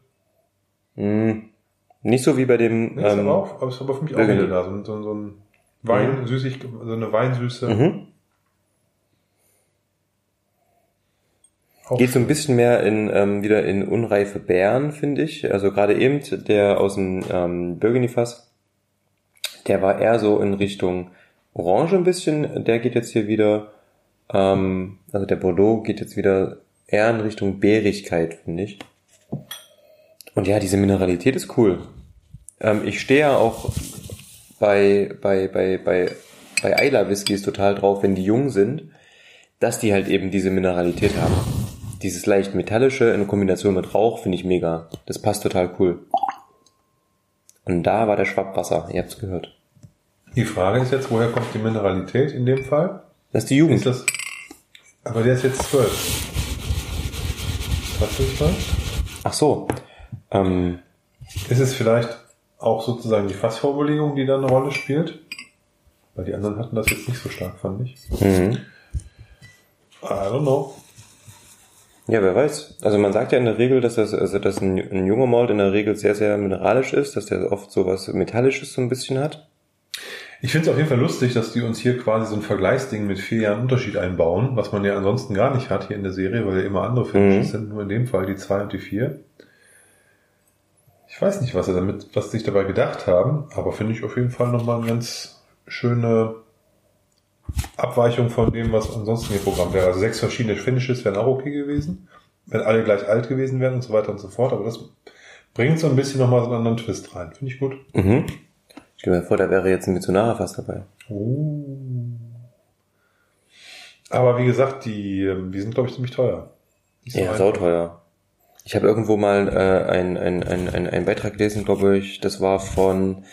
[SPEAKER 1] Mm, nicht so wie bei dem.
[SPEAKER 2] Ja, ist
[SPEAKER 1] Ähm,
[SPEAKER 2] aber, auch, aber ist aber für mich auch wieder da. So, so, so ein Wein, süßig, so eine Weinsüße.
[SPEAKER 1] mhm.
[SPEAKER 2] Auch
[SPEAKER 1] Geht so ein bisschen mehr in ähm, wieder in unreife Beeren, finde ich. Also gerade eben der aus dem ähm, Burgundy-Fass, der war eher so in Richtung Orange ein bisschen. Der geht jetzt hier wieder, ähm, also der Bordeaux geht jetzt wieder eher in Richtung Beerigkeit, finde ich. Und ja, diese Mineralität ist cool. Ähm, ich stehe ja auch bei, bei, bei, bei, bei Eila Whiskys total drauf, wenn die jung sind, dass die halt eben diese Mineralität haben. Dieses leicht metallische in Kombination mit Rauch finde ich mega. Das passt total cool. Und da war der Schwapp Wasser. Ihr habt's gehört.
[SPEAKER 2] Die Frage ist jetzt, woher kommt die Mineralität in dem Fall?
[SPEAKER 1] Das ist die Jugend.
[SPEAKER 2] Ist das, aber der ist jetzt zwölf. Was ist das?
[SPEAKER 1] Ach so. Ähm,
[SPEAKER 2] Ist es vielleicht auch sozusagen die Fassvorbelegung, die da eine Rolle spielt? Weil die anderen hatten das jetzt nicht so stark, fand ich.
[SPEAKER 1] mhm.
[SPEAKER 2] I don't know.
[SPEAKER 1] Ja, wer weiß. Also man sagt ja in der Regel, dass das, also dass ein, ein junger Malt in der Regel sehr, sehr mineralisch ist, dass der oft sowas Metallisches so ein bisschen hat.
[SPEAKER 2] Ich finde es auf jeden Fall lustig, dass die uns hier quasi so ein Vergleichsding mit vier Jahren Unterschied einbauen, was man ja ansonsten gar nicht hat hier in der Serie, weil ja immer andere Finishes
[SPEAKER 1] Mhm.
[SPEAKER 2] sind, nur in dem Fall die zwei und die vier. Ich weiß nicht, was sie damit, was sie sich dabei gedacht haben, aber finde ich auf jeden Fall nochmal eine ganz schöne Abweichung von dem, was ansonsten hier Programm wäre. Also sechs verschiedene Finishes wären auch okay gewesen, wenn alle gleich alt gewesen wären und so weiter und so fort. Aber das bringt so ein bisschen nochmal so einen anderen Twist rein. Finde ich gut.
[SPEAKER 1] Mhm. Ich stelle mir vor, da wäre jetzt ein Mitsunara fast dabei.
[SPEAKER 2] Oh. Aber wie gesagt, die, ähm, die sind, glaube ich, ziemlich teuer. So
[SPEAKER 1] Ja, sauteuer. Ich habe irgendwo mal äh, ein, ein, ein, ein, einen Beitrag gelesen, glaube ich, das war von,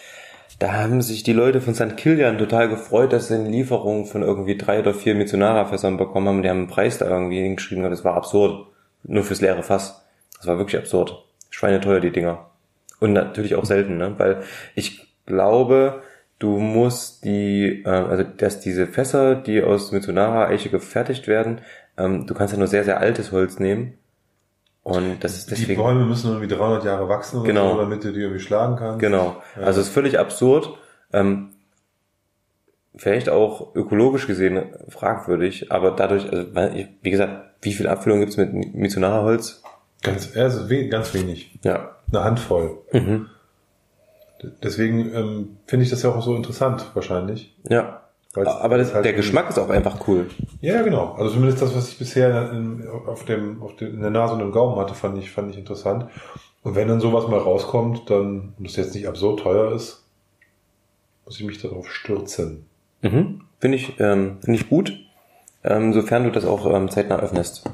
[SPEAKER 1] da haben sich die Leute von St. Kilian total gefreut, dass sie eine Lieferung von irgendwie drei oder vier Mitsunara-Fässern bekommen haben. Die haben einen Preis da irgendwie hingeschrieben, das war absurd. Nur fürs leere Fass. Das war wirklich absurd. Schweineteuer, die Dinger. Und natürlich auch selten, ne? Weil ich glaube, du musst die, äh, also dass diese Fässer, die aus Mitsunara-Eiche gefertigt werden, ähm, du kannst ja nur sehr, sehr altes Holz nehmen. Und das ist
[SPEAKER 2] Die
[SPEAKER 1] deswegen.
[SPEAKER 2] Bäume müssen irgendwie 300 Jahre wachsen oder
[SPEAKER 1] Genau.
[SPEAKER 2] so, damit du die irgendwie schlagen kannst.
[SPEAKER 1] Genau.
[SPEAKER 2] Ja.
[SPEAKER 1] Also es ist völlig absurd. Ähm, vielleicht auch ökologisch gesehen fragwürdig, aber dadurch, also, wie gesagt, wie viel Abfüllung gibt's mit Mitsunara-Holz?
[SPEAKER 2] Ganz, also we ganz wenig.
[SPEAKER 1] Ja.
[SPEAKER 2] Eine Handvoll.
[SPEAKER 1] Mhm.
[SPEAKER 2] Deswegen ähm, finde ich das ja auch so interessant, wahrscheinlich.
[SPEAKER 1] Ja.
[SPEAKER 2] Weil's-
[SPEAKER 1] Aber das,
[SPEAKER 2] halt
[SPEAKER 1] der Geschmack ist auch einfach cool.
[SPEAKER 2] Ja, genau. Also zumindest das, was ich bisher in, auf dem, auf dem, in der Nase und im Gaumen hatte, fand ich, fand ich interessant. Und wenn dann sowas mal rauskommt, dann, und das jetzt nicht absurd teuer ist, muss ich mich darauf stürzen.
[SPEAKER 1] Mhm. Finde ich, ähm, finde ich gut, ähm, sofern du das auch ähm, zeitnah öffnest.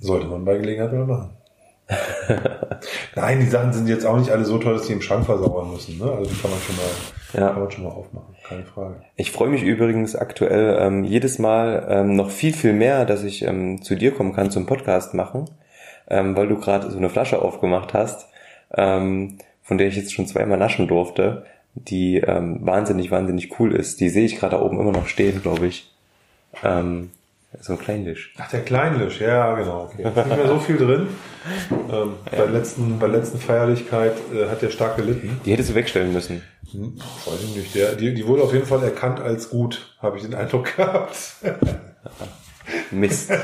[SPEAKER 2] Sollte man bei Gelegenheit mal machen. [laughs] Nein, die Sachen sind jetzt auch nicht alle so toll, dass die im Schrank versauern müssen. Ne? Also die kann man schon mal,
[SPEAKER 1] Ja.
[SPEAKER 2] kann man schon mal aufmachen, keine Frage.
[SPEAKER 1] Ich freue mich übrigens aktuell ähm, jedes Mal ähm, noch viel, viel mehr, dass ich ähm, zu dir kommen kann zum Podcast machen, ähm, weil du gerade so eine Flasche aufgemacht hast, ähm, von der ich jetzt schon zweimal naschen durfte, die ähm, wahnsinnig, wahnsinnig cool ist. Die sehe ich gerade da oben immer noch stehen, glaube ich. Ähm, so ein Kleinlisch.
[SPEAKER 2] Ach, der Kleinlisch, ja, genau. Okay. Ist nicht mehr so viel drin. Ähm, bei, der letzten, bei letzten Feierlichkeit äh, hat der stark gelitten.
[SPEAKER 1] Die hättest du wegstellen müssen.
[SPEAKER 2] Hm, weiß ich nicht. Der, die, die wurde auf jeden Fall erkannt als gut, habe ich den Eindruck gehabt. [laughs]
[SPEAKER 1] Mist. [laughs]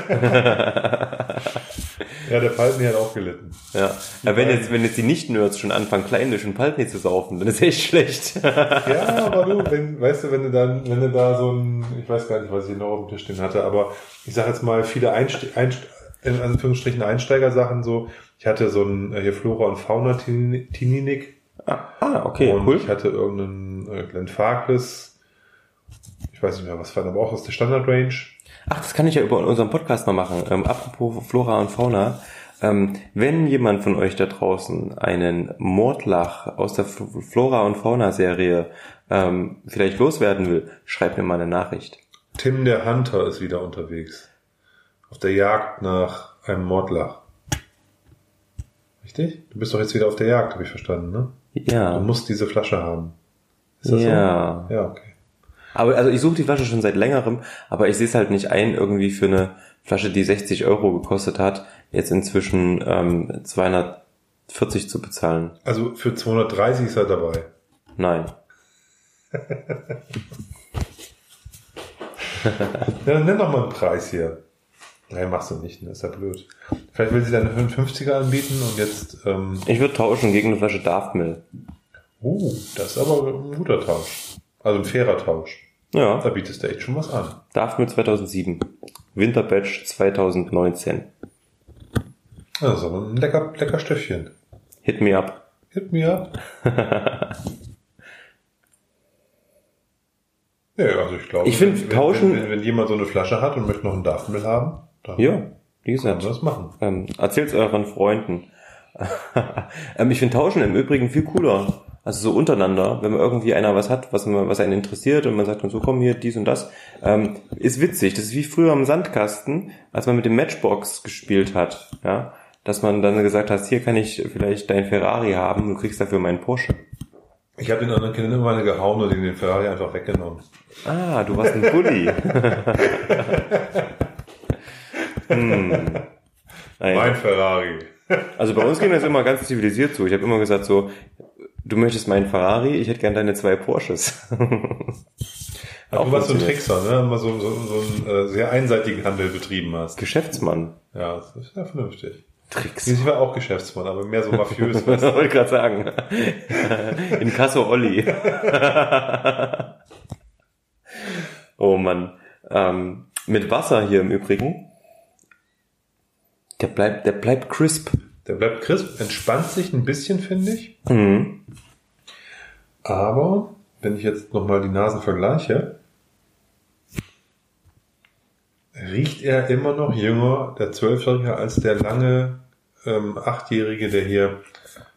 [SPEAKER 2] Ja, der Paltney hat auch gelitten.
[SPEAKER 1] ja. Aber wenn jetzt, wenn jetzt die Nicht-Nerds schon anfangen, Kleinlisch und Paltney zu saufen, dann ist echt schlecht. [laughs]
[SPEAKER 2] Ja, aber du, wenn, weißt du, wenn du dann, wenn du da so ein, ich weiß gar nicht, was ich noch auf dem Tisch stehen hatte, aber ich sag jetzt mal viele Einste Einst in Anführungsstrichen Einsteigersachen so. Ich hatte so ein äh, hier Flora und Fauna Tininik
[SPEAKER 1] ah, okay,
[SPEAKER 2] und
[SPEAKER 1] cool.
[SPEAKER 2] ich hatte irgendeinen äh, Glenn Farkless. Ich weiß nicht mehr, was war, aber auch aus der Standard Range.
[SPEAKER 1] Ach, das kann ich ja über unseren Podcast mal machen. Ähm, apropos Flora und Fauna. Ähm, wenn jemand von euch da draußen einen Mordlach aus der Flora und Fauna Serie ähm, vielleicht loswerden will, schreibt mir mal eine Nachricht.
[SPEAKER 2] Tim der Hunter ist wieder unterwegs. Auf der Jagd nach einem Mordlach. Richtig? Du bist doch jetzt wieder auf der Jagd, habe ich verstanden, ne? Du
[SPEAKER 1] Ja.
[SPEAKER 2] musst diese Flasche haben. Ist das
[SPEAKER 1] Ja.
[SPEAKER 2] so? Ja, okay.
[SPEAKER 1] Aber also ich suche die Flasche schon seit längerem, aber ich sehe es halt nicht ein, irgendwie für eine Flasche, die 60 Euro gekostet hat, jetzt inzwischen ähm, 240 zu bezahlen.
[SPEAKER 2] Also für 230 ist er dabei.
[SPEAKER 1] Nein. [laughs]
[SPEAKER 2] Ja, dann nenn doch mal einen Preis hier. Nein, machst du nicht, ne? Ist ja blöd. Vielleicht will sie dann einen 50er anbieten und jetzt, ähm,
[SPEAKER 1] Ich würde tauschen gegen eine Flasche Daftmill.
[SPEAKER 2] oh, das ist aber ein guter Tausch. Also ein fairer Tausch.
[SPEAKER 1] Ja.
[SPEAKER 2] Da bietest du echt schon was an.
[SPEAKER 1] Daftmill 2007. Winterbatch 2019.
[SPEAKER 2] Das ist aber ein lecker, lecker Stöffchen.
[SPEAKER 1] Hit me up.
[SPEAKER 2] Hit me up. [laughs] ja, also ich glaube,
[SPEAKER 1] Ich find,
[SPEAKER 2] wenn,
[SPEAKER 1] tauschen-
[SPEAKER 2] Wenn, wenn, wenn jemand so eine Flasche hat und möchte noch einen Daffenmill haben, dann
[SPEAKER 1] Ja, wie
[SPEAKER 2] kann man
[SPEAKER 1] gesagt.
[SPEAKER 2] das machen.
[SPEAKER 1] Ähm, erzählt's euren Freunden. [laughs] ähm, ich finde Tauschen im Übrigen viel cooler. Also so untereinander, wenn man irgendwie einer was hat, was, man, was einen interessiert und man sagt dann so, komm hier, dies und das. Ähm, ist witzig. Das ist wie früher am Sandkasten, als man mit dem Matchbox gespielt hat. Ja, dass man dann gesagt hat, hier kann ich vielleicht dein Ferrari haben, du kriegst dafür meinen Porsche.
[SPEAKER 2] Ich habe den anderen Kindern immer eine gehauen und den Ferrari einfach weggenommen.
[SPEAKER 1] Ah, du warst ein Bulli. [laughs] hm. Nein.
[SPEAKER 2] Mein Ferrari.
[SPEAKER 1] Also bei uns ging das immer ganz zivilisiert so. Ich habe immer gesagt so, du möchtest meinen Ferrari, ich hätte gern deine zwei Porsches.
[SPEAKER 2] Aber du warst so ein. Trickser, ne? Immer so, so, so einen äh, sehr einseitigen Handel betrieben hast.
[SPEAKER 1] Geschäftsmann.
[SPEAKER 2] Ja, das ist ja vernünftig.
[SPEAKER 1] Tricks.
[SPEAKER 2] Ich war auch Geschäftsmann, aber mehr so mafiös.
[SPEAKER 1] Das [laughs]
[SPEAKER 2] weißt
[SPEAKER 1] wollte ich gerade sagen. [laughs] In Kasso Olli. Oh Mann. Ähm, mit Wasser hier im Übrigen. Der bleibt, der bleibt crisp.
[SPEAKER 2] Der bleibt crisp, entspannt sich ein bisschen, finde ich.
[SPEAKER 1] Mhm.
[SPEAKER 2] Aber wenn ich jetzt nochmal die Nasen vergleiche, riecht er immer noch jünger, der Zwölfjährige, als der lange ähm, Achtjährige, der hier,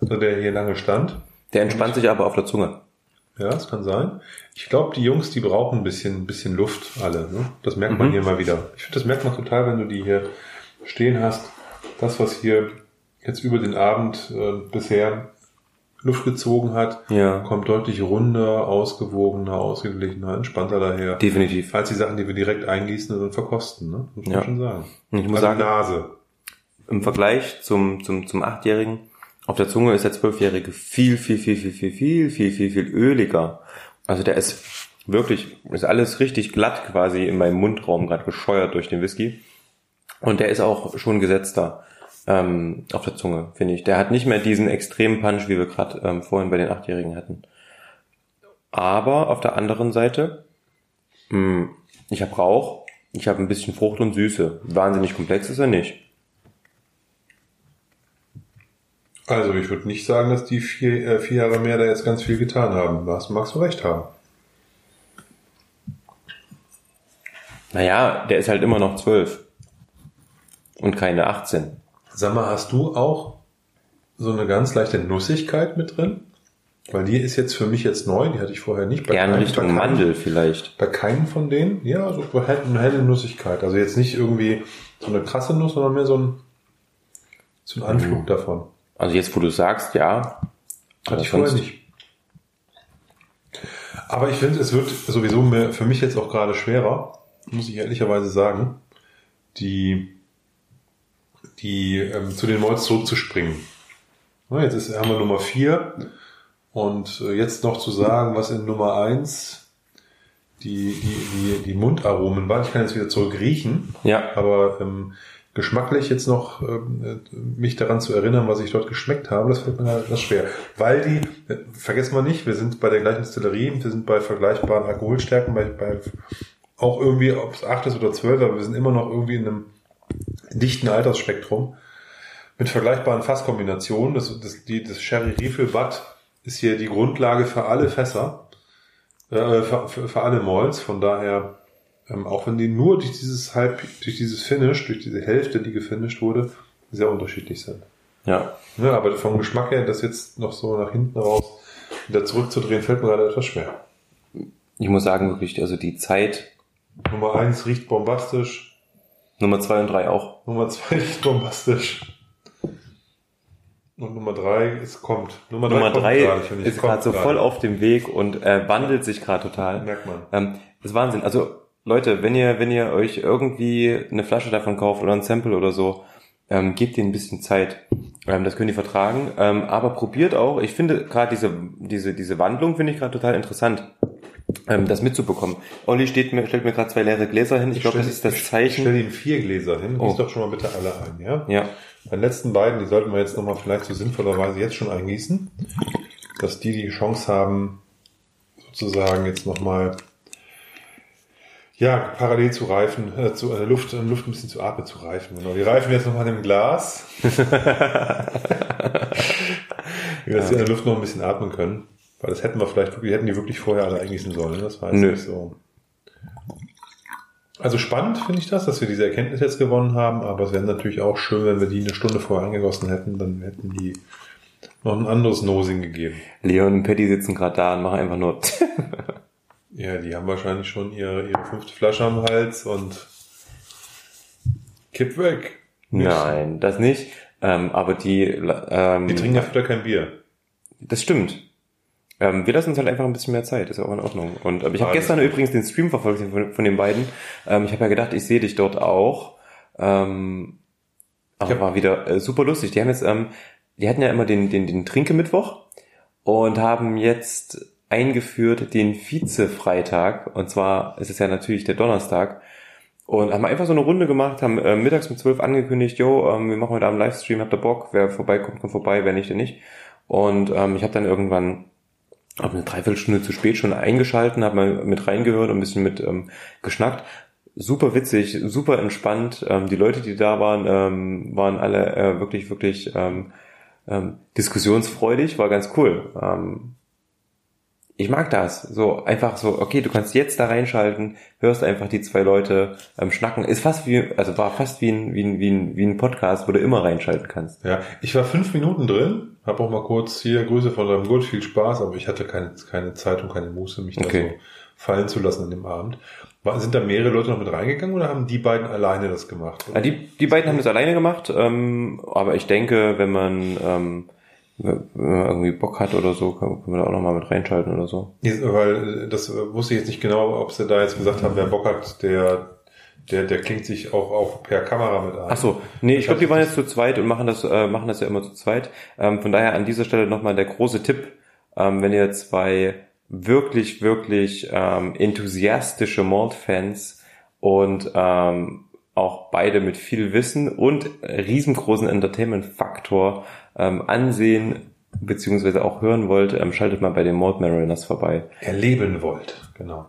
[SPEAKER 2] also der hier lange stand.
[SPEAKER 1] Der entspannt sich aber auf der Zunge.
[SPEAKER 2] Ja, das kann sein. Ich glaube, die Jungs, die brauchen ein bisschen, ein bisschen Luft alle. Ne? Das merkt man
[SPEAKER 1] Mhm.
[SPEAKER 2] hier mal wieder. Ich finde, das merkt man total, wenn du die hier stehen hast. Das, was hier jetzt über den Abend äh, bisher Luft gezogen hat,
[SPEAKER 1] Ja.
[SPEAKER 2] kommt deutlich runder, ausgewogener, ausgeglichener, entspannter daher.
[SPEAKER 1] Definitiv.
[SPEAKER 2] als die Sachen, die wir direkt eingießen und verkosten. Ne? Muss man
[SPEAKER 1] Ja.
[SPEAKER 2] schon sagen.
[SPEAKER 1] Und ich muss
[SPEAKER 2] Also
[SPEAKER 1] sagen,
[SPEAKER 2] Nase.
[SPEAKER 1] im Vergleich zum, zum, zum Achtjährigen, auf der Zunge ist der Zwölfjährige viel, viel, viel, viel, viel, viel, viel, viel, viel öliger. Also der ist wirklich, ist alles richtig glatt quasi in meinem Mundraum gerade gescheuert durch den Whisky. Und der ist auch schon gesetzter ähm, auf der Zunge, finde ich. Der hat nicht mehr diesen extremen Punch, wie wir gerade ähm, vorhin bei den Achtjährigen hatten. Aber auf der anderen Seite, mh, ich habe Rauch, ich habe ein bisschen Frucht und Süße. Wahnsinnig komplex ist er nicht.
[SPEAKER 2] Also ich würde nicht sagen, dass die vier, äh, vier Jahre mehr da jetzt ganz viel getan haben. Was magst du recht haben?
[SPEAKER 1] Naja, der ist halt immer noch zwölf. Und keine 18.
[SPEAKER 2] Sag mal, hast du auch so eine ganz leichte Nussigkeit mit drin? Weil die ist jetzt für mich jetzt neu, die hatte ich vorher nicht. Bei
[SPEAKER 1] Eher in
[SPEAKER 2] keinem-
[SPEAKER 1] Richtung
[SPEAKER 2] keinem-
[SPEAKER 1] Mandel vielleicht.
[SPEAKER 2] Bei keinem von denen? Ja, so eine helle Nussigkeit. Also jetzt nicht irgendwie so eine krasse Nuss, sondern mehr so ein, so ein Anflug davon.
[SPEAKER 1] Also jetzt, wo du sagst, ja.
[SPEAKER 2] Hatte ich vorher nicht. Aber ich finde, es wird sowieso mehr, für mich jetzt auch gerade schwerer, muss ich ehrlicherweise sagen, die, die ähm, zu den Malls zurückzuspringen. Na, jetzt ist, haben wir Nummer vier und äh, jetzt noch zu sagen, was in Nummer eins die, die, die, die Mundaromen waren. Ich kann jetzt wieder zurück riechen.
[SPEAKER 1] Ja,
[SPEAKER 2] Aber ähm, geschmacklich jetzt noch ähm, äh, mich daran zu erinnern, was ich dort geschmeckt habe, das fällt mir halt etwas schwer. Weil die, äh, vergessen wir nicht, wir sind bei der gleichen Distillerie, wir sind bei vergleichbaren Alkoholstärken, bei, bei auch irgendwie, ob es 8 ist oder 12, aber wir sind immer noch irgendwie in einem dichten Altersspektrum mit vergleichbaren Fasskombinationen. Das, das, die, das Sherry Refill Butt ist hier die Grundlage für alle Fässer, äh, für, für, für alle Malls. Von daher, ähm, auch wenn die nur durch dieses halb, durch dieses Finish, durch diese Hälfte, die gefinisht wurde, sehr unterschiedlich sind.
[SPEAKER 1] ja.
[SPEAKER 2] Ja, aber vom Geschmack her, das jetzt noch so nach hinten raus wieder zurückzudrehen, fällt mir gerade etwas schwer.
[SPEAKER 1] Ich muss sagen, wirklich, also die Zeit,
[SPEAKER 2] Nummer eins riecht bombastisch,
[SPEAKER 1] Nummer zwei und drei auch.
[SPEAKER 2] Nummer zwei riecht [laughs] bombastisch. Und Nummer drei, es kommt. Nummer drei,
[SPEAKER 1] Nummer
[SPEAKER 2] kommt
[SPEAKER 1] drei ist gerade so voll auf dem Weg und äh, wandelt sich gerade total.
[SPEAKER 2] Merkt man.
[SPEAKER 1] Ähm, das ist Wahnsinn. Also Leute, wenn ihr wenn ihr euch irgendwie eine Flasche davon kauft oder ein Sample oder so, ähm, gebt ihnen ein bisschen Zeit. Ähm, das können die vertragen. Ähm, aber probiert auch. Ich finde gerade diese diese diese Wandlung finde ich gerade total interessant. Ähm, das mitzubekommen. Olli steht mir, stellt mir gerade zwei leere Gläser hin. Ich, glaube, das ist das
[SPEAKER 2] Ich
[SPEAKER 1] Zeichen.
[SPEAKER 2] stelle Ihnen vier Gläser hin.
[SPEAKER 1] Oh.
[SPEAKER 2] Gieß doch schon mal bitte alle ein, ja?
[SPEAKER 1] Ja,
[SPEAKER 2] Bei den letzten beiden, die sollten wir jetzt nochmal vielleicht so sinnvollerweise jetzt schon eingießen, dass die die Chance haben, sozusagen jetzt nochmal ja, parallel zu reifen, äh, zu äh, Luft, äh, Luft ein bisschen zu atmen zu reifen. Genau. Die reifen jetzt nochmal im Glas. [laughs] dass die in der Luft noch ein bisschen atmen können. Weil das hätten wir vielleicht wirklich, hätten die wirklich vorher alle eingießen sollen. ne? Das war jetzt
[SPEAKER 1] Nö.
[SPEAKER 2] nicht so. Also spannend finde ich das, dass wir diese Erkenntnis jetzt gewonnen haben, aber es wäre natürlich auch schön, wenn wir die eine Stunde vorher angegossen hätten, dann hätten die noch ein anderes Nosing gegeben.
[SPEAKER 1] Leon und Patty sitzen gerade da und machen einfach nur. [laughs]
[SPEAKER 2] Ja, die haben wahrscheinlich schon ihre, ihre fünfte Flasche am Hals und kipp weg.
[SPEAKER 1] Nein, das nicht. Ähm, aber die, ähm,
[SPEAKER 2] Die trinken ja wieder kein Bier.
[SPEAKER 1] Das stimmt. Ähm, wir lassen uns halt einfach ein bisschen mehr Zeit, ist ja auch in Ordnung. Und ähm, ich habe gestern übrigens den Stream verfolgt von, von den beiden. Ähm, ich habe ja gedacht, ich sehe dich dort auch. Ähm, aber war wieder äh, super lustig. Die haben jetzt, ähm, die hatten ja immer den, den, den Trinkemittwoch und haben jetzt eingeführt den Vize-Freitag. Und zwar ist es ja natürlich der Donnerstag. Und haben einfach so eine Runde gemacht, haben äh, mittags um 12 angekündigt, jo, ähm, wir machen heute Abend Livestream, habt ihr Bock? Wer vorbeikommt, kommt vorbei, wer nicht, der nicht. Und ähm, ich habe dann irgendwann habe eine Dreiviertelstunde zu spät schon eingeschalten, habe mal mit reingehört und ein bisschen mit ähm, geschnackt. Super witzig, super entspannt. Ähm, die Leute, die da waren, ähm, waren alle äh, wirklich, wirklich ähm, ähm, diskussionsfreudig, war ganz cool. Ähm, ich mag das. So einfach so, okay, du kannst jetzt da reinschalten, hörst einfach die zwei Leute ähm, schnacken. Ist fast wie, also war fast wie ein, wie ein, wie ein, wie ein Podcast, wo du immer reinschalten kannst.
[SPEAKER 2] Ja, ich war fünf Minuten drin, habe auch mal kurz hier Grüße von deinem Gut, viel Spaß, aber ich hatte keine, keine Zeit und keine Muße, mich
[SPEAKER 1] Okay.
[SPEAKER 2] da so fallen zu lassen an dem Abend. War, sind da mehrere Leute noch mit reingegangen oder haben die beiden alleine das gemacht?
[SPEAKER 1] Ja, die, die beiden haben das alleine gemacht, ähm, aber ich denke, wenn man, ähm, wenn man irgendwie Bock hat oder so, kann, kann man da auch nochmal mit reinschalten oder so.
[SPEAKER 2] Weil äh, das äh, wusste ich jetzt nicht genau, ob sie da jetzt gesagt haben, wer Bock hat, der, der, der klingt sich auch, auch per Kamera mit ein.
[SPEAKER 1] Ach so, nee, ich glaube, die waren jetzt zu zweit und machen das, äh, machen das ja immer zu zweit. Ähm, von daher an dieser Stelle nochmal der große Tipp, ähm, wenn ihr zwei wirklich, wirklich ähm, enthusiastische Mord-Fans und ähm, auch beide mit viel Wissen und riesengroßen Entertainment-Faktor ähm, ansehen beziehungsweise auch hören wollt, ähm, schaltet mal bei den Mord Mariners vorbei.
[SPEAKER 2] Erleben wollt, genau.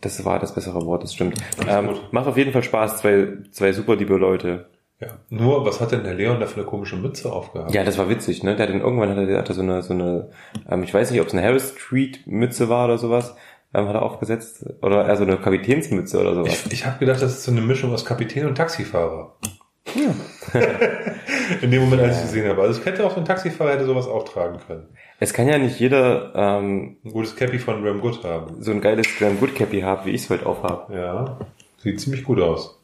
[SPEAKER 1] Das war das bessere Wort, das stimmt. Ähm, macht auf jeden Fall Spaß, zwei, zwei super liebe Leute.
[SPEAKER 2] Ja. Nur, was hat denn der Leon da für eine komische Mütze aufgehabt?
[SPEAKER 1] Ja, das war witzig, ne? Der hat dann irgendwann hat er, der hatte so eine, so eine, ähm, ich weiß nicht, ob es eine Harris Street Mütze war oder sowas, ähm, hat er aufgesetzt. Oder eher so eine Kapitänsmütze oder sowas.
[SPEAKER 2] Ich, ich habe gedacht, das ist so eine Mischung aus Kapitän und Taxifahrer. In dem Moment, als ich es gesehen habe. Also es hätte auch so ein Taxifahrer hätte sowas auch tragen können.
[SPEAKER 1] Es kann ja nicht jeder ähm,
[SPEAKER 2] Ein gutes Cappy von Ram Good haben.
[SPEAKER 1] so ein geiles Graham Good Cappy haben, wie ich es heute aufhabe.
[SPEAKER 2] Ja. Sieht ziemlich gut aus.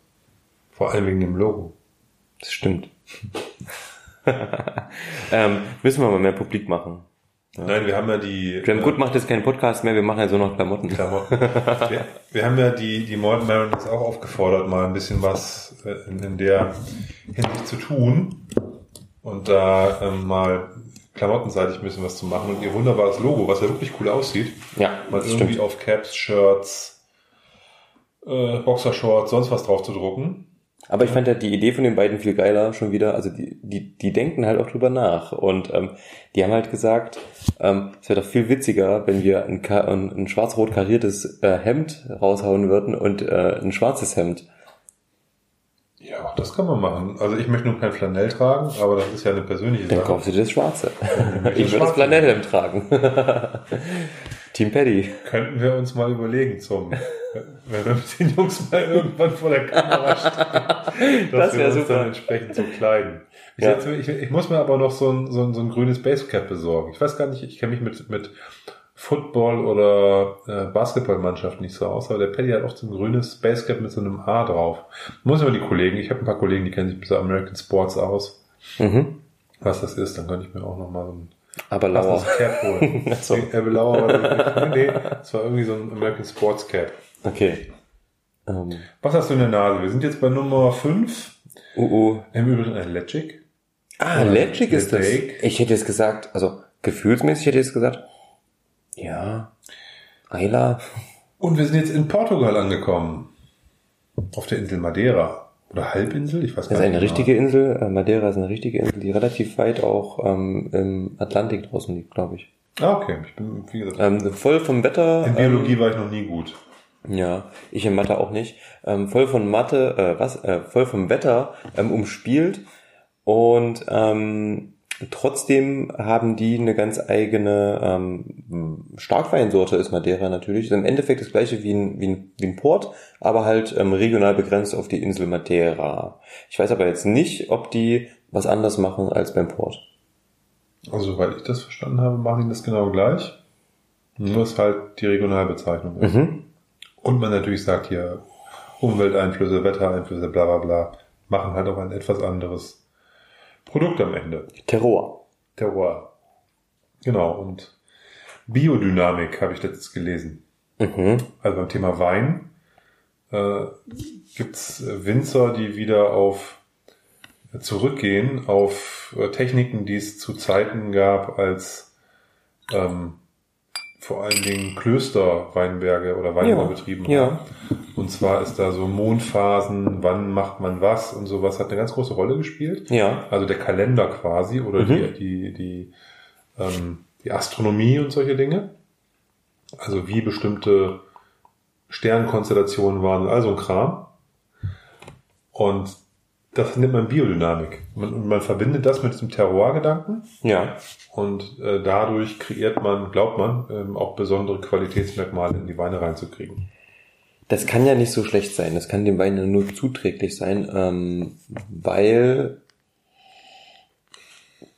[SPEAKER 2] Vor allem wegen dem Logo.
[SPEAKER 1] Das stimmt. [laughs] ähm, müssen wir mal mehr publik machen.
[SPEAKER 2] Nein, wir haben ja die
[SPEAKER 1] Graham
[SPEAKER 2] äh,
[SPEAKER 1] Good macht jetzt keinen Podcast mehr, wir machen ja so noch Klamotten.
[SPEAKER 2] Klamotten. [laughs] wir, wir haben ja die, die Morton Mariners auch aufgefordert, mal ein bisschen was äh, in, in der Hinsicht zu tun. Und da ähm, mal klamottenseitig ein bisschen was zu machen. Und ihr wunderbares Logo, was ja wirklich cool aussieht,
[SPEAKER 1] Ja,
[SPEAKER 2] mal irgendwie
[SPEAKER 1] stimmt.
[SPEAKER 2] auf Caps, Shirts, äh, Boxershorts, sonst was drauf zu drucken.
[SPEAKER 1] Aber ich fand ja die Idee von den beiden viel geiler schon wieder. Also die, die, die denken halt auch drüber nach. Und ähm, die haben halt gesagt, ähm, es wäre doch viel witziger, wenn wir ein, ein, ein schwarz-rot kariertes äh, Hemd raushauen würden und äh, ein schwarzes Hemd.
[SPEAKER 2] Ja, auch das kann man machen. Also ich möchte nur kein Flanell tragen, aber das ist ja eine persönliche
[SPEAKER 1] Dann
[SPEAKER 2] Sache.
[SPEAKER 1] kaufst du dir das Schwarze. [laughs] Ich würde das. Flanellhemd tragen. [laughs] Team Paddy.
[SPEAKER 2] Könnten wir uns mal überlegen zum, wenn wir mit den Jungs mal irgendwann vor der Kamera stehen, [laughs] dass
[SPEAKER 1] Das
[SPEAKER 2] wir uns
[SPEAKER 1] super.
[SPEAKER 2] dann entsprechend so kleiden. Ich,
[SPEAKER 1] Ja.
[SPEAKER 2] setze, ich, ich muss mir aber noch so ein, so ein, so ein grünes Basecap besorgen. Ich weiß gar nicht, ich kenne mich mit, mit Football oder äh, Basketballmannschaft nicht so aus, aber der Paddy hat auch so ein grünes Basecap mit so einem A drauf. Muss ich mal die Kollegen, ich habe ein paar Kollegen, die kennen sich mit so American Sports aus.
[SPEAKER 1] Mhm.
[SPEAKER 2] Was das ist, dann könnte ich mir auch noch mal so ein
[SPEAKER 1] Aber lauer.
[SPEAKER 2] passendes Cap holen.
[SPEAKER 1] Ach so.
[SPEAKER 2] Nee, Ebbe Lauer war das nicht. Nee, es war irgendwie so ein American Sports Cap.
[SPEAKER 1] Okay. Ähm,
[SPEAKER 2] Was hast du in der Nase? Wir sind jetzt bei Nummer 5.
[SPEAKER 1] uh, uh.
[SPEAKER 2] Im Übrigen ein Legic.
[SPEAKER 1] Ah,
[SPEAKER 2] Oder
[SPEAKER 1] Legic ist das. Ich hätte jetzt gesagt, also gefühlsmäßig hätte ich jetzt gesagt, ja, Ayla.
[SPEAKER 2] Und wir sind jetzt in Portugal angekommen. Auf der Insel Madeira. Oder Halbinsel? Ich weiß
[SPEAKER 1] Das
[SPEAKER 2] gar
[SPEAKER 1] ist
[SPEAKER 2] nicht.
[SPEAKER 1] eine
[SPEAKER 2] genau.
[SPEAKER 1] richtige Insel. Äh, Madeira ist eine richtige Insel, die relativ weit auch ähm, im Atlantik draußen liegt, glaube ich.
[SPEAKER 2] Ah, okay. Ich bin, wie gesagt,
[SPEAKER 1] Ähm, voll vom Wetter.
[SPEAKER 2] in Biologie war ich noch nie gut.
[SPEAKER 1] Ähm, ja, ich in Mathe auch nicht. Ähm, voll von Mathe, äh, was? Äh, voll vom Wetter ähm, umspielt. Und ähm, trotzdem haben die eine ganz eigene ähm, Starkweinsorte ist Madeira natürlich. Ist im Endeffekt das gleiche wie ein, wie ein, wie ein Port, aber halt ähm, regional begrenzt auf die Insel Madeira. Ich weiß aber jetzt nicht, ob die was anders machen als beim Port.
[SPEAKER 2] Also, soweit ich das verstanden habe, machen die das genau gleich. Nur ist halt die Regionalbezeichnung. ist.
[SPEAKER 1] Mhm.
[SPEAKER 2] Und man natürlich sagt hier Umwelteinflüsse, Wettereinflüsse, bla bla bla, machen halt auch ein etwas anderes Produkt am Ende.
[SPEAKER 1] Terror.
[SPEAKER 2] Terroir. Genau, und Biodynamik habe ich letztens gelesen.
[SPEAKER 1] Mhm.
[SPEAKER 2] Also beim Thema Wein äh, gibt's Winzer, die wieder auf zurückgehen auf äh, Techniken, die es zu Zeiten gab, als ähm, vor allen Dingen Klöster Weinberge oder Weinbau
[SPEAKER 1] Ja,
[SPEAKER 2] betrieben
[SPEAKER 1] ja.
[SPEAKER 2] haben. Und zwar ist da so Mondphasen, wann macht man was und sowas hat eine ganz große Rolle gespielt.
[SPEAKER 1] Ja.
[SPEAKER 2] Also der Kalender quasi oder
[SPEAKER 1] Mhm.
[SPEAKER 2] die, die, die, ähm, die Astronomie und solche Dinge. Also wie bestimmte Sternkonstellationen waren und all so ein Kram. Und das nennt man Biodynamik. Man, man verbindet das mit diesem Terroir-Gedanken.
[SPEAKER 1] Ja.
[SPEAKER 2] Und äh, dadurch kreiert man, glaubt man, ähm, auch besondere Qualitätsmerkmale in die Weine reinzukriegen.
[SPEAKER 1] Das kann ja nicht so schlecht sein. Das kann dem Wein ja nur zuträglich sein, ähm, weil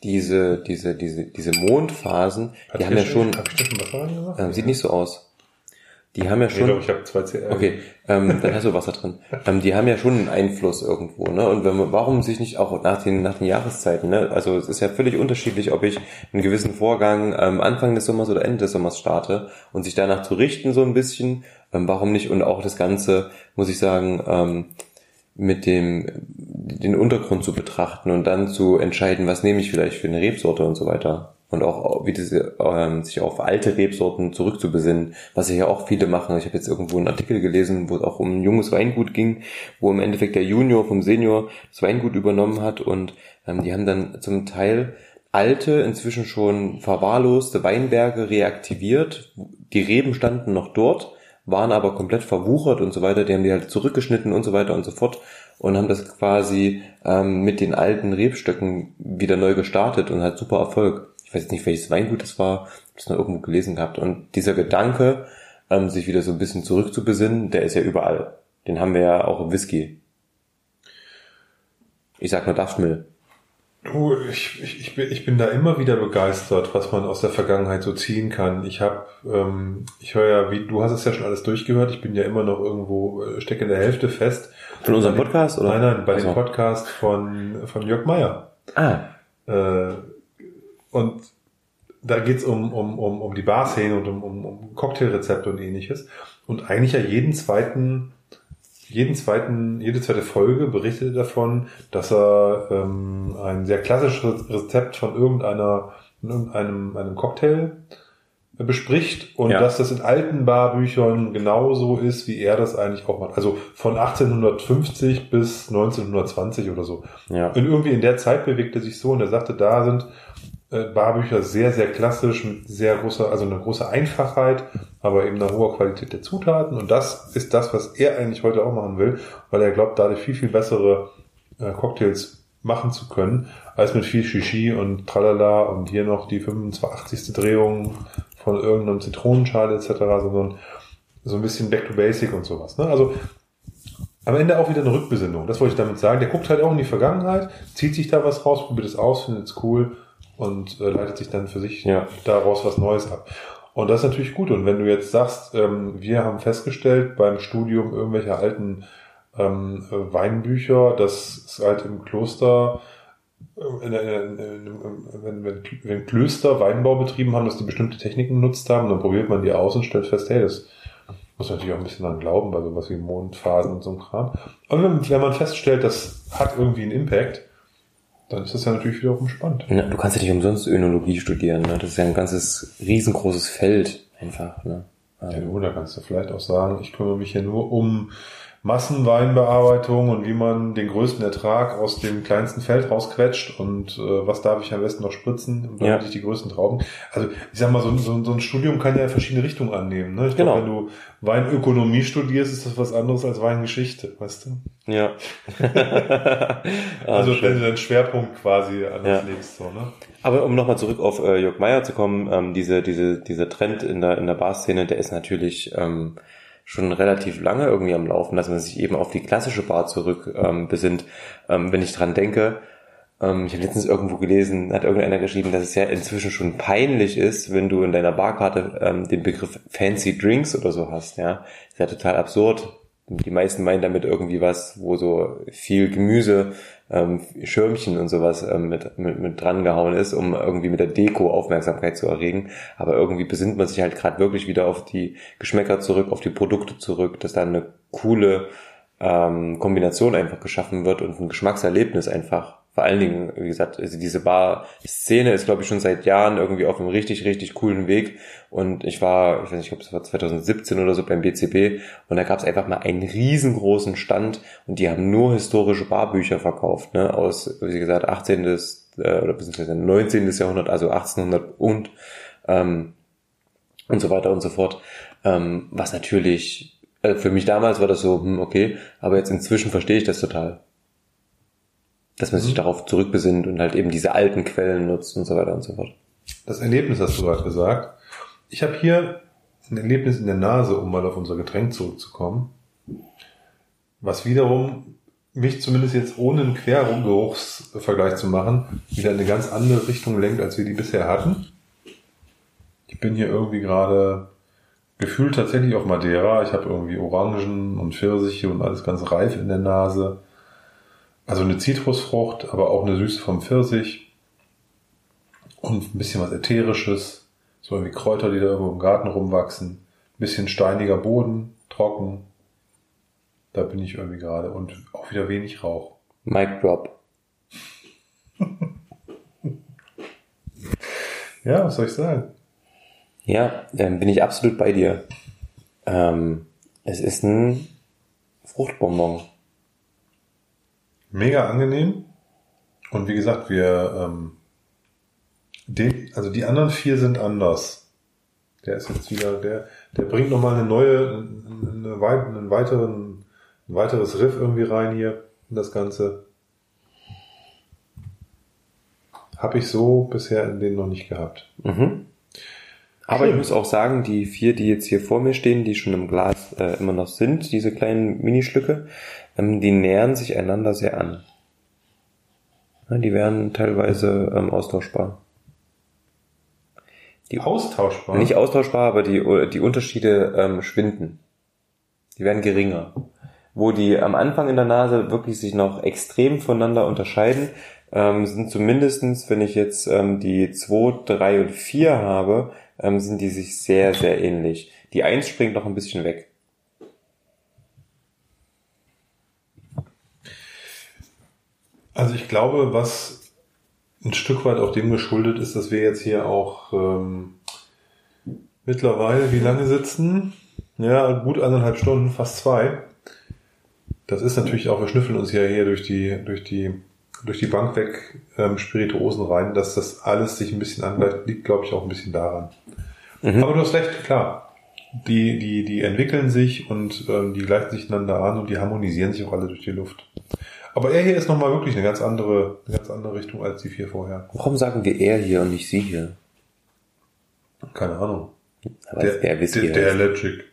[SPEAKER 1] diese, diese, diese, diese Mondphasen,
[SPEAKER 2] Hat
[SPEAKER 1] die haben ja schon,
[SPEAKER 2] Hab ich schon Wasser reingemacht?
[SPEAKER 1] ähm, sieht nicht so aus. Die haben ja schon,
[SPEAKER 2] doch, ich habe zwei CL.
[SPEAKER 1] okay, ähm, dann hast du Wasser drin. [laughs] Ähm, die haben ja schon einen Einfluss irgendwo, ne? Und wenn man, warum sich nicht auch nach den, nach den Jahreszeiten, ne? Also es ist ja völlig unterschiedlich, ob ich einen gewissen Vorgang ähm, Anfang des Sommers oder Ende des Sommers starte und sich danach zu richten so ein bisschen, ähm, warum nicht? Und auch das Ganze, muss ich sagen, ähm, mit dem den Untergrund zu betrachten und dann zu entscheiden, was nehme ich vielleicht für eine Rebsorte und so weiter. Und auch wie diese, ähm, sich auf alte Rebsorten zurückzubesinnen, was ja auch viele machen. Ich habe jetzt irgendwo einen Artikel gelesen, wo es auch um ein junges Weingut ging, wo im Endeffekt der Junior vom Senior das Weingut übernommen hat und ähm, die haben dann zum Teil alte, inzwischen schon verwahrloste Weinberge reaktiviert. Die Reben standen noch dort, waren aber komplett verwuchert und so weiter. Die haben die halt zurückgeschnitten und so weiter und so fort und haben das quasi ähm, mit den alten Rebstöcken wieder neu gestartet und hat super Erfolg. Ich weiß nicht, welches Weingut das war, hab das noch irgendwo gelesen gehabt. Und dieser Gedanke, ähm, sich wieder so ein bisschen zurückzubesinnen, der ist ja überall. Den haben wir ja auch im Whisky. Ich sag nur Duftmill.
[SPEAKER 2] Du, ich, ich, ich, bin, ich bin da immer wieder begeistert, was man aus der Vergangenheit so ziehen kann. Ich habe, ähm, ich höre ja, wie du hast es ja schon alles durchgehört. Ich bin ja immer noch irgendwo, äh, stecke in der Hälfte fest.
[SPEAKER 1] Von unserem Podcast, oder?
[SPEAKER 2] Nein, nein, bei
[SPEAKER 1] Ach so.
[SPEAKER 2] dem Podcast von, von Jörg Meyer.
[SPEAKER 1] Ah,
[SPEAKER 2] Äh, und da geht's um, um, um, um die Barszene und um, um, um Cocktailrezepte und ähnliches. Und eigentlich ja jeden zweiten, jeden zweiten, jede zweite Folge berichtet er davon, dass er ähm, ein sehr klassisches Rezept von irgendeiner, von irgendeinem einem Cocktail bespricht und
[SPEAKER 1] Ja.
[SPEAKER 2] dass das in alten Barbüchern genauso ist, wie er das eigentlich auch macht. Also von 1850 bis 1920 oder so.
[SPEAKER 1] ja.
[SPEAKER 2] Und irgendwie in der Zeit bewegt er sich so und er sagte, da sind äh, Barbücher sehr, sehr klassisch mit sehr großer, also eine große Einfachheit, aber eben eine hohe Qualität der Zutaten. Und das ist das, was er eigentlich heute auch machen will, weil er glaubt, dadurch viel, viel bessere äh, Cocktails machen zu können, als mit viel Shishi und Tralala und hier noch die 25. Drehung von irgendeinem Zitronenschale etc., sondern so ein bisschen back to basic und sowas. Ne? Also am Ende auch wieder eine Rückbesinnung. Das wollte ich damit sagen. Der guckt halt auch in die Vergangenheit, zieht sich da was raus, probiert es aus, findet es cool und äh, leitet sich dann für sich
[SPEAKER 1] Ja.
[SPEAKER 2] daraus was Neues ab. Und das ist natürlich gut. Und wenn du jetzt sagst, ähm, wir haben festgestellt beim Studium irgendwelcher alten ähm, äh, Weinbücher, dass es halt im Kloster, äh, in, in, in, in, wenn, wenn, wenn Klöster Weinbau betrieben haben, dass die bestimmte Techniken genutzt haben, dann probiert man die aus und stellt fest, hey, das muss man natürlich auch ein bisschen dran glauben, bei sowas wie Mondphasen und so einem Kram. Aber wenn, wenn man feststellt, das hat irgendwie einen Impact, dann ist das ja natürlich wiederum spannend.
[SPEAKER 1] Na, Du kannst ja nicht umsonst Önologie studieren, ne? Das ist ja ein ganzes riesengroßes Feld einfach, ne?
[SPEAKER 2] Ja, du, da kannst du vielleicht auch sagen, ich kümmere mich hier nur um Massenweinbearbeitung und wie man den größten Ertrag aus dem kleinsten Feld rausquetscht und äh, was darf ich am besten noch spritzen, damit
[SPEAKER 1] Ja.
[SPEAKER 2] ich die größten Trauben. Also ich sag mal, so, ein- so, so ein Studium kann ja verschiedene Richtungen annehmen. Ne? Ich
[SPEAKER 1] Genau.
[SPEAKER 2] glaube, wenn du Weinökonomie studierst, ist das was anderes als Weingeschichte, weißt du?
[SPEAKER 1] Ja. [laughs]
[SPEAKER 2] Also
[SPEAKER 1] schön.
[SPEAKER 2] wenn du deinen Schwerpunkt quasi anders
[SPEAKER 1] Ja.
[SPEAKER 2] legst, so, ne?
[SPEAKER 1] Aber um nochmal zurück auf äh, Jörg Meyer zu kommen, ähm, diese, diese, dieser Trend in der, in der Barszene, der ist natürlich ähm, schon relativ lange irgendwie am Laufen, dass man sich eben auf die klassische Bar zurück ähm, besinnt. Ähm, wenn ich dran denke, ähm, ich habe letztens irgendwo gelesen, hat irgendeiner geschrieben, dass es ja inzwischen schon peinlich ist, wenn du in deiner Barkarte ähm, den Begriff Fancy Drinks oder so hast. Ja, ist ja total absurd. Die meisten meinen damit irgendwie was, wo so viel Gemüse, ähm, Schirmchen und sowas ähm, mit, mit, mit dran gehauen ist, um irgendwie mit der Deko Aufmerksamkeit zu erregen. Aber irgendwie besinnt man sich halt gerade wirklich wieder auf die Geschmäcker zurück, auf die Produkte zurück, dass da eine coole ähm, Kombination einfach geschaffen wird und ein Geschmackserlebnis einfach. Vor allen Dingen, wie gesagt, also diese Bar-Szene ist, glaube ich, schon seit Jahren irgendwie auf einem richtig, richtig coolen Weg. Und ich war, ich weiß nicht, ich glaube, es war 2017 oder so beim BCB und da gab es einfach mal einen riesengroßen Stand und die haben nur historische Barbücher verkauft, ne, aus, wie gesagt, 18. äh, oder beziehungsweise 19. Jahrhundert, also 1800 und ähm, und so weiter und so fort. Ähm, was natürlich, äh, für mich damals war das so, hm, okay, aber jetzt inzwischen verstehe ich das total. Dass man sich
[SPEAKER 2] Mhm.
[SPEAKER 1] darauf zurückbesinnt und halt eben diese alten Quellen nutzt und so weiter und so fort.
[SPEAKER 2] Das Erlebnis hast du gerade gesagt. Ich habe hier ein Erlebnis in der Nase, um mal auf unser Getränk zurückzukommen. Was wiederum mich zumindest jetzt ohne einen Quergeruchsvergleich zu machen, wieder in eine ganz andere Richtung lenkt, als wir die bisher hatten. Ich bin hier irgendwie gerade gefühlt tatsächlich auf Madeira. Ich habe irgendwie Orangen und Pfirsiche und alles ganz reif in der Nase. Also eine Zitrusfrucht, aber auch eine Süße vom Pfirsich und ein bisschen was Ätherisches, so irgendwie Kräuter, die da irgendwo im Garten rumwachsen, ein bisschen steiniger Boden, trocken. Da bin ich irgendwie gerade und auch wieder wenig Rauch.
[SPEAKER 1] Mic Drop.
[SPEAKER 2] Ja, was soll ich sagen?
[SPEAKER 1] Ja, ähm, bin ich absolut bei dir. Ähm, es ist ein Fruchtbonbon.
[SPEAKER 2] Mega angenehm. Und wie gesagt, wir, ähm, die, also die anderen vier sind anders. Der ist jetzt wieder, der, der bringt nochmal eine neue, eine, wei- einen weiteren, ein weiteres Riff irgendwie rein hier in das Ganze. Habe ich so bisher in denen noch nicht gehabt.
[SPEAKER 1] Mhm. Aber
[SPEAKER 2] Schön.
[SPEAKER 1] ich muss auch sagen, die vier, die jetzt hier vor mir stehen, die schon im Glas äh, immer noch sind, diese kleinen Minischlücke, ähm, die nähern sich einander sehr an. Ja, die werden teilweise ähm, austauschbar. Die,
[SPEAKER 2] Austauschbar.
[SPEAKER 1] Nicht austauschbar, aber die, die Unterschiede ähm, schwinden. Die werden geringer. Wo die am Anfang in der Nase wirklich sich noch extrem voneinander unterscheiden, ähm, sind zumindestens, wenn ich jetzt ähm, die 2, 3 und 4 habe, ähm, sind die sich sehr, sehr ähnlich. Die 1 springt noch ein bisschen weg.
[SPEAKER 2] Also ich glaube, was ein Stück weit auch dem geschuldet ist, dass wir jetzt hier auch ähm, mittlerweile, wie lange sitzen? Ja, gut eineinhalb Stunden, fast zwei. Das ist natürlich auch, wir schnüffeln uns ja hier durch die, durch die, durch die Bank weg ähm, Spirituosen rein, dass das alles sich ein bisschen angleicht, liegt, glaube ich, auch ein bisschen daran. Aber du hast recht, klar. Die, die, die entwickeln sich und ähm, die gleichen sich einander an und die harmonisieren sich auch alle durch die Luft. Aber er hier ist nochmal wirklich eine ganz andere, eine ganz andere Richtung als die vier vorher.
[SPEAKER 1] Warum sagen wir er hier und nicht sie hier?
[SPEAKER 2] Keine Ahnung.
[SPEAKER 1] Aber der, der
[SPEAKER 2] der, der. Electric.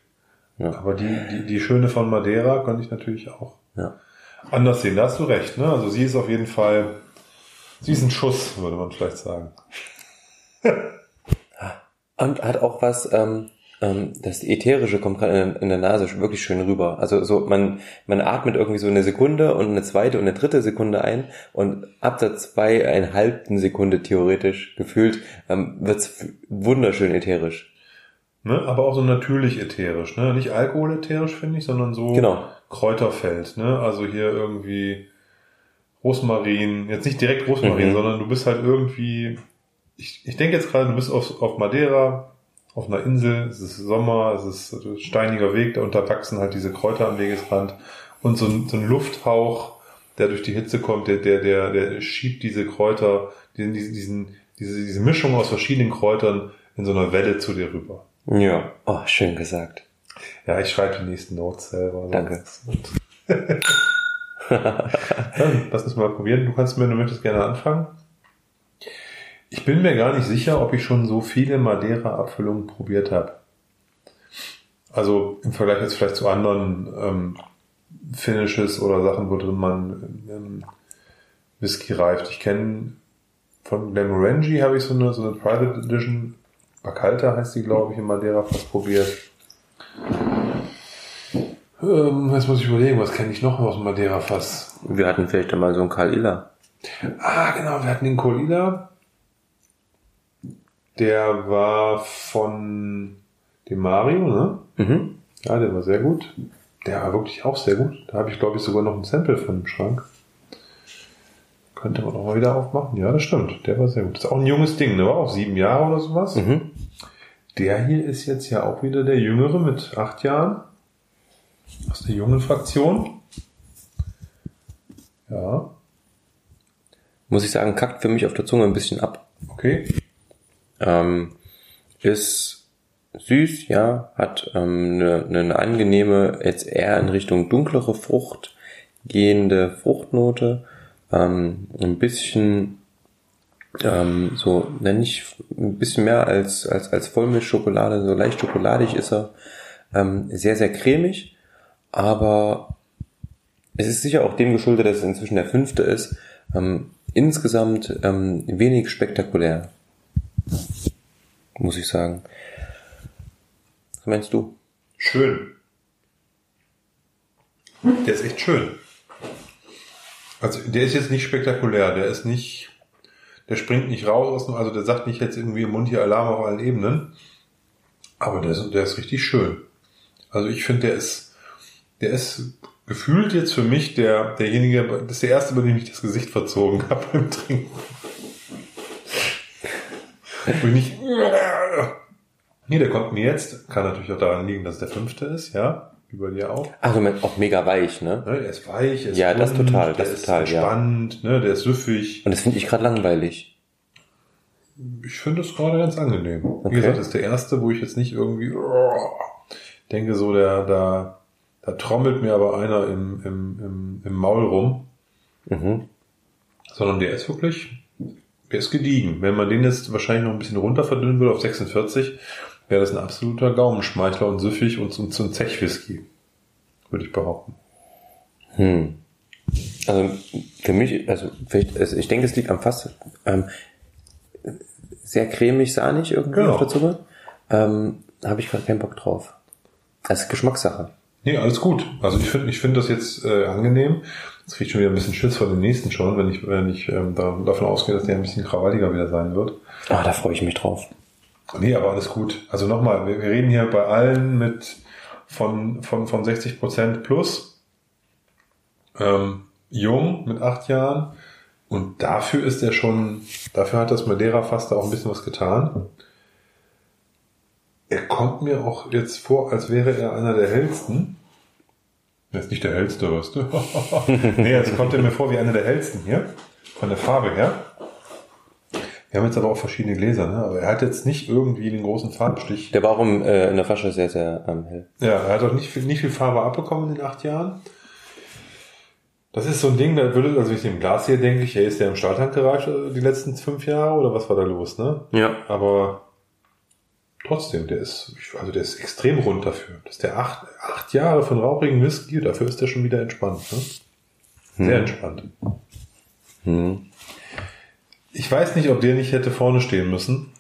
[SPEAKER 1] Ja.
[SPEAKER 2] Aber die, die, die Schöne von Madeira könnte ich natürlich auch
[SPEAKER 1] Ja.
[SPEAKER 2] Anders sehen. Da hast du recht, ne? Also sie ist auf jeden Fall, sie ist ein Schuss, würde man vielleicht sagen. [laughs]
[SPEAKER 1] Und hat auch was, ähm, ähm, das Ätherische kommt gerade in, der Nase wirklich schön rüber. Also so, man, man atmet irgendwie so eine Sekunde und eine zweite und eine dritte Sekunde ein und ab der zweieinhalbten Sekunde theoretisch gefühlt ähm, wird's wunderschön ätherisch.
[SPEAKER 2] Ne? Aber auch so natürlich ätherisch, ne? Nicht alkoholätherisch, finde ich, sondern so
[SPEAKER 1] Genau.
[SPEAKER 2] Kräuterfeld, ne? Also hier irgendwie Rosmarin, jetzt nicht direkt Rosmarin,
[SPEAKER 1] Mhm.
[SPEAKER 2] sondern du bist halt irgendwie, ich, ich denke jetzt gerade, du bist auf, auf Madeira, auf einer Insel, es ist Sommer, es ist ein steiniger Weg, da unterwachsen halt diese Kräuter am Wegesrand und so ein, so ein Lufthauch, der durch die Hitze kommt, der, der, der, der schiebt diese Kräuter, diesen, diesen, diese, diese Mischung aus verschiedenen Kräutern in so einer Welle zu dir rüber.
[SPEAKER 1] Ja. Oh, schön gesagt.
[SPEAKER 2] Ja, ich schreibe die nächsten Notes selber.
[SPEAKER 1] Danke. [laughs]
[SPEAKER 2] Dann, lass uns mal probieren. Du kannst mir, du möchtest gerne anfangen. Ich bin mir gar nicht sicher, ob ich schon so viele Madeira-Abfüllungen probiert habe. Also im Vergleich jetzt vielleicht zu anderen ähm, Finishes oder Sachen, wo drin man ähm, Whisky reift. Ich kenne von Glenmorangie habe ich so eine, so eine Private Edition, Bacalta heißt die, glaube ich, in Madeira fast probiert. Ähm, jetzt muss ich überlegen, was kenne ich noch aus dem Madeira-Fass?
[SPEAKER 1] Wir hatten vielleicht einmal so einen Karl Iller.
[SPEAKER 2] Ah, genau, wir hatten den Colila. Der war von dem Mario, ne?
[SPEAKER 1] Mhm.
[SPEAKER 2] Ja, der war sehr gut. Der war wirklich auch sehr gut. Da habe ich, glaube ich, sogar noch ein Sample von im Schrank. Könnte man auch mal wieder aufmachen. Ja, das stimmt. Der war sehr gut. Das ist auch ein junges Ding, ne? War auch sieben Jahre oder sowas.
[SPEAKER 1] Mhm.
[SPEAKER 2] Der hier ist jetzt ja auch wieder der Jüngere mit acht Jahren. Aus der jungen Fraktion. Ja,
[SPEAKER 1] Muss ich sagen, kackt für mich auf der Zunge ein bisschen ab.
[SPEAKER 2] okay.
[SPEAKER 1] Ähm, ist süß, ja, hat ähm, eine, eine angenehme, jetzt eher in Richtung dunklere Frucht gehende Fruchtnote, ähm, ein bisschen ähm, so, nenne ich ein bisschen mehr als, als, als Vollmilchschokolade, so leicht schokoladig ist er, ähm, sehr, sehr cremig, aber es ist sicher auch dem geschuldet, dass es inzwischen der fünfte ist, ähm, insgesamt ähm, wenig spektakulär, muss ich sagen. Was meinst du?
[SPEAKER 2] Schön. Der ist echt schön. Also der ist jetzt nicht spektakulär, der ist nicht, der springt nicht raus, also der sagt nicht jetzt irgendwie im Mund hier Alarm auf allen Ebenen. Aber der ist, der ist richtig schön. Also ich finde, der ist, der ist gefühlt jetzt für mich der, derjenige, das ist der erste, bei dem ich das Gesicht verzogen [laughs] habe beim Trinken. Wo ich nicht, [laughs] nee, der kommt mir jetzt, kann natürlich auch daran liegen, dass es der fünfte ist, ja, wie bei dir auch.
[SPEAKER 1] Ach, du meinst auch mega weich, ne?
[SPEAKER 2] Ne, der ist weich, er ist
[SPEAKER 1] Ja, das
[SPEAKER 2] bunt,
[SPEAKER 1] total,
[SPEAKER 2] der
[SPEAKER 1] das
[SPEAKER 2] ist
[SPEAKER 1] total, ja.
[SPEAKER 2] entspannt, ne, der ist süffig.
[SPEAKER 1] Und das finde ich gerade langweilig.
[SPEAKER 2] Ich finde es gerade ganz angenehm. Wie
[SPEAKER 1] Okay.
[SPEAKER 2] gesagt, das ist der erste, wo ich jetzt nicht irgendwie oh, denke, so der, da, da trommelt mir aber einer im, im, im, im Maul rum,
[SPEAKER 1] Mhm.
[SPEAKER 2] sondern der ist wirklich, der ist gediegen. Wenn man den jetzt wahrscheinlich noch ein bisschen runter verdünnen würde auf 46, wäre das ein absoluter Gaumenschmeichler und süffig und so ein Zechwhisky, würde ich behaupten.
[SPEAKER 1] Hm. Also für mich, also vielleicht, also ich denke, es liegt am Fass. Ähm, sehr cremig, sahnig irgendwie
[SPEAKER 2] Genau.
[SPEAKER 1] auf der Zunge. Ähm, Habe ich gerade keinen Bock drauf. Das ist Geschmackssache.
[SPEAKER 2] Nee, alles gut. Also ich finde ich finde das jetzt äh, angenehm. Jetzt kriege ich schon wieder ein bisschen Schiss vor den nächsten schon, wenn ich, wenn ich ähm, da, davon ausgehe, dass der ein bisschen krawalliger wieder sein wird.
[SPEAKER 1] Ah, da freue ich mich drauf.
[SPEAKER 2] Nee, aber alles gut. Also nochmal, wir, wir reden hier bei allen mit von, von, von 60 Prozent plus. Ähm, jung mit acht Jahren. Und dafür ist er schon, dafür hat das Madeira fast auch ein bisschen was getan. Er kommt mir auch jetzt vor, als wäre er einer der hellsten. Er ist nicht der hellste, weißt du? [laughs] nee, jetzt kommt er mir vor wie einer der hellsten hier. Von der Farbe her. Wir haben jetzt aber auch verschiedene Gläser, ne? aber er hat jetzt nicht irgendwie den großen Farbstich.
[SPEAKER 1] Der war auch im, äh, in der Flasche sehr, sehr ähm, hell.
[SPEAKER 2] Ja, er hat auch nicht viel, nicht viel Farbe abbekommen in den acht Jahren. Das ist so ein Ding, da würde, also ich dem Glas hier denke, ich, ey, ist der im Stahltank gereicht die letzten fünf Jahre oder was war da los, ne?
[SPEAKER 1] Ja.
[SPEAKER 2] Aber trotzdem, der ist, also der ist extrem rund dafür. Das ist der acht, acht Jahre von rauchigen Whisky, dafür ist der schon wieder entspannt, ne? Sehr entspannt.
[SPEAKER 1] Hm.
[SPEAKER 2] Ich weiß nicht, ob der nicht hätte vorne stehen müssen.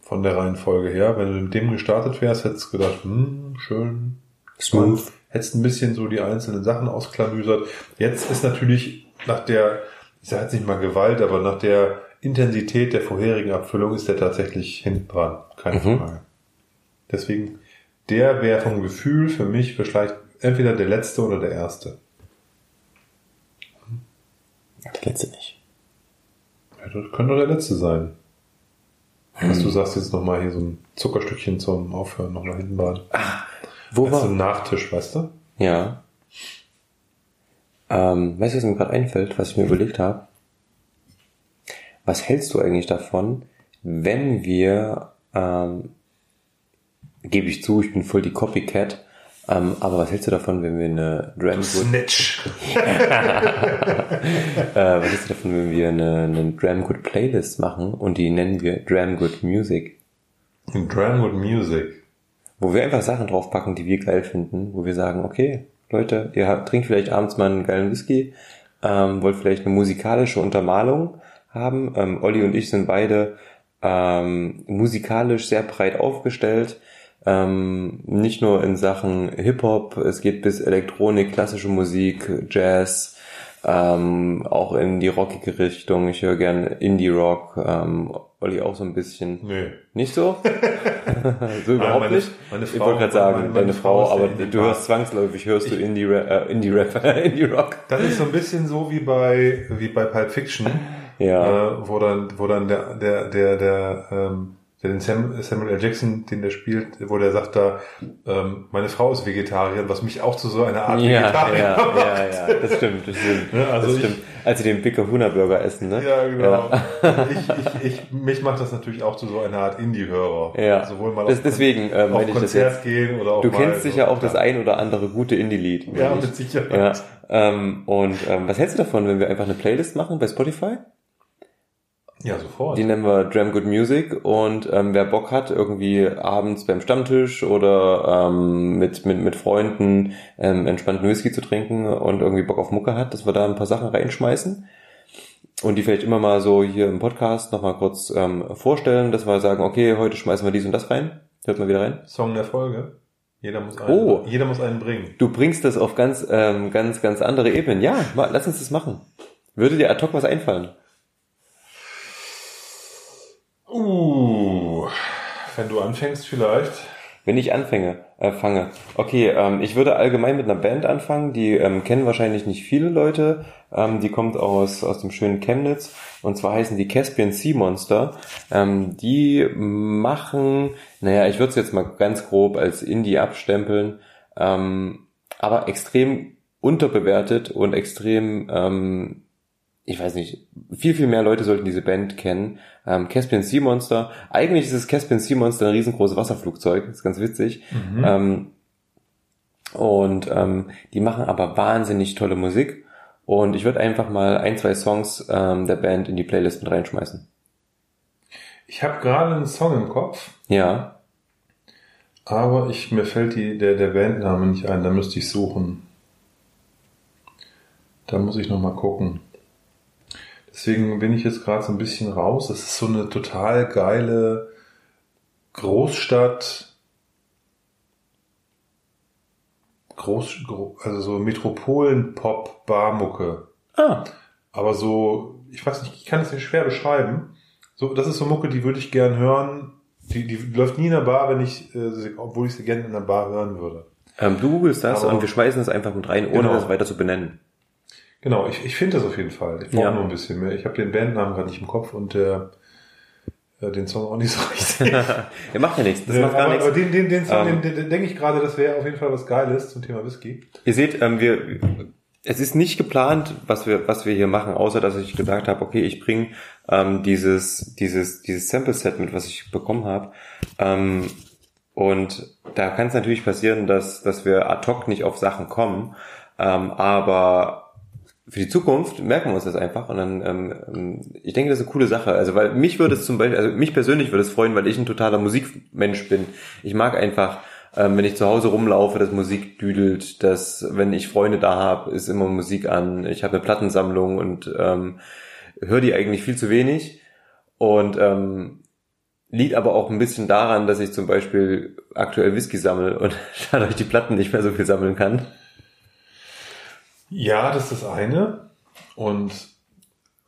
[SPEAKER 2] Von der Reihenfolge her. Wenn du mit dem gestartet wärst, hättest du gedacht, hm, schön.
[SPEAKER 1] Smooth.
[SPEAKER 2] Hättest ein bisschen so die einzelnen Sachen ausklamüsert. Jetzt ist natürlich nach der, ich sage jetzt nicht mal Gewalt, aber nach der Intensität der vorherigen Abfüllung ist der tatsächlich hinten dran. Keine
[SPEAKER 1] Mhm.
[SPEAKER 2] Frage. Deswegen, der wäre vom Gefühl für mich vielleicht entweder der letzte oder der erste.
[SPEAKER 1] Der letzte nicht.
[SPEAKER 2] Ja, das könnte doch der letzte sein. Was du sagst jetzt nochmal hier so ein Zuckerstückchen zum Aufhören nochmal hinten dran.
[SPEAKER 1] Wo
[SPEAKER 2] Das ist
[SPEAKER 1] war?
[SPEAKER 2] ein Nachtisch, weißt du?
[SPEAKER 1] Ja. Ähm, weißt du, was mir gerade einfällt, was ich mir überlegt habe? Was hältst du eigentlich davon, wenn wir, ähm, gebe ich zu, ich bin voll die Copycat, ähm, aber was hältst du davon, wenn wir eine Dramwood,
[SPEAKER 2] Snitch. [laughs]
[SPEAKER 1] äh, was hältst du davon, wenn wir eine, eine Dramgood Playlist machen und die nennen wir Dramgood Music?
[SPEAKER 2] Dramwood Music.
[SPEAKER 1] wo wir einfach Sachen draufpacken, die wir geil finden, wo wir sagen, okay, Leute, ihr habt, trinkt vielleicht abends mal einen geilen Whisky, ähm, wollt vielleicht eine musikalische Untermalung haben. Ähm, Olli und ich sind beide ähm, musikalisch sehr breit aufgestellt. Ähm, nicht nur in Sachen Hip-Hop, es geht bis Elektronik, klassische Musik, Jazz, ähm, auch in die rockige Richtung. Ich höre gern Indie-Rock, ähm, Olli auch so ein bisschen.
[SPEAKER 2] Nee.
[SPEAKER 1] Nicht so? [laughs] so überhaupt
[SPEAKER 2] meine-
[SPEAKER 1] nicht?
[SPEAKER 2] meine
[SPEAKER 1] ich
[SPEAKER 2] Frau-
[SPEAKER 1] wollte gerade sagen,
[SPEAKER 2] meine-
[SPEAKER 1] deine
[SPEAKER 2] meine
[SPEAKER 1] Frau,
[SPEAKER 2] Frau ist
[SPEAKER 1] aber du hörst zwangsläufig, hörst du
[SPEAKER 2] Ich-
[SPEAKER 1] Indie-Rap, äh, Indie-Rap, [laughs] Indie-Rock.
[SPEAKER 2] Das ist so ein bisschen so wie bei, wie bei Pulp Fiction,
[SPEAKER 1] Ja.
[SPEAKER 2] äh, wo dann, wo dann der, der, der, der, ähm, Der den Sam, Samuel L. Jackson, den der spielt, wo der sagt da, ähm, meine Frau ist Vegetarier, was mich auch zu so einer Art
[SPEAKER 1] Ja,
[SPEAKER 2] Vegetarier
[SPEAKER 1] ja,
[SPEAKER 2] macht.
[SPEAKER 1] ja, ja, das kahuna das stimmt.
[SPEAKER 2] Ne, also
[SPEAKER 1] das
[SPEAKER 2] ich-
[SPEAKER 1] stimmt. Als sie den Big Kahuna Burger essen, ne?
[SPEAKER 2] Ja, genau. Ich, ich, ich, mich macht das natürlich auch zu so einer Art Indie-Hörer.
[SPEAKER 1] Ja.
[SPEAKER 2] Sowohl mal
[SPEAKER 1] Das,
[SPEAKER 2] auf,
[SPEAKER 1] deswegen äh,
[SPEAKER 2] auf
[SPEAKER 1] ich
[SPEAKER 2] Konzert
[SPEAKER 1] jetzt.
[SPEAKER 2] gehen oder auch
[SPEAKER 1] Du
[SPEAKER 2] mal
[SPEAKER 1] kennst
[SPEAKER 2] so-
[SPEAKER 1] sicher auch das
[SPEAKER 2] ja.
[SPEAKER 1] ein oder andere gute Indie-Lied.
[SPEAKER 2] Ja,
[SPEAKER 1] ich.
[SPEAKER 2] mit Sicherheit.
[SPEAKER 1] Ja, ähm, und ähm, was hältst du davon, wenn wir einfach eine Playlist machen bei Spotify?
[SPEAKER 2] Ja, sofort.
[SPEAKER 1] Die nennen wir Dram Good Music und ähm, wer Bock hat, irgendwie abends beim Stammtisch oder ähm, mit, mit, mit Freunden ähm, entspannten Whisky zu trinken und irgendwie Bock auf Mucke hat, dass wir da ein paar Sachen reinschmeißen und die vielleicht immer mal so hier im Podcast nochmal kurz ähm, vorstellen, dass wir sagen, okay, heute schmeißen wir dies und das rein. Hört mal wieder rein.
[SPEAKER 2] Song der Folge. Jeder muss einen,
[SPEAKER 1] Oh.
[SPEAKER 2] jeder muss einen bringen.
[SPEAKER 1] Du bringst das auf ganz, ähm, ganz, ganz andere Ebenen. Ja, mal, lass uns das machen. Würde dir ad hoc was einfallen?
[SPEAKER 2] Uh, wenn du anfängst vielleicht.
[SPEAKER 1] Wenn ich anfange, äh, fange. Okay, ähm, ich würde allgemein mit einer Band anfangen, die ähm, kennen wahrscheinlich nicht viele Leute. Ähm, die kommt aus, aus dem schönen Chemnitz und zwar heißen die Caspian Sea Monster. Ähm, die machen, naja, ich würde es jetzt mal ganz grob als Indie abstempeln, ähm, aber extrem unterbewertet und extrem ähm, ich weiß nicht, viel, viel mehr Leute sollten diese Band kennen. Ähm, Caspian Sea Monster. Eigentlich ist das Caspian Sea Monster ein riesengroßes Wasserflugzeug. Das ist ganz witzig. Ähm, und ähm, die machen aber wahnsinnig tolle Musik. Und ich würde einfach mal ein, zwei Songs ähm, der Band in die Playlist mit reinschmeißen.
[SPEAKER 2] Ich habe gerade einen Song im Kopf,
[SPEAKER 1] Ja.
[SPEAKER 2] aber ich, mir fällt die, der, der Bandname nicht ein. Da müsste ich suchen. Da muss ich noch mal gucken. Deswegen bin ich jetzt gerade so ein bisschen raus. Es ist so eine total geile Großstadt. Groß, gro- also so Metropolen-Pop-Barmucke.
[SPEAKER 1] Ah,
[SPEAKER 2] Aber so, ich weiß nicht, ich kann es nicht schwer beschreiben. So, das ist so Mucke, die würde ich gern hören. Die, die läuft nie in der Bar, wenn ich, äh, obwohl ich sie gerne in der Bar hören würde.
[SPEAKER 1] ähm, du googelst das
[SPEAKER 2] Aber-
[SPEAKER 1] und wir schmeißen es einfach mit rein, ohne
[SPEAKER 2] Genau.
[SPEAKER 1] das weiter zu benennen.
[SPEAKER 2] Genau, ich, ich finde das auf jeden Fall. Ich brauche
[SPEAKER 1] Ja.
[SPEAKER 2] nur ein bisschen mehr. Ich habe den Bandnamen gerade nicht im Kopf und der, äh, den Song auch nicht so [laughs] richtig. [laughs]
[SPEAKER 1] ja, macht ja nichts. Das
[SPEAKER 2] Äh,
[SPEAKER 1] macht gar
[SPEAKER 2] aber,
[SPEAKER 1] nichts.
[SPEAKER 2] aber den, den, den Song,
[SPEAKER 1] Ähm.
[SPEAKER 2] den, den, denke ich gerade, das wäre auf jeden Fall was Geiles zum Thema Whisky.
[SPEAKER 1] Ihr seht, ähm, wir, es ist nicht geplant, was wir, was wir hier machen, außer dass ich gesagt habe, okay, ich bringe ähm, dieses, dieses, dieses Sample-Set mit, was ich bekommen habe. Ähm, und da kann es natürlich passieren, dass, dass wir ad hoc nicht auf Sachen kommen. Ähm, aber für die Zukunft merken wir uns das einfach und dann, ähm, ähm, ich denke, das ist eine coole Sache. Also, weil mich würde es zum Beispiel, also mich persönlich würde es freuen, weil ich ein totaler Musikmensch bin. Ich mag einfach, ähm, wenn ich zu Hause rumlaufe, dass Musik düdelt, dass, wenn ich Freunde da habe, ist immer Musik an. Ich habe eine Plattensammlung und ähm, höre die eigentlich viel zu wenig. Und ähm, liegt aber auch ein bisschen daran, dass ich zum Beispiel aktuell Whisky sammle und [laughs] dadurch die Platten nicht mehr so viel sammeln kann.
[SPEAKER 2] Ja, das ist das eine. Und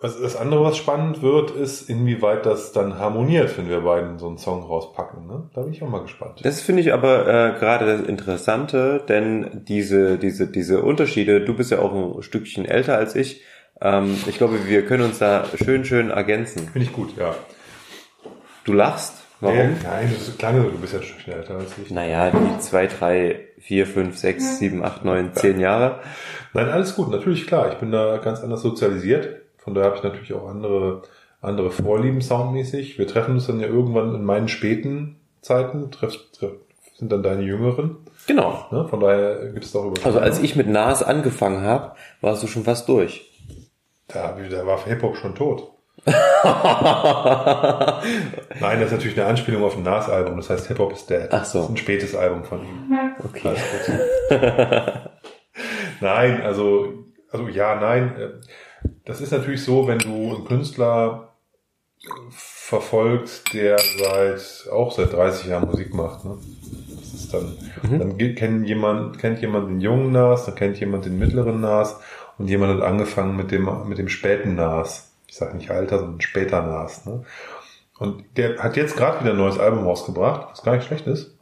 [SPEAKER 2] das andere, was spannend wird, ist, inwieweit das dann harmoniert, wenn wir beiden so einen Song rauspacken. Ne? Da bin ich auch mal gespannt.
[SPEAKER 1] Das finde ich aber äh, gerade das Interessante, denn diese, diese, diese Unterschiede, du bist ja auch ein Stückchen älter als ich. Ähm, ich glaube, wir können uns da schön, schön ergänzen.
[SPEAKER 2] Finde ich gut, ja.
[SPEAKER 1] Du lachst. Warum?
[SPEAKER 2] Nee, nein, das ist klar, du bist ja schon älter als ich.
[SPEAKER 1] Naja, die zwei, drei, vier, fünf, sechs, sieben, acht, neun, zehn Jahre.
[SPEAKER 2] Nein, alles gut, natürlich klar. Ich bin da ganz anders sozialisiert. Von daher habe ich natürlich auch andere, andere Vorlieben soundmäßig. Wir treffen uns dann ja irgendwann in meinen späten Zeiten, treff, treff, sind dann deine jüngeren.
[SPEAKER 1] Genau.
[SPEAKER 2] Ne? Von daher gibt es darüber.
[SPEAKER 1] Also als ich mit Nas angefangen habe, warst du schon fast durch.
[SPEAKER 2] Da, da war Hip-Hop schon tot. [laughs] Nein, das ist natürlich eine Anspielung auf ein Nas-Album. Das heißt, Hip-Hop is Dead.
[SPEAKER 1] Ach so.
[SPEAKER 2] Das ist ein spätes Album von ihm.
[SPEAKER 1] Okay. [laughs]
[SPEAKER 2] Nein, also, also ja, nein. äh, Das ist natürlich so, wenn du einen Künstler verfolgst, der seit auch seit 30 Jahren Musik macht. Ne? Das ist dann, dann ge- kennt jemand, kennt jemand den jungen Nas, dann kennt jemand den mittleren Nas und jemand hat angefangen mit dem, mit dem späten Nas. Ich sage nicht Alter, sondern später Nas. Ne? Und der hat jetzt gerade wieder ein neues Album rausgebracht, was gar nicht schlecht ist.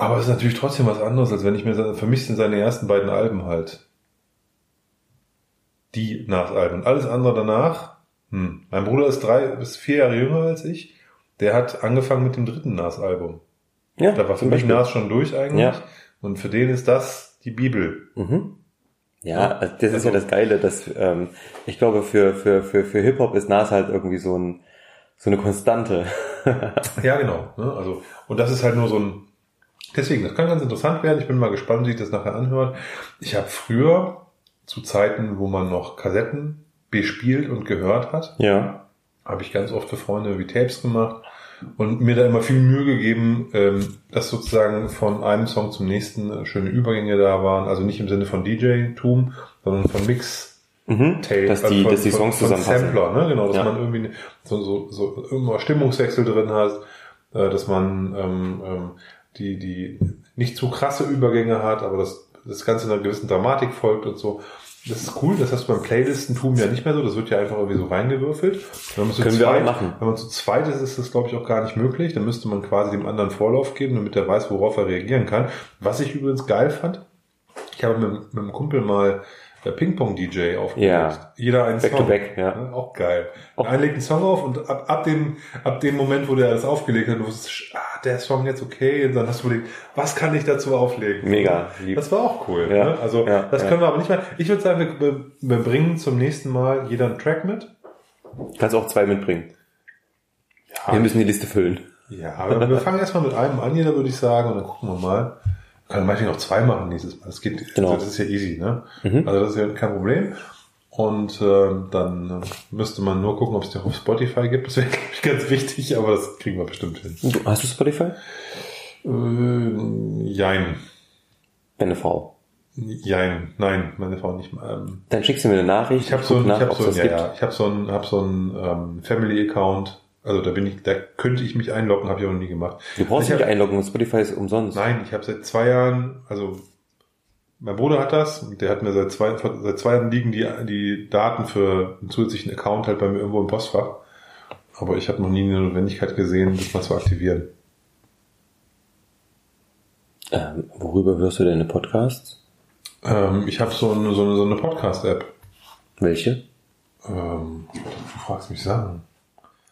[SPEAKER 2] Aber es ist natürlich trotzdem was anderes, als wenn ich mir, für mich sind seine ersten beiden Alben halt die Nas-Alben. Alles andere danach Hm. Mein Bruder ist drei bis vier Jahre jünger als ich. Der hat angefangen mit dem dritten Nas-Album.
[SPEAKER 1] Ja,
[SPEAKER 2] Da war für mich
[SPEAKER 1] Beispiel.
[SPEAKER 2] Nas schon durch eigentlich.
[SPEAKER 1] Ja.
[SPEAKER 2] Und für den ist das die Bibel.
[SPEAKER 1] Mhm. Ja, also das ist
[SPEAKER 2] Also-
[SPEAKER 1] ja das Geile, dass ähm, ich glaube, für, für, für, für Hip-Hop ist Nas halt irgendwie so ein so eine Konstante. [laughs]
[SPEAKER 2] Ja, genau. Ne? Also, und das ist halt nur so ein. Deswegen, das kann ganz interessant werden. Ich bin mal gespannt, wie sich das nachher anhört. Ich habe früher, zu Zeiten, wo man noch Kassetten bespielt und gehört hat,
[SPEAKER 1] ja.
[SPEAKER 2] habe ich ganz oft für Freunde wie Tapes gemacht und mir da immer viel Mühe gegeben, ähm, dass sozusagen von einem Song zum nächsten äh, schöne Übergänge da waren. Also nicht im Sinne von DJ-Tum, sondern von Mix.
[SPEAKER 1] Mhm.
[SPEAKER 2] Tape,
[SPEAKER 1] dass
[SPEAKER 2] also
[SPEAKER 1] die,
[SPEAKER 2] von,
[SPEAKER 1] dass die
[SPEAKER 2] von-
[SPEAKER 1] Songs
[SPEAKER 2] von
[SPEAKER 1] zusammenpassen.
[SPEAKER 2] Sampler, ne? Genau, dass
[SPEAKER 1] Ja.
[SPEAKER 2] man irgendwie so, so, so irgendwo Stimmungswechsel drin hat, äh, dass man ähm, ähm, die, die nicht zu krasse Übergänge hat, aber das, das Ganze in einer gewissen Dramatik folgt und so. Das ist cool, das hast du beim Playlistentum ja nicht mehr so, das wird ja einfach irgendwie so reingewürfelt. Wenn man zu
[SPEAKER 1] Können wir
[SPEAKER 2] zweit,
[SPEAKER 1] auch machen.
[SPEAKER 2] Wenn man zu zweit ist, ist das glaube ich auch gar nicht möglich. Dann müsste man quasi dem anderen Vorlauf geben, damit er weiß, worauf er reagieren kann. Was ich übrigens geil fand, ich habe mit, mit einem Kumpel mal äh, Ping-Pong-DJ aufgelegt.
[SPEAKER 1] Ja.
[SPEAKER 2] Jeder einen
[SPEAKER 1] Back
[SPEAKER 2] Song.
[SPEAKER 1] to back, ja.
[SPEAKER 2] Ja, Auch geil.
[SPEAKER 1] Auch-
[SPEAKER 2] Einer legt einen Song auf und ab, ab, dem, ab dem Moment, wo der das aufgelegt hat, du wusstest, ah, der Song jetzt okay, und dann hast du überlegt, was kann ich dazu auflegen?
[SPEAKER 1] Mega lieb.
[SPEAKER 2] Das war auch cool.
[SPEAKER 1] Ja,
[SPEAKER 2] Ne? Also
[SPEAKER 1] ja,
[SPEAKER 2] das
[SPEAKER 1] ja.
[SPEAKER 2] können wir aber nicht mehr. Ich würde sagen, wir, wir- bringen zum nächsten Mal jeder einen Track mit.
[SPEAKER 1] Kannst auch zwei mitbringen. Wir müssen die Liste füllen.
[SPEAKER 2] Ja, aber wir fangen erstmal mit einem an, jeder würde ich sagen, und dann gucken wir mal. Können manchmal noch zwei machen nächstes Mal. Das geht,
[SPEAKER 1] Genau.
[SPEAKER 2] das ist ja easy, ne?
[SPEAKER 1] Mhm.
[SPEAKER 2] Also das ist ja kein Problem. Und ähm, dann äh, müsste man nur gucken, ob es die auch auf Spotify gibt. Das wäre, ganz wichtig, aber das kriegen wir bestimmt hin.
[SPEAKER 1] Du, hast du Spotify?
[SPEAKER 2] Äh, jein.
[SPEAKER 1] Deine Frau.
[SPEAKER 2] Jein. Nein, meine Frau nicht. Ähm,
[SPEAKER 1] Dann schickst du mir eine Nachricht.
[SPEAKER 2] ich habe so ein, ich hab so ein, ja, ja, ich habe so ein, hab so ein ähm, Family-Account. Also da bin ich, da könnte ich mich einloggen, habe ich auch noch nie gemacht.
[SPEAKER 1] Du brauchst
[SPEAKER 2] Ich
[SPEAKER 1] nicht
[SPEAKER 2] hab-
[SPEAKER 1] einloggen, Spotify ist umsonst.
[SPEAKER 2] Nein, ich habe seit zwei Jahren, also mein Bruder hat das, und der hat mir seit zwei, seit zwei Jahren liegen die, die Daten für einen zusätzlichen Account halt bei mir irgendwo im Postfach. Aber ich habe noch nie eine Notwendigkeit gesehen, das mal zu aktivieren.
[SPEAKER 1] Ähm, worüber hörst du deine Podcasts?
[SPEAKER 2] Ähm, ich habe so eine, so eine, so eine Podcast-App.
[SPEAKER 1] Welche?
[SPEAKER 2] Ähm, du fragst mich Sachen.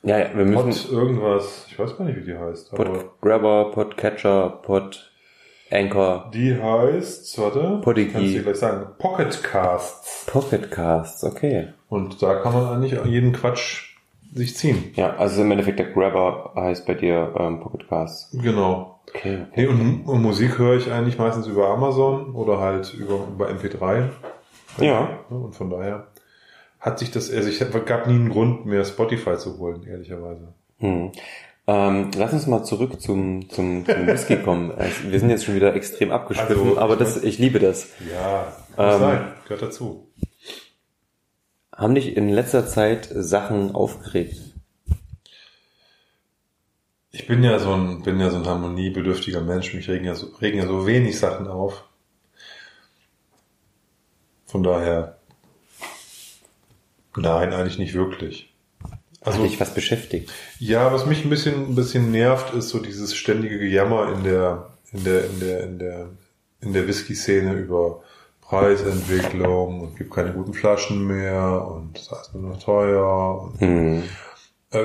[SPEAKER 1] Ja, ja, wir müssen
[SPEAKER 2] Pod irgendwas, ich weiß gar nicht, wie die heißt. Aber
[SPEAKER 1] Podgrabber, Podcatcher, Pod Anchor,
[SPEAKER 2] die heißt, warte,
[SPEAKER 1] Podigy.
[SPEAKER 2] kannst du dir gleich sagen, Pocketcasts.
[SPEAKER 1] Pocketcasts, okay.
[SPEAKER 2] Und da kann man eigentlich jeden Quatsch sich ziehen.
[SPEAKER 1] Ja, also im Endeffekt der Grabber heißt bei dir ähm, Pocketcasts.
[SPEAKER 2] Genau.
[SPEAKER 1] Okay, okay.
[SPEAKER 2] Nee, und, und Musik höre ich eigentlich meistens über Amazon oder halt über, über MP3.
[SPEAKER 1] Ja.
[SPEAKER 2] Und von daher hat sich das, also ich gab nie einen Grund mehr Spotify zu holen, ehrlicherweise.
[SPEAKER 1] Hm. Ähm, lass uns mal zurück zum, zum, zum Whisky [laughs] kommen. Also, Wir sind jetzt schon wieder extrem abgeschwiffen,
[SPEAKER 2] Also,
[SPEAKER 1] aber
[SPEAKER 2] ich
[SPEAKER 1] das, ich liebe das.
[SPEAKER 2] Ja, kann
[SPEAKER 1] Ähm,
[SPEAKER 2] sein, gehört dazu.
[SPEAKER 1] Haben dich in letzter Zeit Sachen aufgeregt?
[SPEAKER 2] Ich bin ja so ein, bin ja so ein harmoniebedürftiger Mensch, mich regen ja so, regen ja so wenig Sachen auf. Von daher, nein, eigentlich nicht wirklich.
[SPEAKER 1] Also, Hat dich was beschäftigt?
[SPEAKER 2] Ja, was mich ein bisschen, ein bisschen nervt, ist so dieses ständige Gejammer in der, in der, in der, in der, in der Whisky-Szene über Preisentwicklung und gibt keine guten Flaschen mehr und das ist nur noch teuer
[SPEAKER 1] Hm.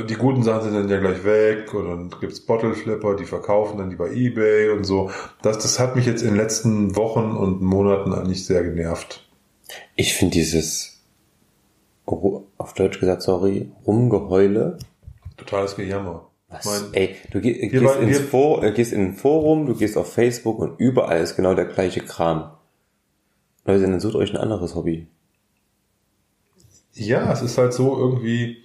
[SPEAKER 2] die guten Sachen sind dann ja gleich weg und dann gibt's Bottle Flipper, die verkaufen dann die bei Ebay und so. Das, das hat mich jetzt in den letzten Wochen und Monaten eigentlich sehr genervt.
[SPEAKER 1] Ich finde dieses, auf Deutsch gesagt, sorry, Rumgeheule.
[SPEAKER 2] Totales Gejammer.
[SPEAKER 1] Was?
[SPEAKER 2] Mein,
[SPEAKER 1] Ey, du ge
[SPEAKER 2] wir
[SPEAKER 1] gehst, ins For äh, gehst in ein Forum, du gehst auf Facebook und überall ist genau der gleiche Kram. Leute, dann sucht euch ein anderes Hobby.
[SPEAKER 2] Ja, es ist halt so irgendwie,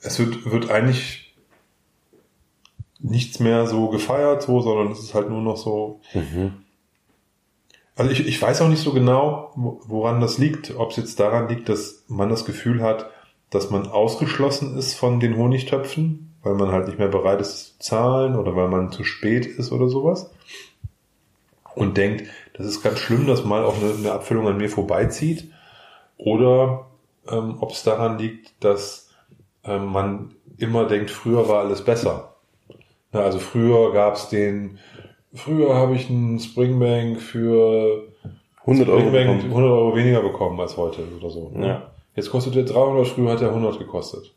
[SPEAKER 2] es wird, wird eigentlich nichts mehr so gefeiert, so, sondern es ist halt nur noch so. Also ich, ich weiß auch nicht so genau, wo- woran das liegt. Ob es jetzt daran liegt, dass man das Gefühl hat, dass man ausgeschlossen ist von den Honigtöpfen, weil man halt nicht mehr bereit ist zu zahlen oder weil man zu spät ist oder sowas. Und denkt, das ist ganz schlimm, dass mal auch eine, eine Abfüllung an mir vorbeizieht. Oder ähm, ob es daran liegt, dass ähm, man immer denkt, früher war alles besser. Ja, also früher gab es den, früher habe ich einen Springbank für
[SPEAKER 1] 100 Euro
[SPEAKER 2] Springbank
[SPEAKER 1] bekommen.
[SPEAKER 2] 100 Euro weniger bekommen als heute oder so. ne?
[SPEAKER 1] Ja.
[SPEAKER 2] Jetzt kostet der 300, früher hat er 100 gekostet.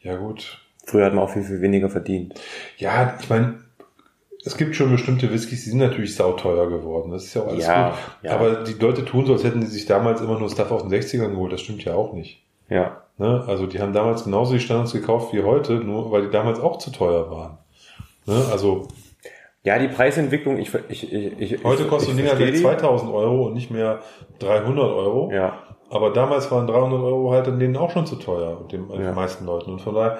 [SPEAKER 2] Ja gut.
[SPEAKER 1] Früher hat man auch viel, viel weniger verdient.
[SPEAKER 2] Ja, ich meine, es gibt schon bestimmte Whiskys, die sind natürlich sauteuer geworden. Das ist ja auch alles
[SPEAKER 1] Ja,
[SPEAKER 2] gut.
[SPEAKER 1] ja.
[SPEAKER 2] Aber die Leute tun so, als hätten die sich damals immer nur Stuff aus den 60ern geholt. Das stimmt ja auch nicht.
[SPEAKER 1] Ja.
[SPEAKER 2] Ne? Also die haben damals genauso die Standards gekauft wie heute, nur weil die damals auch zu teuer waren. Ne? Also
[SPEAKER 1] Ja, die Preisentwicklung, ich, ich, ich, ich
[SPEAKER 2] heute kostet ein Dinger
[SPEAKER 1] die.
[SPEAKER 2] 2000 Euro und nicht mehr 300 Euro.
[SPEAKER 1] Ja.
[SPEAKER 2] Aber damals waren 300 Euro halt an denen auch schon zu teuer, und den, den
[SPEAKER 1] Ja.
[SPEAKER 2] meisten Leuten. Und von daher,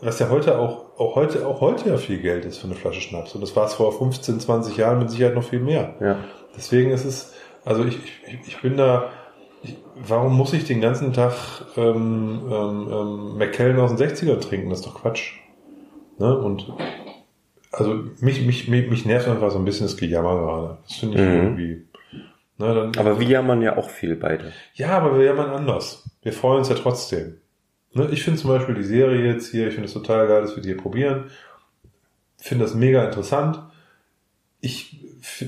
[SPEAKER 2] was ja heute auch, auch heute, auch heute ja viel Geld ist für eine Flasche Schnaps. Und das war es vor 15, 20 Jahren mit Sicherheit noch viel mehr.
[SPEAKER 1] Ja.
[SPEAKER 2] Deswegen ist es, also ich, ich, ich bin da, ich, warum muss ich den ganzen Tag ähm, ähm, ähm, McKellen aus den 60ern trinken? Das ist doch Quatsch. Ne? Und also mich, mich, mich, mich nervt einfach so ein bisschen das Gejammer gerade. Das finde ich
[SPEAKER 1] Mhm.
[SPEAKER 2] irgendwie. Ne, dann,
[SPEAKER 1] Aber wir jammern ja auch viel beide.
[SPEAKER 2] ja, aber wir jammern anders. Wir freuen uns ja trotzdem. Ne? Ich finde zum Beispiel die Serie jetzt hier, ich finde es total geil, dass wir die hier probieren. Finde das mega interessant. Ich,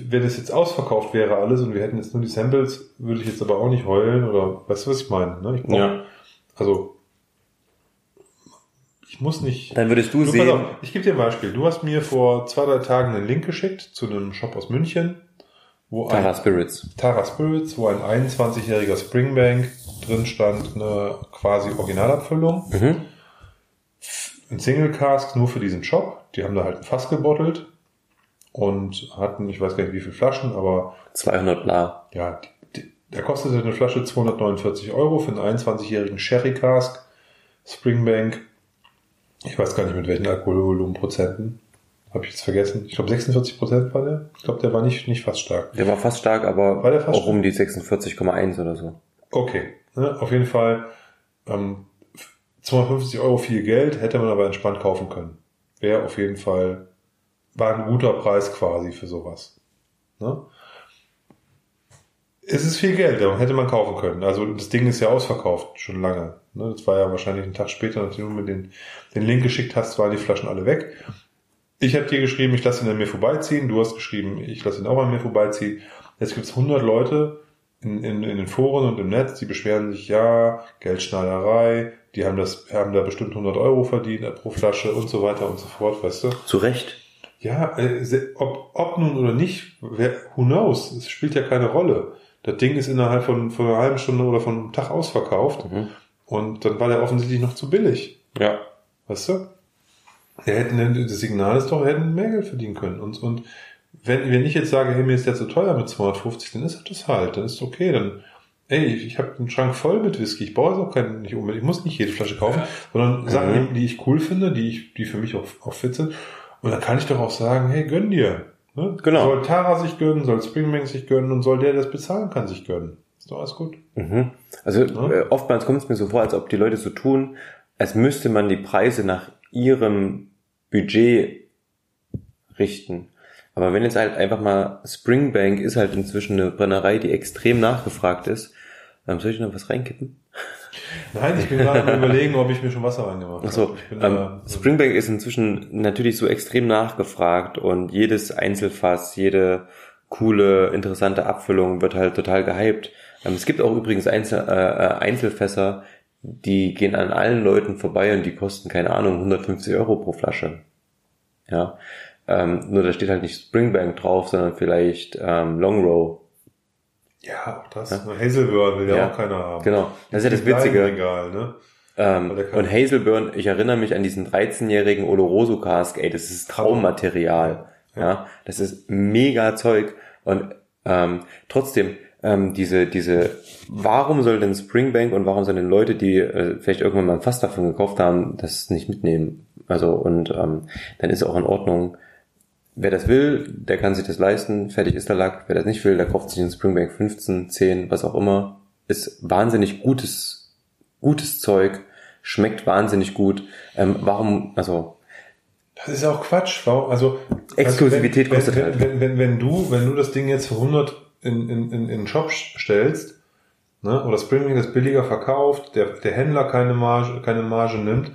[SPEAKER 2] wenn es jetzt ausverkauft wäre alles und wir hätten jetzt nur die Samples, würde ich jetzt aber auch nicht heulen oder weißt du, was ich meine? Ne? Ich brauch,
[SPEAKER 1] Ja.
[SPEAKER 2] Also, ich muss nicht.
[SPEAKER 1] Dann würdest du
[SPEAKER 2] Du,
[SPEAKER 1] sehen,
[SPEAKER 2] auf, ich gebe dir ein Beispiel. Du hast mir vor zwei, drei Tagen einen Link geschickt zu einem Shop aus München, wo ein
[SPEAKER 1] Tara Spirits.
[SPEAKER 2] Tara Spirits, wo ein 21-jähriger Springbank drin stand, eine quasi Originalabfüllung.
[SPEAKER 1] Mhm.
[SPEAKER 2] Ein Single Cask nur für diesen Shop. Die haben da halt ein Fass gebottelt und hatten, ich weiß gar nicht wie viele Flaschen, aber
[SPEAKER 1] 200 bla.
[SPEAKER 2] ja, die, die, da kostete eine Flasche 249 Euro für einen 21-jährigen Sherry Cask Springbank. Ich weiß gar nicht mit welchen Alkoholvolumenprozenten. Habe ich jetzt vergessen. Ich glaube 46 Prozent war der. Ich glaube, der war nicht, nicht fast stark.
[SPEAKER 1] Der war fast stark, aber
[SPEAKER 2] War der fast
[SPEAKER 1] auch um die 46,1 oder so.
[SPEAKER 2] Okay, ne, auf jeden Fall ähm, 250 Euro viel Geld, hätte man aber entspannt kaufen können. Wäre auf jeden Fall, war ein guter Preis quasi für sowas. Ne? Es ist viel Geld, hätte man kaufen können. Also das Ding ist ja ausverkauft, schon lange. Ne? Das war ja wahrscheinlich einen Tag später, nachdem du mir den, den Link geschickt hast, waren die Flaschen alle weg. Ich habe dir geschrieben, ich lasse ihn an mir vorbeiziehen. Du hast geschrieben, ich lasse ihn auch an mir vorbeiziehen. Jetzt gibt's 100 Leute, in, in, in den Foren und im Netz, die beschweren sich, ja, Geldschneiderei, die haben das, haben da bestimmt 100 Euro verdient pro Flasche und so weiter und so fort, weißt du?
[SPEAKER 1] Zu Recht.
[SPEAKER 2] Ja, äh, ob, ob nun oder nicht, wer, who knows? Es spielt ja keine Rolle. Das Ding ist innerhalb von, von einer halben Stunde oder von einem Tag ausverkauft
[SPEAKER 1] Mhm.
[SPEAKER 2] Und dann war der offensichtlich noch zu billig,
[SPEAKER 1] Ja.
[SPEAKER 2] weißt du? Der hätten, das Signal ist doch, wir hätten mehr Geld verdienen können und, und wenn, wenn ich jetzt sage, hey, mir ist der zu teuer mit 250, dann ist das halt, dann ist okay, dann, ey, ich, habe einen Schrank voll mit Whisky, ich brauche jetzt auch keinen, nicht unbedingt, ich muss nicht jede Flasche kaufen, sondern Sachen,
[SPEAKER 1] Mhm.
[SPEAKER 2] die, die ich cool finde, die ich, die für mich auch, auch fit sind. Und dann kann ich doch auch sagen, hey, gönn dir. Ne?
[SPEAKER 1] Genau.
[SPEAKER 2] Soll Tara sich gönnen, soll Springbank sich gönnen und soll der, der das bezahlen kann, sich gönnen. Ist doch alles gut.
[SPEAKER 1] Mhm. Also
[SPEAKER 2] Ja.
[SPEAKER 1] äh, oftmals kommt es mir so vor, als ob die Leute so tun, als müsste man die Preise nach ihrem Budget richten. Aber wenn jetzt halt einfach mal Springbank ist halt inzwischen eine Brennerei, die extrem nachgefragt ist. Ähm, soll ich noch was reinkippen?
[SPEAKER 2] Nein, ich bin gerade am [laughs] überlegen, ob ich mir schon Wasser reingemacht habe.
[SPEAKER 1] Achso, ähm, Springbank ist inzwischen natürlich so extrem nachgefragt und jedes Einzelfass, jede coole, interessante Abfüllung wird halt total gehypt. Ähm, es gibt auch übrigens Einzel, äh, äh, Einzelfässer, die gehen an allen Leuten vorbei und die kosten, keine Ahnung, 150 Euro pro Flasche. Ja. Ähm, nur da steht halt nicht Springbank drauf, sondern vielleicht ähm, Long Row.
[SPEAKER 2] Ja, auch das. Hazelburn will ja,
[SPEAKER 1] Ja.
[SPEAKER 2] auch keiner haben.
[SPEAKER 1] Genau. Das ist ja das Witzige.
[SPEAKER 2] Regal, ne?
[SPEAKER 1] Ähm, und Hazelburn, ich erinnere mich an diesen 13-jährigen Oloroso Cask, ey, das ist Traummaterial. Ja. das ist mega Zeug. Und ähm, trotzdem, ähm, diese, diese, warum soll denn Springbank und warum sollen denn Leute, die äh, vielleicht irgendwann mal ein Fass davon gekauft haben, das nicht mitnehmen? Also, und ähm, dann ist auch in Ordnung. Wer das will, der kann sich das leisten, fertig ist der Lack. Wer das nicht will, der kauft sich einen Springbank 15, 10, was auch immer. Ist wahnsinnig gutes, gutes Zeug, schmeckt wahnsinnig gut. Ähm, warum, also,
[SPEAKER 2] Das ist auch Quatsch. Warum, also,
[SPEAKER 1] Exklusivität
[SPEAKER 2] also wenn,
[SPEAKER 1] kostet
[SPEAKER 2] wenn,
[SPEAKER 1] halt.
[SPEAKER 2] wenn, wenn, wenn du, wenn du das Ding jetzt für 100 in, in, in, in den Shop stellst, ne, oder Springbank das billiger verkauft, der, der Händler keine Marge, keine Marge nimmt,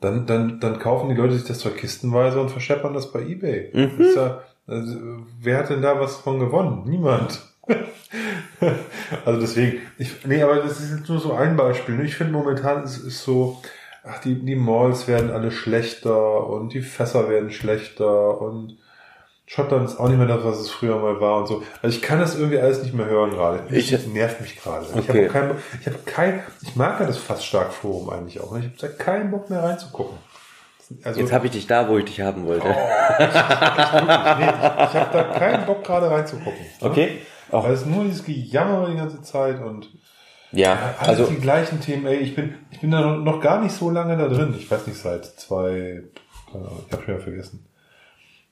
[SPEAKER 2] dann, dann, dann kaufen die Leute sich das Zeug kistenweise und verscheppern das bei eBay.
[SPEAKER 1] Mhm.
[SPEAKER 2] Ist ja, also, wer hat denn da was von gewonnen? Niemand. [laughs] also deswegen, ich, nee, aber das ist jetzt nur so ein Beispiel. ne? Ich finde momentan ist es so, ach, die, die Malls werden alle schlechter und die Fässer werden schlechter und Schottland ist auch nicht mehr das, was es früher mal war und so. Also ich kann das irgendwie alles nicht mehr hören gerade.
[SPEAKER 1] Ich-
[SPEAKER 2] Das nervt mich gerade. Ich
[SPEAKER 1] Okay.
[SPEAKER 2] habe kein, ich habe kein, ich mag ja das fast stark Forum eigentlich auch. Ich habe da keinen Bock mehr reinzugucken. Also,
[SPEAKER 1] Jetzt habe ich dich da, wo ich dich haben wollte.
[SPEAKER 2] nee, ich habe da keinen Bock gerade reinzugucken.
[SPEAKER 1] Okay. Auch.
[SPEAKER 2] Weil es ist nur dieses Gejammer die ganze Zeit und
[SPEAKER 1] Ja,
[SPEAKER 2] alles
[SPEAKER 1] also
[SPEAKER 2] die gleichen Themen. Ey, ich bin, ich bin da noch gar nicht so lange da drin. Ich weiß nicht, seit zwei, ich habe schon wieder vergessen.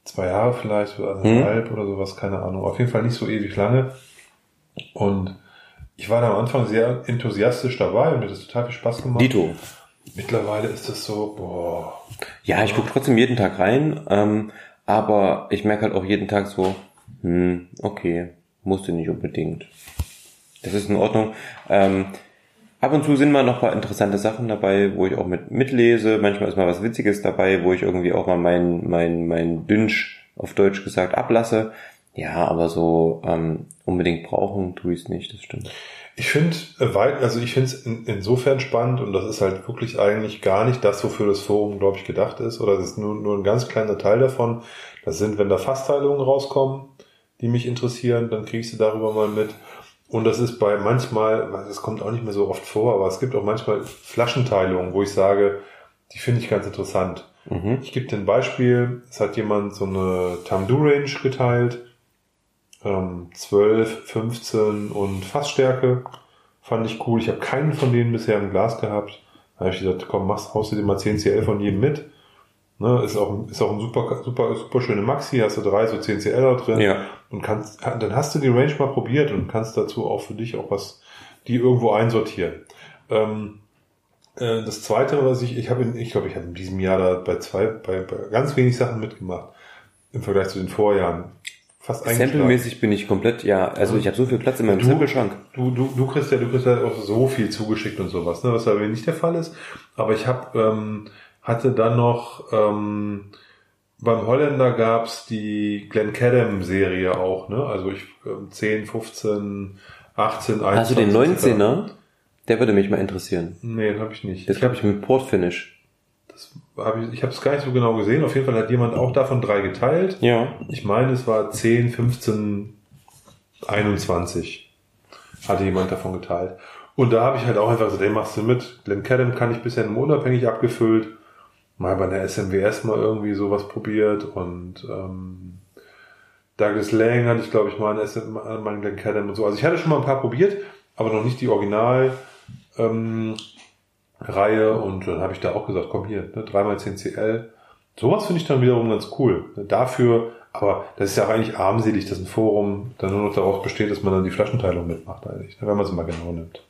[SPEAKER 2] Zwei Jahre vielleicht, oder eineinhalb oder sowas, keine Ahnung. Auf jeden Fall nicht so ewig lange. Und ich war da am Anfang sehr enthusiastisch dabei und mir hat das total viel Spaß gemacht.
[SPEAKER 1] Dito.
[SPEAKER 2] Mittlerweile ist das so, boah,
[SPEAKER 1] Ja, ich gucke trotzdem jeden Tag rein, ähm, aber ich merke halt auch jeden Tag so, hm, okay, musste nicht unbedingt. Das ist in Ordnung. Ähm, ab und zu sind mal noch ein paar interessante Sachen dabei, wo ich auch mit mitlese. Manchmal ist mal was Witziges dabei, wo ich irgendwie auch mal mein, mein, mein Dünsch auf Deutsch gesagt ablasse. Ja, aber so ähm, unbedingt brauchen tue ich es nicht, das stimmt.
[SPEAKER 2] Ich finde, weil, also ich finde es in, insofern spannend und das ist halt wirklich eigentlich gar nicht das, wofür das Forum, glaube ich, gedacht ist. Oder das ist nur, nur ein ganz kleiner Teil davon. Das sind, wenn da Fassteilungen rauskommen, die mich interessieren, dann ich sie darüber mal mit. Und das ist bei manchmal, das kommt auch nicht mehr so oft vor, aber es gibt auch manchmal Flaschenteilungen, wo ich sage, die finde ich ganz interessant.
[SPEAKER 1] Mhm.
[SPEAKER 2] Ich gebe dir ein Beispiel. Es hat jemand so eine Tamdu Range geteilt. Ähm, 12, 15 und Fassstärke. Fand ich cool. Ich habe keinen von denen bisher im Glas gehabt. Da habe ich gesagt, komm, machst, haust du dir mal 10 CL von jedem mit. Ne, ist auch, ist auch ein super, super, super schöne Maxi. Hast du drei so 10 CL da drin.
[SPEAKER 1] Ja.
[SPEAKER 2] Und kannst, dann hast du die Range mal probiert und kannst dazu auch für dich auch was, die irgendwo einsortieren. Ähm, äh, das zweite, was ich, ich habe, in- ich glaube, ich habe in diesem Jahr da bei zwei, bei, bei ganz wenig Sachen mitgemacht. Im Vergleich zu den Vorjahren. Fast.
[SPEAKER 1] Samplemäßig bin ich komplett, ja, also ich habe so viel Platz in meinem
[SPEAKER 2] Du-
[SPEAKER 1] Sample-Schrank.
[SPEAKER 2] Du, du, du kriegst ja, du kriegst ja auch so viel zugeschickt und sowas, ne, was aber nicht der Fall ist. Aber ich habe, ähm, hatte dann noch, ähm, beim Holländer gab's die Glencaddam-Serie auch, ne? Also ich ähm, 10, 15, 18, 21.
[SPEAKER 1] Hast du den
[SPEAKER 2] etc.
[SPEAKER 1] 19er? Der würde mich mal interessieren.
[SPEAKER 2] Nee, den habe ich nicht.
[SPEAKER 1] Das glaube ich mit Port Finish.
[SPEAKER 2] Das hab ich ich habe es gar nicht so genau gesehen. Auf jeden Fall hat jemand auch davon drei geteilt.
[SPEAKER 1] Ja.
[SPEAKER 2] Ich meine, es war 10, 15, 21 hatte jemand davon geteilt. Und da habe ich halt auch einfach so, den machst du mit. Glenn Cadam kann ich bisher nur unabhängig abgefüllt. Mal bei der SMWS mal irgendwie sowas probiert und ähm, Douglas Lang hatte ich, glaube ich, mal einen, SM, mal einen Glenn Cadam und so. Also ich hatte schon mal ein paar probiert, aber noch nicht die Original ähm, Reihe und dann habe ich da auch gesagt, komm hier, ne, 3x10 CL. Sowas finde ich dann wiederum ganz cool. Dafür, aber das ist ja auch eigentlich armselig, dass ein Forum dann nur noch daraus besteht, dass man dann die Flaschenteilung mitmacht eigentlich, ne, wenn man es mal genau nimmt.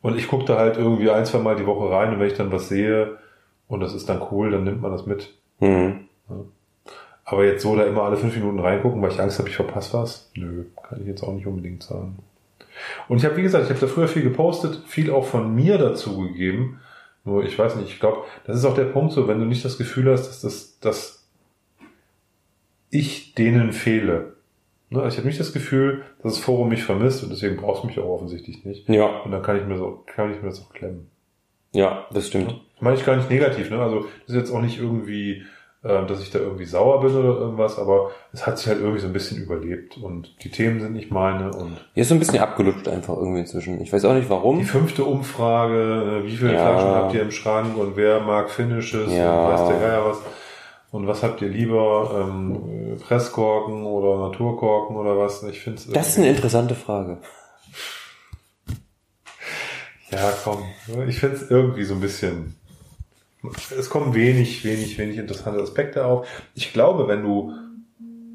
[SPEAKER 2] Und ich gucke da halt irgendwie ein, zwei Mal die Woche rein und wenn ich dann was sehe und das ist dann cool, dann nimmt man das mit.
[SPEAKER 1] Hm.
[SPEAKER 2] Aber jetzt so da immer alle fünf Minuten reingucken, weil ich Angst habe, ich verpasse was, nö, kann ich jetzt auch nicht unbedingt sagen. Und ich habe, wie gesagt, ich habe da früher viel gepostet, viel auch von mir dazu gegeben. Nur ich weiß nicht, ich glaube, das ist auch der Punkt so, wenn du nicht das Gefühl hast, dass das, dass ich denen fehle. Ne? Also ich habe nicht das Gefühl, dass das Forum mich vermisst und deswegen brauchst du mich auch offensichtlich nicht.
[SPEAKER 1] Ja,
[SPEAKER 2] Und dann kann ich mir so, kann ich mir das auch klemmen.
[SPEAKER 1] ja, das stimmt.
[SPEAKER 2] Das meine ich gar nicht negativ, ne? Also das ist jetzt auch nicht irgendwie, äh, dass ich da irgendwie sauer bin oder irgendwas, aber es hat sich halt irgendwie so ein bisschen überlebt und die Themen sind nicht meine und
[SPEAKER 1] Hier ist so ein bisschen abgelutscht einfach irgendwie inzwischen. Ich weiß auch nicht
[SPEAKER 2] die
[SPEAKER 1] warum.
[SPEAKER 2] fünfte Umfrage, äh, wie viele
[SPEAKER 1] Ja.
[SPEAKER 2] Flaschen habt ihr im Schrank und wer mag Finishes
[SPEAKER 1] Ja.
[SPEAKER 2] und weiß der Geier was. Und was habt ihr lieber, ähm, Presskorken oder Naturkorken oder was? Ich finde
[SPEAKER 1] Das ist eine interessante Frage.
[SPEAKER 2] Ja, komm. Ich finde es irgendwie so ein bisschen. Es kommen wenig, wenig, wenig interessante Aspekte auf. Ich glaube, wenn du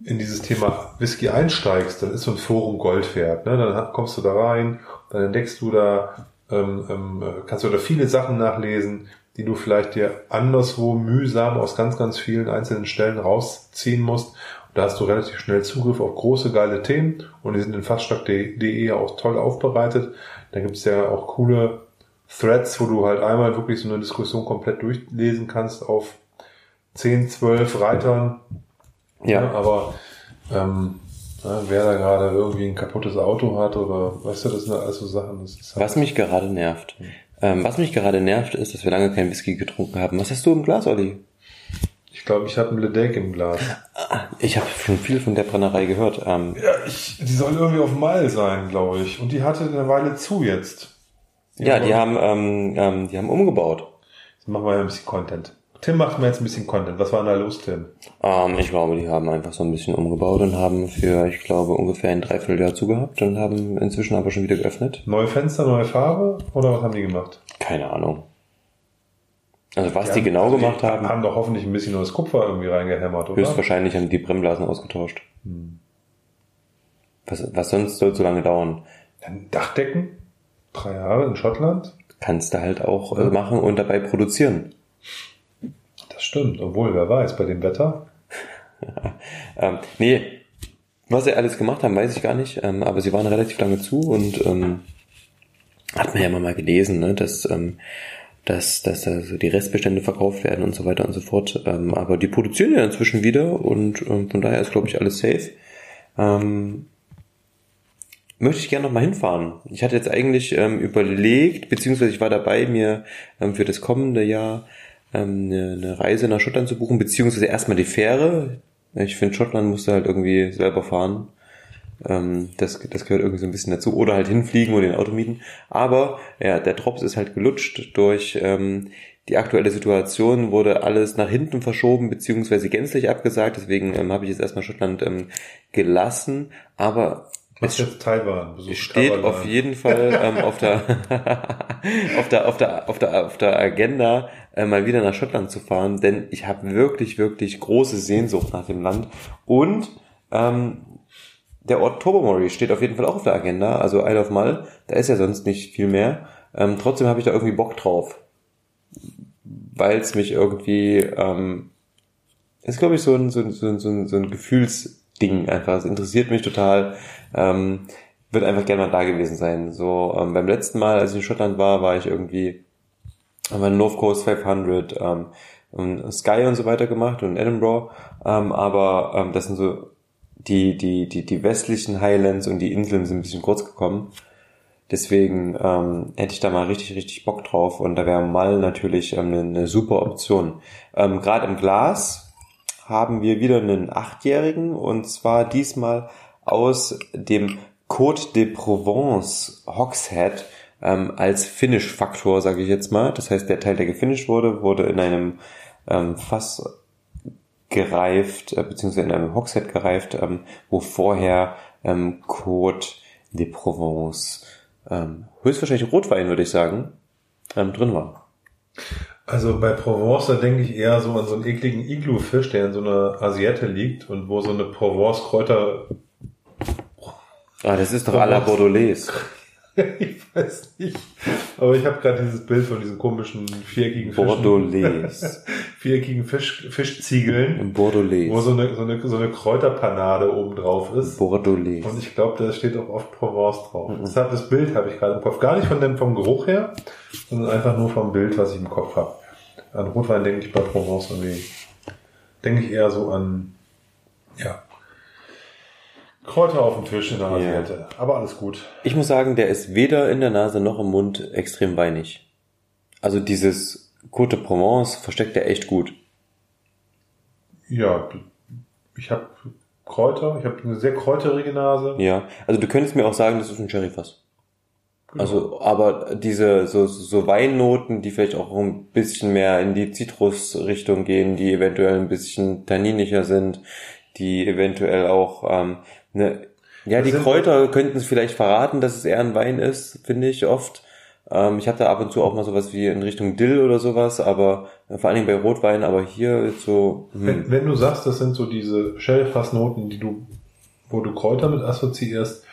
[SPEAKER 2] in dieses Thema Whisky einsteigst, dann ist so ein Forum Gold wert. Ne? Dann kommst du da rein, dann entdeckst du da, ähm, ähm, kannst du da viele Sachen nachlesen, die du vielleicht dir anderswo mühsam aus ganz, ganz vielen einzelnen Stellen rausziehen musst. Da hast du relativ schnell Zugriff auf große, geile Themen und die sind in faststark.de auch toll aufbereitet. Da gibt's ja auch coole Threads, wo du halt einmal wirklich so eine Diskussion komplett durchlesen kannst auf 10, 12 Reitern.
[SPEAKER 1] Ja.
[SPEAKER 2] aber ähm, Ja, wer da gerade irgendwie ein kaputtes Auto hat oder weißt du, das sind alles so Sachen. Das ist
[SPEAKER 1] halt was mich gerade nervt. Ähm, was mich gerade nervt, ist, dass wir lange kein Whisky getrunken haben. Was hast du im Glas, Olli?
[SPEAKER 2] Ich glaube, ich habe ein Ledeck im Glas.
[SPEAKER 1] Ah, ich habe schon viel von der Brennerei gehört. Ähm,
[SPEAKER 2] ja, ich, die soll irgendwie auf Mal sein, glaube ich. Und die hatte eine Weile zu jetzt.
[SPEAKER 1] Die ja, haben die haben, ähm, ähm, die haben umgebaut.
[SPEAKER 2] Jetzt machen wir ein bisschen Content. Tim macht mir jetzt ein bisschen Content. Was war denn da los, Tim?
[SPEAKER 1] Ähm, ich glaube, die haben einfach so ein bisschen umgebaut und haben für, ich glaube, ungefähr ein Dreivierteljahr zugehabt und haben inzwischen aber schon wieder geöffnet.
[SPEAKER 2] Neue Fenster, neue Farbe oder was haben die gemacht?
[SPEAKER 1] Keine Ahnung. Also was die, die genau also gemacht
[SPEAKER 2] die
[SPEAKER 1] haben.
[SPEAKER 2] haben doch hoffentlich ein bisschen neues Kupfer irgendwie reingehämmert,
[SPEAKER 1] oder? Höchstwahrscheinlich haben die Bremmblasen ausgetauscht. Hm. Was, was sonst soll so lange dauern?
[SPEAKER 2] Dann Dachdecken? Drei Jahre in Schottland?
[SPEAKER 1] Kannst du halt auch ja. Äh, machen und dabei produzieren.
[SPEAKER 2] Das stimmt, obwohl, wer weiß, bei dem Wetter. [laughs]
[SPEAKER 1] ähm, nee, was sie alles gemacht haben, weiß ich gar nicht, ähm, aber sie waren relativ lange zu und ähm, hat man ja immer mal gelesen, ne, dass, ähm, dass, dass also die Restbestände verkauft werden und so weiter und so fort. Ähm, aber die produzieren ja inzwischen wieder und ähm, von daher ist, glaube ich, alles safe. Ähm, möchte ich gerne noch mal hinfahren. Ich hatte jetzt eigentlich ähm, überlegt, beziehungsweise ich war dabei, mir ähm, für das kommende Jahr ähm, eine, eine Reise nach Schottland zu buchen, beziehungsweise erstmal die Fähre. Ich finde, Schottland musste halt irgendwie selber fahren. Ähm, das, das gehört irgendwie so ein bisschen dazu. Oder halt hinfliegen oder den Auto mieten. Aber ja, der Drops ist halt gelutscht durch ähm, die aktuelle Situation wurde alles nach hinten verschoben beziehungsweise gänzlich abgesagt. Deswegen ähm, habe ich jetzt erstmal Schottland ähm, gelassen. Aber
[SPEAKER 2] was jetzt Taiwan?
[SPEAKER 1] Es steht Taiwan. auf jeden Fall ähm, auf, der, [laughs] auf, der, auf, der, auf, der, auf der Agenda, äh, mal wieder nach Schottland zu fahren, denn ich habe wirklich, wirklich große Sehnsucht nach dem Land. Und ähm, der Ort Tobermory steht auf jeden Fall auch auf der Agenda, also Isle of Mull, da ist ja sonst nicht viel mehr. Ähm, trotzdem habe ich da irgendwie Bock drauf, weil es mich irgendwie, ähm, ist glaube ich so ein, so, ein, so, ein, so ein Gefühlsding einfach. Es interessiert mich total. Ähm, wird einfach gerne mal da gewesen sein. So ähm, beim letzten Mal, als ich in Schottland war, war ich irgendwie haben wir North Coast 500 ähm, und Sky und so weiter gemacht und Edinburgh, ähm, aber ähm, das sind so die die die die westlichen Highlands und die Inseln sind ein bisschen kurz gekommen. Deswegen ähm, hätte ich da mal richtig, richtig Bock drauf und da wäre mal natürlich ähm, eine, eine super Option. Ähm, Gerade im Glas haben wir wieder einen Achtjährigen und zwar diesmal aus dem Côte de Provence Hogshead ähm, als Finish-Faktor, sage ich jetzt mal. Das heißt, der Teil, der gefinisht wurde, wurde in einem ähm, Fass gereift, äh, beziehungsweise in einem Hogshead gereift, ähm, wo vorher ähm, Côte de Provence, ähm, höchstwahrscheinlich Rotwein, würde ich sagen, ähm, drin war.
[SPEAKER 2] Also bei Provence, da denke ich eher so an so einen ekligen Iglu-Fisch, der in so einer Asiette liegt und wo so eine Provence-Kräuter
[SPEAKER 1] Ah, das ist doch à la Bordelaise. [laughs]
[SPEAKER 2] ich weiß nicht. Aber ich habe gerade dieses Bild von diesen komischen viereckigen
[SPEAKER 1] Fischen. Bordelaise. [laughs]
[SPEAKER 2] viereckigen Fisch, Fischziegeln.
[SPEAKER 1] Im Bordelaise.
[SPEAKER 2] Wo so eine, so eine, so eine Kräuterpanade oben drauf ist.
[SPEAKER 1] Bordelaise.
[SPEAKER 2] Und ich glaube, da steht auch oft Provence drauf. Mhm. Deshalb das Bild habe ich gerade im Kopf. Gar nicht von dem, vom Geruch her, sondern einfach nur vom Bild, was ich im Kopf habe. An Rotwein denke ich bei Provence irgendwie, denke ich eher so an, ja, Kräuter auf dem Tisch in der Asiate. Ja. Aber alles gut.
[SPEAKER 1] Ich muss sagen, der ist weder in der Nase noch im Mund extrem weinig. Also dieses Côte de Provence versteckt er echt gut.
[SPEAKER 2] Ja, ich habe Kräuter, ich habe eine sehr kräuterige Nase.
[SPEAKER 1] Ja, also du könntest mir auch sagen, das ist ein Sherryfass. Genau. Also, aber diese so, so Weinnoten, die vielleicht auch ein bisschen mehr in die Zitrusrichtung gehen, die eventuell ein bisschen tanninischer sind, die eventuell auch ähm, Ne, ja, die Kräuter könnten es vielleicht verraten, dass es eher ein Wein ist, finde ich oft. Ähm, ich hatte ab und zu auch mal sowas wie in Richtung Dill oder sowas, aber äh, vor allen Dingen bei Rotwein, aber hier ist so.
[SPEAKER 2] Hm. Wenn, wenn, du sagst, das sind so diese Shellfassnoten, die du, wo du Kräuter mit assoziierst,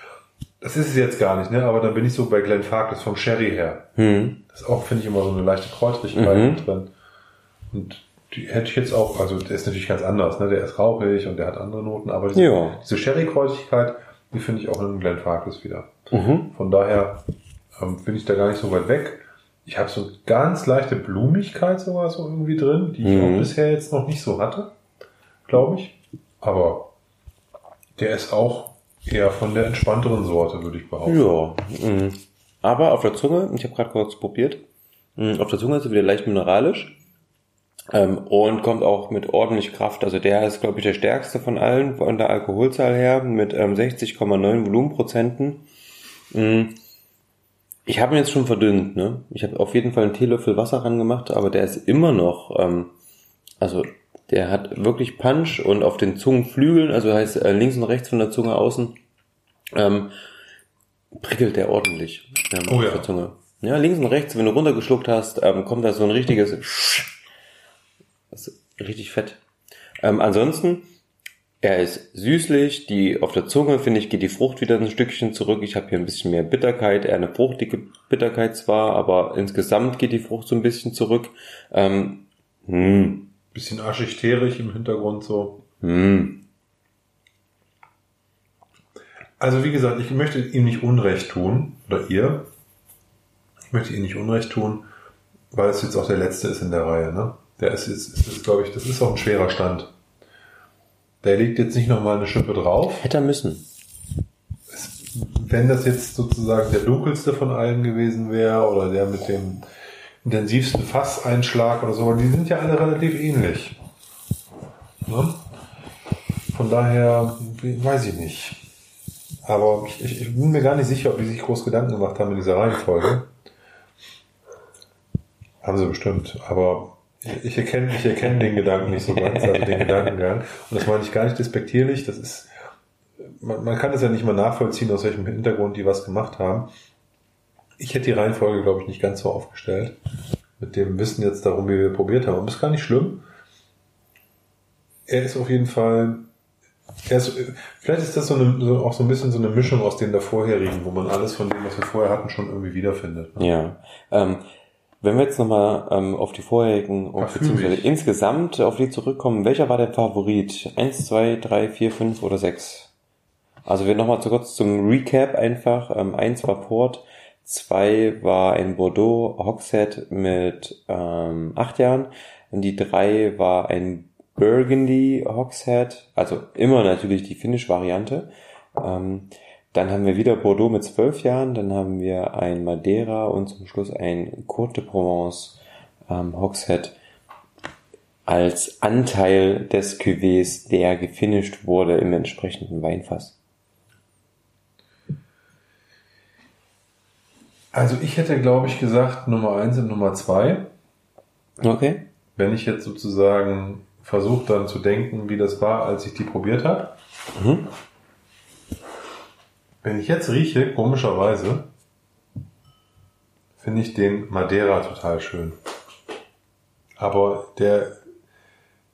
[SPEAKER 2] das ist es jetzt gar nicht, ne? Aber dann bin ich so bei Glenn Farkless vom Sherry her. Hm. Das ist auch, finde ich, immer so eine leichte Kräutrigkeit mhm. drin. Und die hätte ich jetzt auch, also der ist natürlich ganz anders, ne? Der ist rauchig und der hat andere Noten, aber diese, ja. diese Sherry-Kräusigkeit, die finde ich auch in Glenn Farkless wieder. Mhm. Von daher ähm, bin ich da gar nicht so weit weg. Ich habe so ganz leichte Blumigkeit sogar so irgendwie drin, die ich mhm. auch bisher jetzt noch nicht so hatte, glaube ich. Aber der ist auch Eher von der entspannteren Sorte, würde ich behaupten.
[SPEAKER 1] Ja. mh. Aber auf der Zunge, ich habe gerade kurz probiert, mh, auf der Zunge ist er wieder leicht mineralisch ähm, und kommt auch mit ordentlich Kraft. Also der ist, glaube ich, der stärkste von allen von der Alkoholzahl her mit ähm, 60,9 Volumenprozenten. Mh. Ich habe ihn jetzt schon verdünnt, ne? Ich habe auf jeden Fall einen Teelöffel Wasser ran gemacht, aber der ist immer noch, ähm, also der hat wirklich Punch und auf den Zungenflügeln, also heißt äh, links und rechts von der Zunge außen, ähm, prickelt der ordentlich ähm,
[SPEAKER 2] Oh
[SPEAKER 1] auf
[SPEAKER 2] ja.
[SPEAKER 1] der Zunge. Ja, links und rechts, wenn du runtergeschluckt hast, ähm, kommt da so ein richtiges, das ist richtig fett. Ähm, ansonsten, er ist süßlich, die auf der Zunge, finde ich, geht die Frucht wieder ein Stückchen zurück. Ich habe hier ein bisschen mehr Bitterkeit, eher eine fruchtige Bitterkeit zwar, aber insgesamt geht die Frucht so ein bisschen zurück. Ähm, hm,
[SPEAKER 2] Bisschen aschig-teerig im Hintergrund so.
[SPEAKER 1] hm,
[SPEAKER 2] Also wie gesagt, ich möchte ihm nicht Unrecht tun, oder ihr. Ich möchte ihm nicht Unrecht tun, weil es jetzt auch der letzte ist in der Reihe. Ne? Der ist jetzt, ist, ist, glaube ich, das ist auch ein schwerer Stand. Der legt jetzt nicht nochmal eine Schippe drauf.
[SPEAKER 1] hätte er müssen.
[SPEAKER 2] Wenn das jetzt sozusagen der dunkelste von allen gewesen wäre oder der mit dem intensivsten Fasseinschlag oder so, die sind ja alle relativ ähnlich. Ne? Von daher weiß ich nicht. Aber ich, ich, ich bin mir gar nicht sicher, ob die sich groß Gedanken gemacht haben in dieser Reihenfolge. Haben sie bestimmt, aber ich, erkenne, ich erkenne den Gedanken nicht so ganz, also den Gedankengang. Und das meine ich gar nicht despektierlich, das ist, man, man kann es ja nicht mal nachvollziehen, aus welchem Hintergrund die was gemacht haben. Ich hätte die Reihenfolge, glaube ich, nicht ganz so aufgestellt. Mit dem Wissen jetzt darum, wie wir probiert haben. Und das ist gar nicht schlimm. Er ist auf jeden Fall, er ist, vielleicht ist das so, eine, so auch so ein bisschen so eine Mischung aus den davorherigen, wo man alles von dem, was wir vorher hatten, schon irgendwie wiederfindet. Ne?
[SPEAKER 1] Ja. Ähm, wenn wir jetzt nochmal ähm, auf die vorherigen, auf,
[SPEAKER 2] Parfümig.
[SPEAKER 1] beziehungsweise insgesamt auf die zurückkommen, welcher war der Favorit? Eins, zwei, drei, vier, fünf oder sechs? Also wir nochmal zu kurz zum Recap einfach. Ähm, eins war Port, zwei war ein Bordeaux Hogshead mit ähm, acht Jahren. Und die drei war ein Burgundy Hogshead, also immer natürlich die Finnish-Variante. Ähm, dann haben wir wieder Bordeaux mit zwölf Jahren, dann haben wir ein Madeira und zum Schluss ein Côte de Provence ähm, Hogshead als Anteil des Cuvées, der gefinisht wurde im entsprechenden Weinfass.
[SPEAKER 2] Also ich hätte, glaube ich, gesagt Nummer eins und Nummer zwei.
[SPEAKER 1] Okay.
[SPEAKER 2] Wenn ich jetzt sozusagen versuche dann zu denken, wie das war, als ich die probiert habe.
[SPEAKER 1] Mhm.
[SPEAKER 2] Wenn ich jetzt rieche, komischerweise, finde ich den Madeira total schön. Aber der,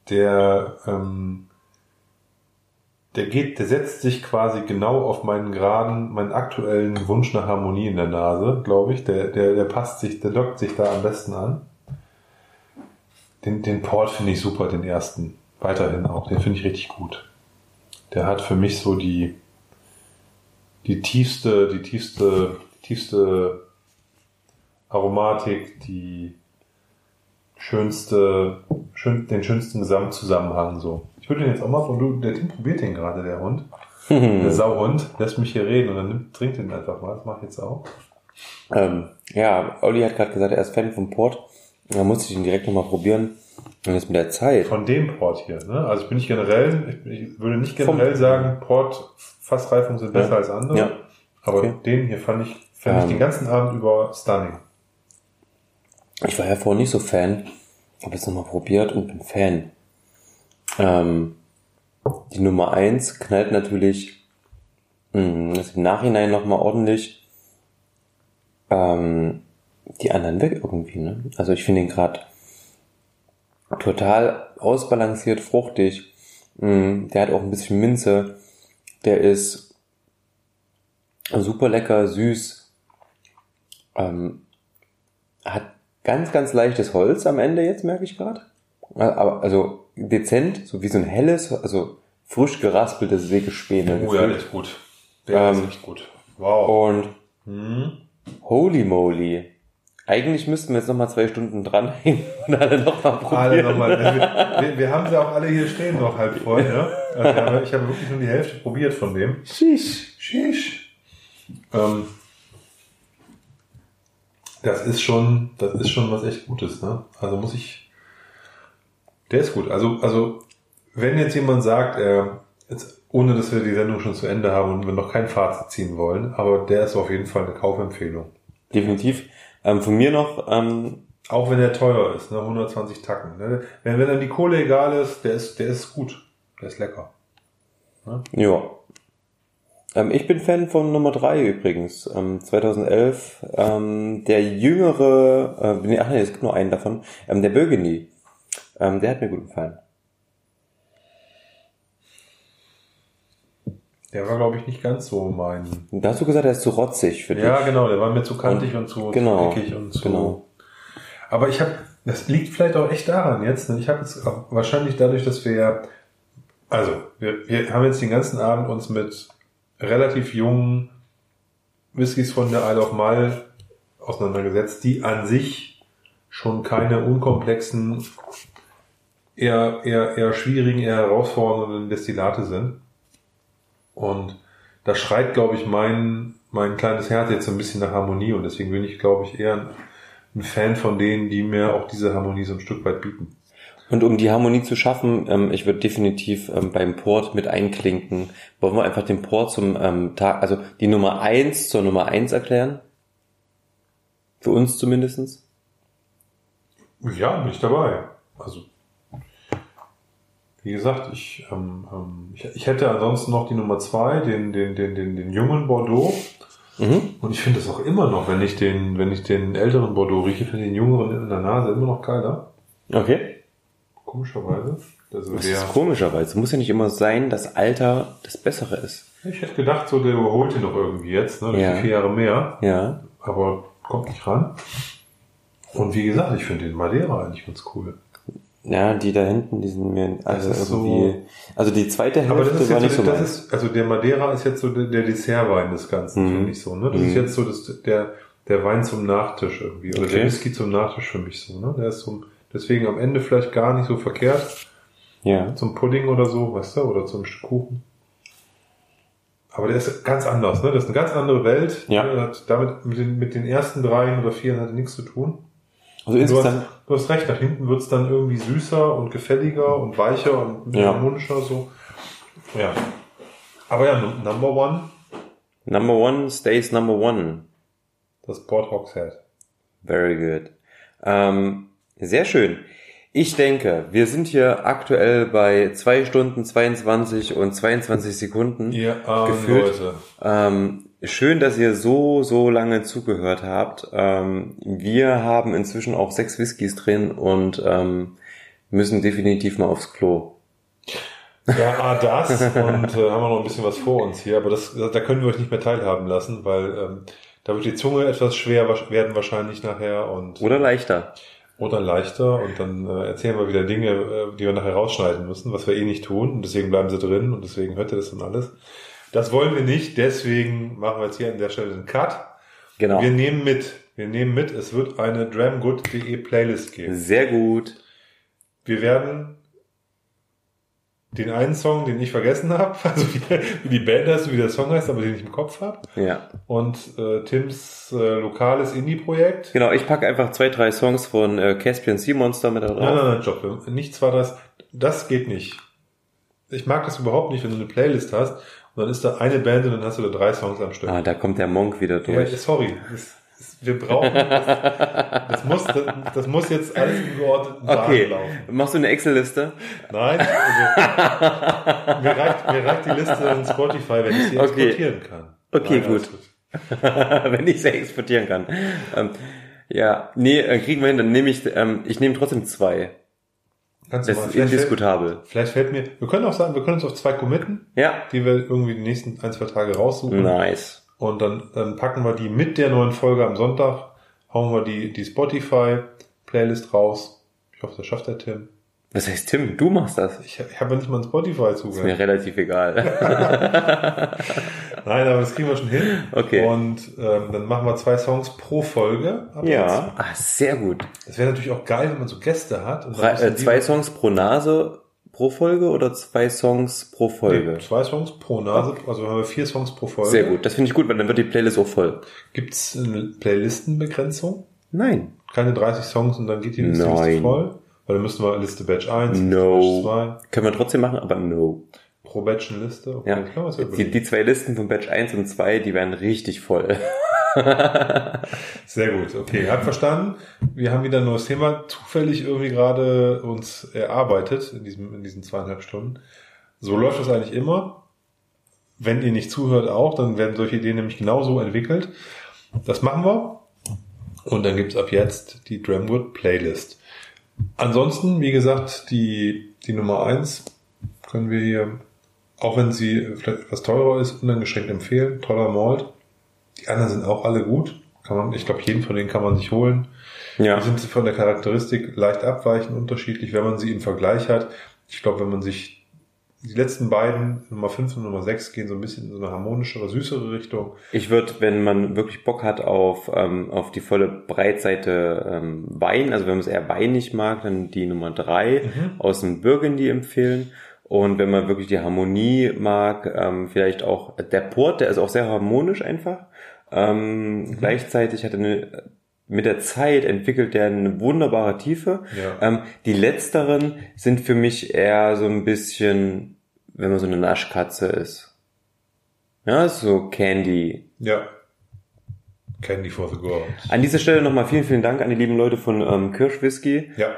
[SPEAKER 2] der, ähm, der geht, der setzt sich quasi genau auf meinen geraden, meinen aktuellen Wunsch nach Harmonie in der Nase, glaube ich. Der, der, der passt sich, der dockt sich da am besten an. Den, den Port finde ich super, den ersten. Weiterhin auch. Den finde ich richtig gut. Der hat für mich so die, die tiefste, die tiefste, tiefste Aromatik, die schönste, schön, den schönsten Gesamtzusammenhang so. Ich würde den jetzt auch mal von du, der Tim probiert den gerade, der Hund. [laughs] Der Sauhund lässt mich hier reden und dann nimmt, trinkt den einfach mal. Das mache ich jetzt auch.
[SPEAKER 1] Ähm, ja, Olli hat gerade gesagt, er ist Fan vom Port. Da musste ich ihn direkt nochmal probieren. Und jetzt mit der Zeit.
[SPEAKER 2] Von dem Port hier. Ne? Also ich bin nicht generell, ich, ich würde nicht
[SPEAKER 1] Vom-
[SPEAKER 2] generell sagen, Port Fassreifung sind besser
[SPEAKER 1] Ja.
[SPEAKER 2] als andere.
[SPEAKER 1] Ja.
[SPEAKER 2] Aber
[SPEAKER 1] Okay.
[SPEAKER 2] den hier fand ich, fand ich
[SPEAKER 1] Ähm.
[SPEAKER 2] den ganzen Abend über stunning.
[SPEAKER 1] Ich war ja vorher nicht so Fan. Habe jetzt nochmal probiert und bin Fan. Ähm, die Nummer eins knallt natürlich mh, ist im Nachhinein nochmal ordentlich ähm, die anderen weg irgendwie. Ne? Also ich finde ihn gerade total ausbalanciert, fruchtig. Mh, der hat auch ein bisschen Minze. Der ist super lecker, süß. Ähm, hat ganz, ganz leichtes Holz am Ende jetzt, merke ich gerade. Also dezent, so wie so ein helles, also frisch geraspeltes Sägespäne.
[SPEAKER 2] Oh ja, der ist gut. Der
[SPEAKER 1] Ähm,
[SPEAKER 2] ist echt gut. Wow.
[SPEAKER 1] Und
[SPEAKER 2] Hm.
[SPEAKER 1] holy moly. Eigentlich müssten wir jetzt nochmal zwei Stunden dranhängen [laughs] und alle nochmal probieren.
[SPEAKER 2] Alle nochmal. Wir, wir, wir haben sie auch alle hier stehen noch halb voll. Ne? Also ich, habe, ich habe wirklich nur die Hälfte probiert von dem.
[SPEAKER 1] Sheesh.
[SPEAKER 2] Sheesh. Ähm, das ist schon, das ist schon was echt Gutes, ne? Also muss ich, der ist gut. Also, also, wenn jetzt jemand sagt, er, jetzt, ohne dass wir die Sendung schon zu Ende haben und wir noch kein Fazit ziehen wollen, aber der ist auf jeden Fall eine Kaufempfehlung.
[SPEAKER 1] Definitiv. Ähm, von mir noch, ähm,
[SPEAKER 2] Auch wenn der teuer ist, ne? 120 Tacken. Ne? Wenn, wenn dann die Kohle egal ist, der ist, der ist gut. Der ist lecker.
[SPEAKER 1] ja. Ähm, ich bin Fan von Nummer 3 übrigens. Ähm, 2011. Ähm, der jüngere, äh, nee, ach nee, es gibt nur einen davon. Ähm, der Burgundy. Ähm, der hat mir gut gefallen.
[SPEAKER 2] Der war, glaube ich, nicht ganz so mein.
[SPEAKER 1] Da hast du gesagt, er ist zu rotzig für dich.
[SPEAKER 2] Ja, genau, der war mir zu kantig und, zu,
[SPEAKER 1] genau,
[SPEAKER 2] zu und zu.
[SPEAKER 1] genau.
[SPEAKER 2] Aber ich habe, das liegt vielleicht auch echt daran jetzt, denn ich habe jetzt auch wahrscheinlich dadurch, dass wir ja, also wir, wir haben jetzt den ganzen Abend uns mit relativ jungen Whiskys von der Isle of Mal auseinandergesetzt, die an sich schon keine unkomplexen, eher, eher, eher schwierigen, eher herausfordernden Destillate sind. Und da schreit, glaube ich, mein, mein kleines Herz jetzt so ein bisschen nach Harmonie und deswegen bin ich, glaube ich, eher ein, Fan von denen, die mir auch diese Harmonie so ein Stück weit bieten.
[SPEAKER 1] Und um die Harmonie zu schaffen, ähm, ich würde definitiv ähm, beim Port mit einklinken. Wollen wir einfach den Port zum ähm, Tag, also die Nummer eins zur Nummer eins erklären? Für uns zumindestens.
[SPEAKER 2] Ja, bin ich dabei. Also, wie gesagt, ich, ähm, ähm, ich, ich hätte ansonsten noch die Nummer zwei, den, den, den, den, den jungen Bordeaux.
[SPEAKER 1] Mhm.
[SPEAKER 2] Und ich finde es auch immer noch, wenn ich den, wenn ich den älteren Bordeaux rieche, finde ich den jüngeren in der Nase immer noch geiler.
[SPEAKER 1] Okay.
[SPEAKER 2] Komischerweise. Also
[SPEAKER 1] Das ist komischerweise. Muss ja nicht immer sein, dass Alter das Bessere ist.
[SPEAKER 2] ich hätte gedacht, so der überholt ihn noch irgendwie jetzt, ne?
[SPEAKER 1] Ja.
[SPEAKER 2] vier Jahre mehr.
[SPEAKER 1] Ja.
[SPEAKER 2] Aber kommt nicht ran. Und wie gesagt, ich finde den Madeira eigentlich ganz cool.
[SPEAKER 1] Ja, die da hinten, die sind mir also irgendwie.
[SPEAKER 2] so-
[SPEAKER 1] also die zweite
[SPEAKER 2] Aber
[SPEAKER 1] Hälfte
[SPEAKER 2] das ist
[SPEAKER 1] war
[SPEAKER 2] jetzt
[SPEAKER 1] nicht
[SPEAKER 2] so, das
[SPEAKER 1] meins.
[SPEAKER 2] ist, also der Madeira ist jetzt so der, der Dessertwein des Ganzen,
[SPEAKER 1] Mhm.
[SPEAKER 2] finde ich so, ne? Das
[SPEAKER 1] Mhm.
[SPEAKER 2] ist jetzt so das, der, der Wein zum Nachtisch irgendwie. Oder
[SPEAKER 1] Okay.
[SPEAKER 2] der Whisky zum Nachtisch für mich so, ne? Der ist so, deswegen am Ende vielleicht gar nicht so verkehrt.
[SPEAKER 1] Ja.
[SPEAKER 2] Zum Pudding oder so, weißt du? Oder zum Stück Kuchen. Aber der ist ganz anders, ne? Das ist eine ganz andere Welt.
[SPEAKER 1] Ja.
[SPEAKER 2] Der Hat damit mit den, mit den ersten dreien oder vieren hatte nichts zu tun.
[SPEAKER 1] Also insgesamt.
[SPEAKER 2] Du hast recht, nach hinten wird's dann irgendwie süßer und gefälliger und weicher und
[SPEAKER 1] Ja.
[SPEAKER 2] harmonischer so. Ja. Aber ja, Num- Number One,
[SPEAKER 1] Number one stays number one.
[SPEAKER 2] das Port Hogshead.
[SPEAKER 1] Very good. Ähm, sehr schön. Ich denke, wir sind hier aktuell bei zwei Stunden 22 und 22 Sekunden.
[SPEAKER 2] Armen
[SPEAKER 1] Gefühlt.
[SPEAKER 2] Leute.
[SPEAKER 1] Ähm, schön, dass ihr so, so lange zugehört habt. Ähm, wir haben inzwischen auch sechs Whiskys drin und ähm, müssen definitiv mal aufs Klo.
[SPEAKER 2] Ja, ah, das und äh, haben wir noch ein bisschen was vor uns hier, aber das, da können wir euch nicht mehr teilhaben lassen, weil ähm, da wird die Zunge etwas schwer werden wahrscheinlich nachher und
[SPEAKER 1] Oder leichter.
[SPEAKER 2] oder leichter und dann äh, erzählen wir wieder Dinge, äh, die wir nachher rausschneiden müssen, was wir eh nicht tun und deswegen bleiben sie drin und deswegen hört ihr das dann alles. Das wollen wir nicht, deswegen machen wir jetzt hier an der Stelle einen Cut.
[SPEAKER 1] Genau.
[SPEAKER 2] Wir nehmen mit, wir nehmen mit, es wird eine dramgood.de Playlist geben.
[SPEAKER 1] Sehr gut.
[SPEAKER 2] Wir werden den einen Song, den ich vergessen habe, [laughs] also wie, die Band heißt wie der Song heißt, aber den ich im Kopf habe,
[SPEAKER 1] Ja.
[SPEAKER 2] und äh, Tims äh, lokales Indie-Projekt.
[SPEAKER 1] Genau, ich packe einfach zwei, drei Songs von äh, Caspian Sea Monster mit da drauf.
[SPEAKER 2] Nein, nein, nein, Job. Nichts war das. Das geht nicht. Ich mag das überhaupt nicht, wenn du eine Playlist hast und dann ist da eine Band und dann hast du da drei Songs am Stück.
[SPEAKER 1] Ah, da kommt der Monk wieder
[SPEAKER 2] ja,
[SPEAKER 1] durch.
[SPEAKER 2] sorry. Das, das, wir brauchen das, das, muss, das, muss jetzt alles im geordneten Bahn
[SPEAKER 1] Okay,
[SPEAKER 2] laufen.
[SPEAKER 1] machst du eine Excel-Liste?
[SPEAKER 2] Nein, also, mir, reicht, mir reicht die Liste in Spotify, wenn ich sie
[SPEAKER 1] Okay.
[SPEAKER 2] exportieren kann.
[SPEAKER 1] Okay,
[SPEAKER 2] Nein,
[SPEAKER 1] gut. [laughs] Wenn ich sie exportieren kann. Ähm, ja, nee, äh, kriegen wir hin, dann nehme ich, ähm, ich nehme trotzdem zwei.
[SPEAKER 2] Kannst
[SPEAKER 1] Das ist
[SPEAKER 2] vielleicht, fällt,
[SPEAKER 1] indiskutabel.
[SPEAKER 2] vielleicht fällt mir, wir können auch sagen, wir können uns auf zwei committen,
[SPEAKER 1] Ja.
[SPEAKER 2] die wir irgendwie die nächsten ein, zwei Tage raussuchen.
[SPEAKER 1] Nice.
[SPEAKER 2] Und dann, dann packen wir die mit der neuen Folge am Sonntag, hauen wir die, die Spotify-Playlist raus. Ich hoffe, das schafft der Tim.
[SPEAKER 1] Was heißt Tim? Du machst das.
[SPEAKER 2] Ich, ich habe ja nicht mal ein Spotify
[SPEAKER 1] Ist mir relativ egal. [laughs]
[SPEAKER 2] Nein, aber das kriegen wir schon hin.
[SPEAKER 1] Okay.
[SPEAKER 2] Und ähm, dann machen wir zwei Songs pro Folge.
[SPEAKER 1] ja. Ah, sehr gut.
[SPEAKER 2] Das wäre natürlich auch geil, wenn man so Gäste hat.
[SPEAKER 1] Äh, zwei Songs pro Nase pro Folge oder zwei Songs pro Folge?
[SPEAKER 2] Nee, zwei Songs pro Nase, also haben wir vier Songs pro Folge.
[SPEAKER 1] Sehr gut. Das finde ich gut, weil dann wird die Playlist auch voll.
[SPEAKER 2] Gibt es eine Playlistenbegrenzung?
[SPEAKER 1] Nein.
[SPEAKER 2] Keine 30 Songs und dann geht die Liste voll? Weil dann müssten wir Liste Batch 1,
[SPEAKER 1] No.
[SPEAKER 2] Liste Batch 2,
[SPEAKER 1] Können wir trotzdem machen, aber no.
[SPEAKER 2] pro Batch eine Liste. Okay,
[SPEAKER 1] Ja.
[SPEAKER 2] uns ja
[SPEAKER 1] Die, die zwei Listen von Batch 1 und 2, die werden richtig voll.
[SPEAKER 2] Sehr gut, okay, hab verstanden. Wir haben wieder ein neues Thema zufällig irgendwie gerade uns erarbeitet in, diesem, in diesen zweieinhalb Stunden. So läuft das eigentlich immer. Wenn ihr nicht zuhört auch, dann werden solche Ideen nämlich genauso entwickelt. Das machen wir. Und dann gibt's ab jetzt die Dramwood Playlist. Ansonsten, wie gesagt, die, die Nummer eins können wir hier, auch wenn sie vielleicht etwas teurer ist, uneingeschränkt empfehlen. Toller Malt. Die anderen sind auch alle gut. Kann man, ich glaube, jeden von denen kann man sich holen.
[SPEAKER 1] Ja.
[SPEAKER 2] Die sind von der Charakteristik leicht abweichend unterschiedlich, wenn man sie im Vergleich hat. Ich glaube, wenn man sich die letzten beiden, Nummer 5 und Nummer 6, gehen so ein bisschen in so eine harmonischere, süßere Richtung.
[SPEAKER 1] Ich würde, wenn man wirklich Bock hat auf, ähm, auf die volle Breitseite ähm, Wein, also wenn man es eher weinig mag, dann die Nummer drei
[SPEAKER 2] Mhm.
[SPEAKER 1] aus dem Burgundy empfehlen. Und wenn man wirklich die Harmonie mag, ähm, vielleicht auch der Port, der ist auch sehr harmonisch einfach. Ähm,
[SPEAKER 2] Mhm.
[SPEAKER 1] Gleichzeitig hat er eine, mit der Zeit entwickelt er eine wunderbare Tiefe.
[SPEAKER 2] Ja.
[SPEAKER 1] Ähm, die letzteren sind für mich eher so ein bisschen, wenn man so eine Naschkatze ist. Ja, so Candy.
[SPEAKER 2] Ja. Candy for the Girls.
[SPEAKER 1] An dieser Stelle nochmal vielen, vielen Dank an die lieben Leute von ähm, Kirschwhisky,
[SPEAKER 2] Ja.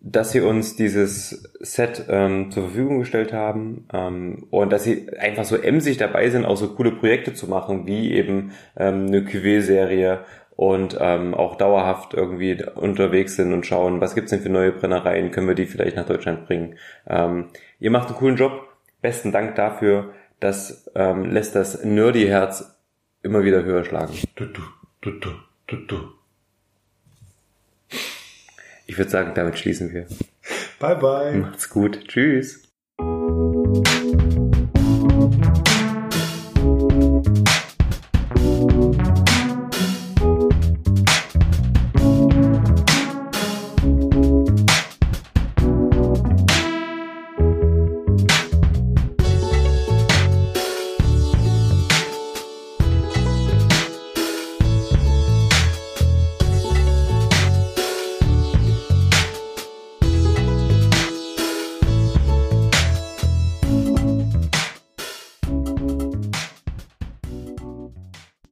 [SPEAKER 1] dass sie uns dieses Set ähm, zur Verfügung gestellt haben ähm, und dass sie einfach so emsig dabei sind, auch so coole Projekte zu machen, wie eben ähm, eine Cuvée-Serie und ähm, auch dauerhaft irgendwie unterwegs sind und schauen, was gibt's denn für neue Brennereien, können wir die vielleicht nach Deutschland bringen. Ähm, ihr macht einen coolen Job, besten Dank dafür, das ähm, lässt das Nerdy-Herz immer wieder höher schlagen.
[SPEAKER 2] Du, du, du, du, du, du.
[SPEAKER 1] Ich würde sagen, damit schließen wir.
[SPEAKER 2] Bye, bye.
[SPEAKER 1] Macht's gut. Tschüss.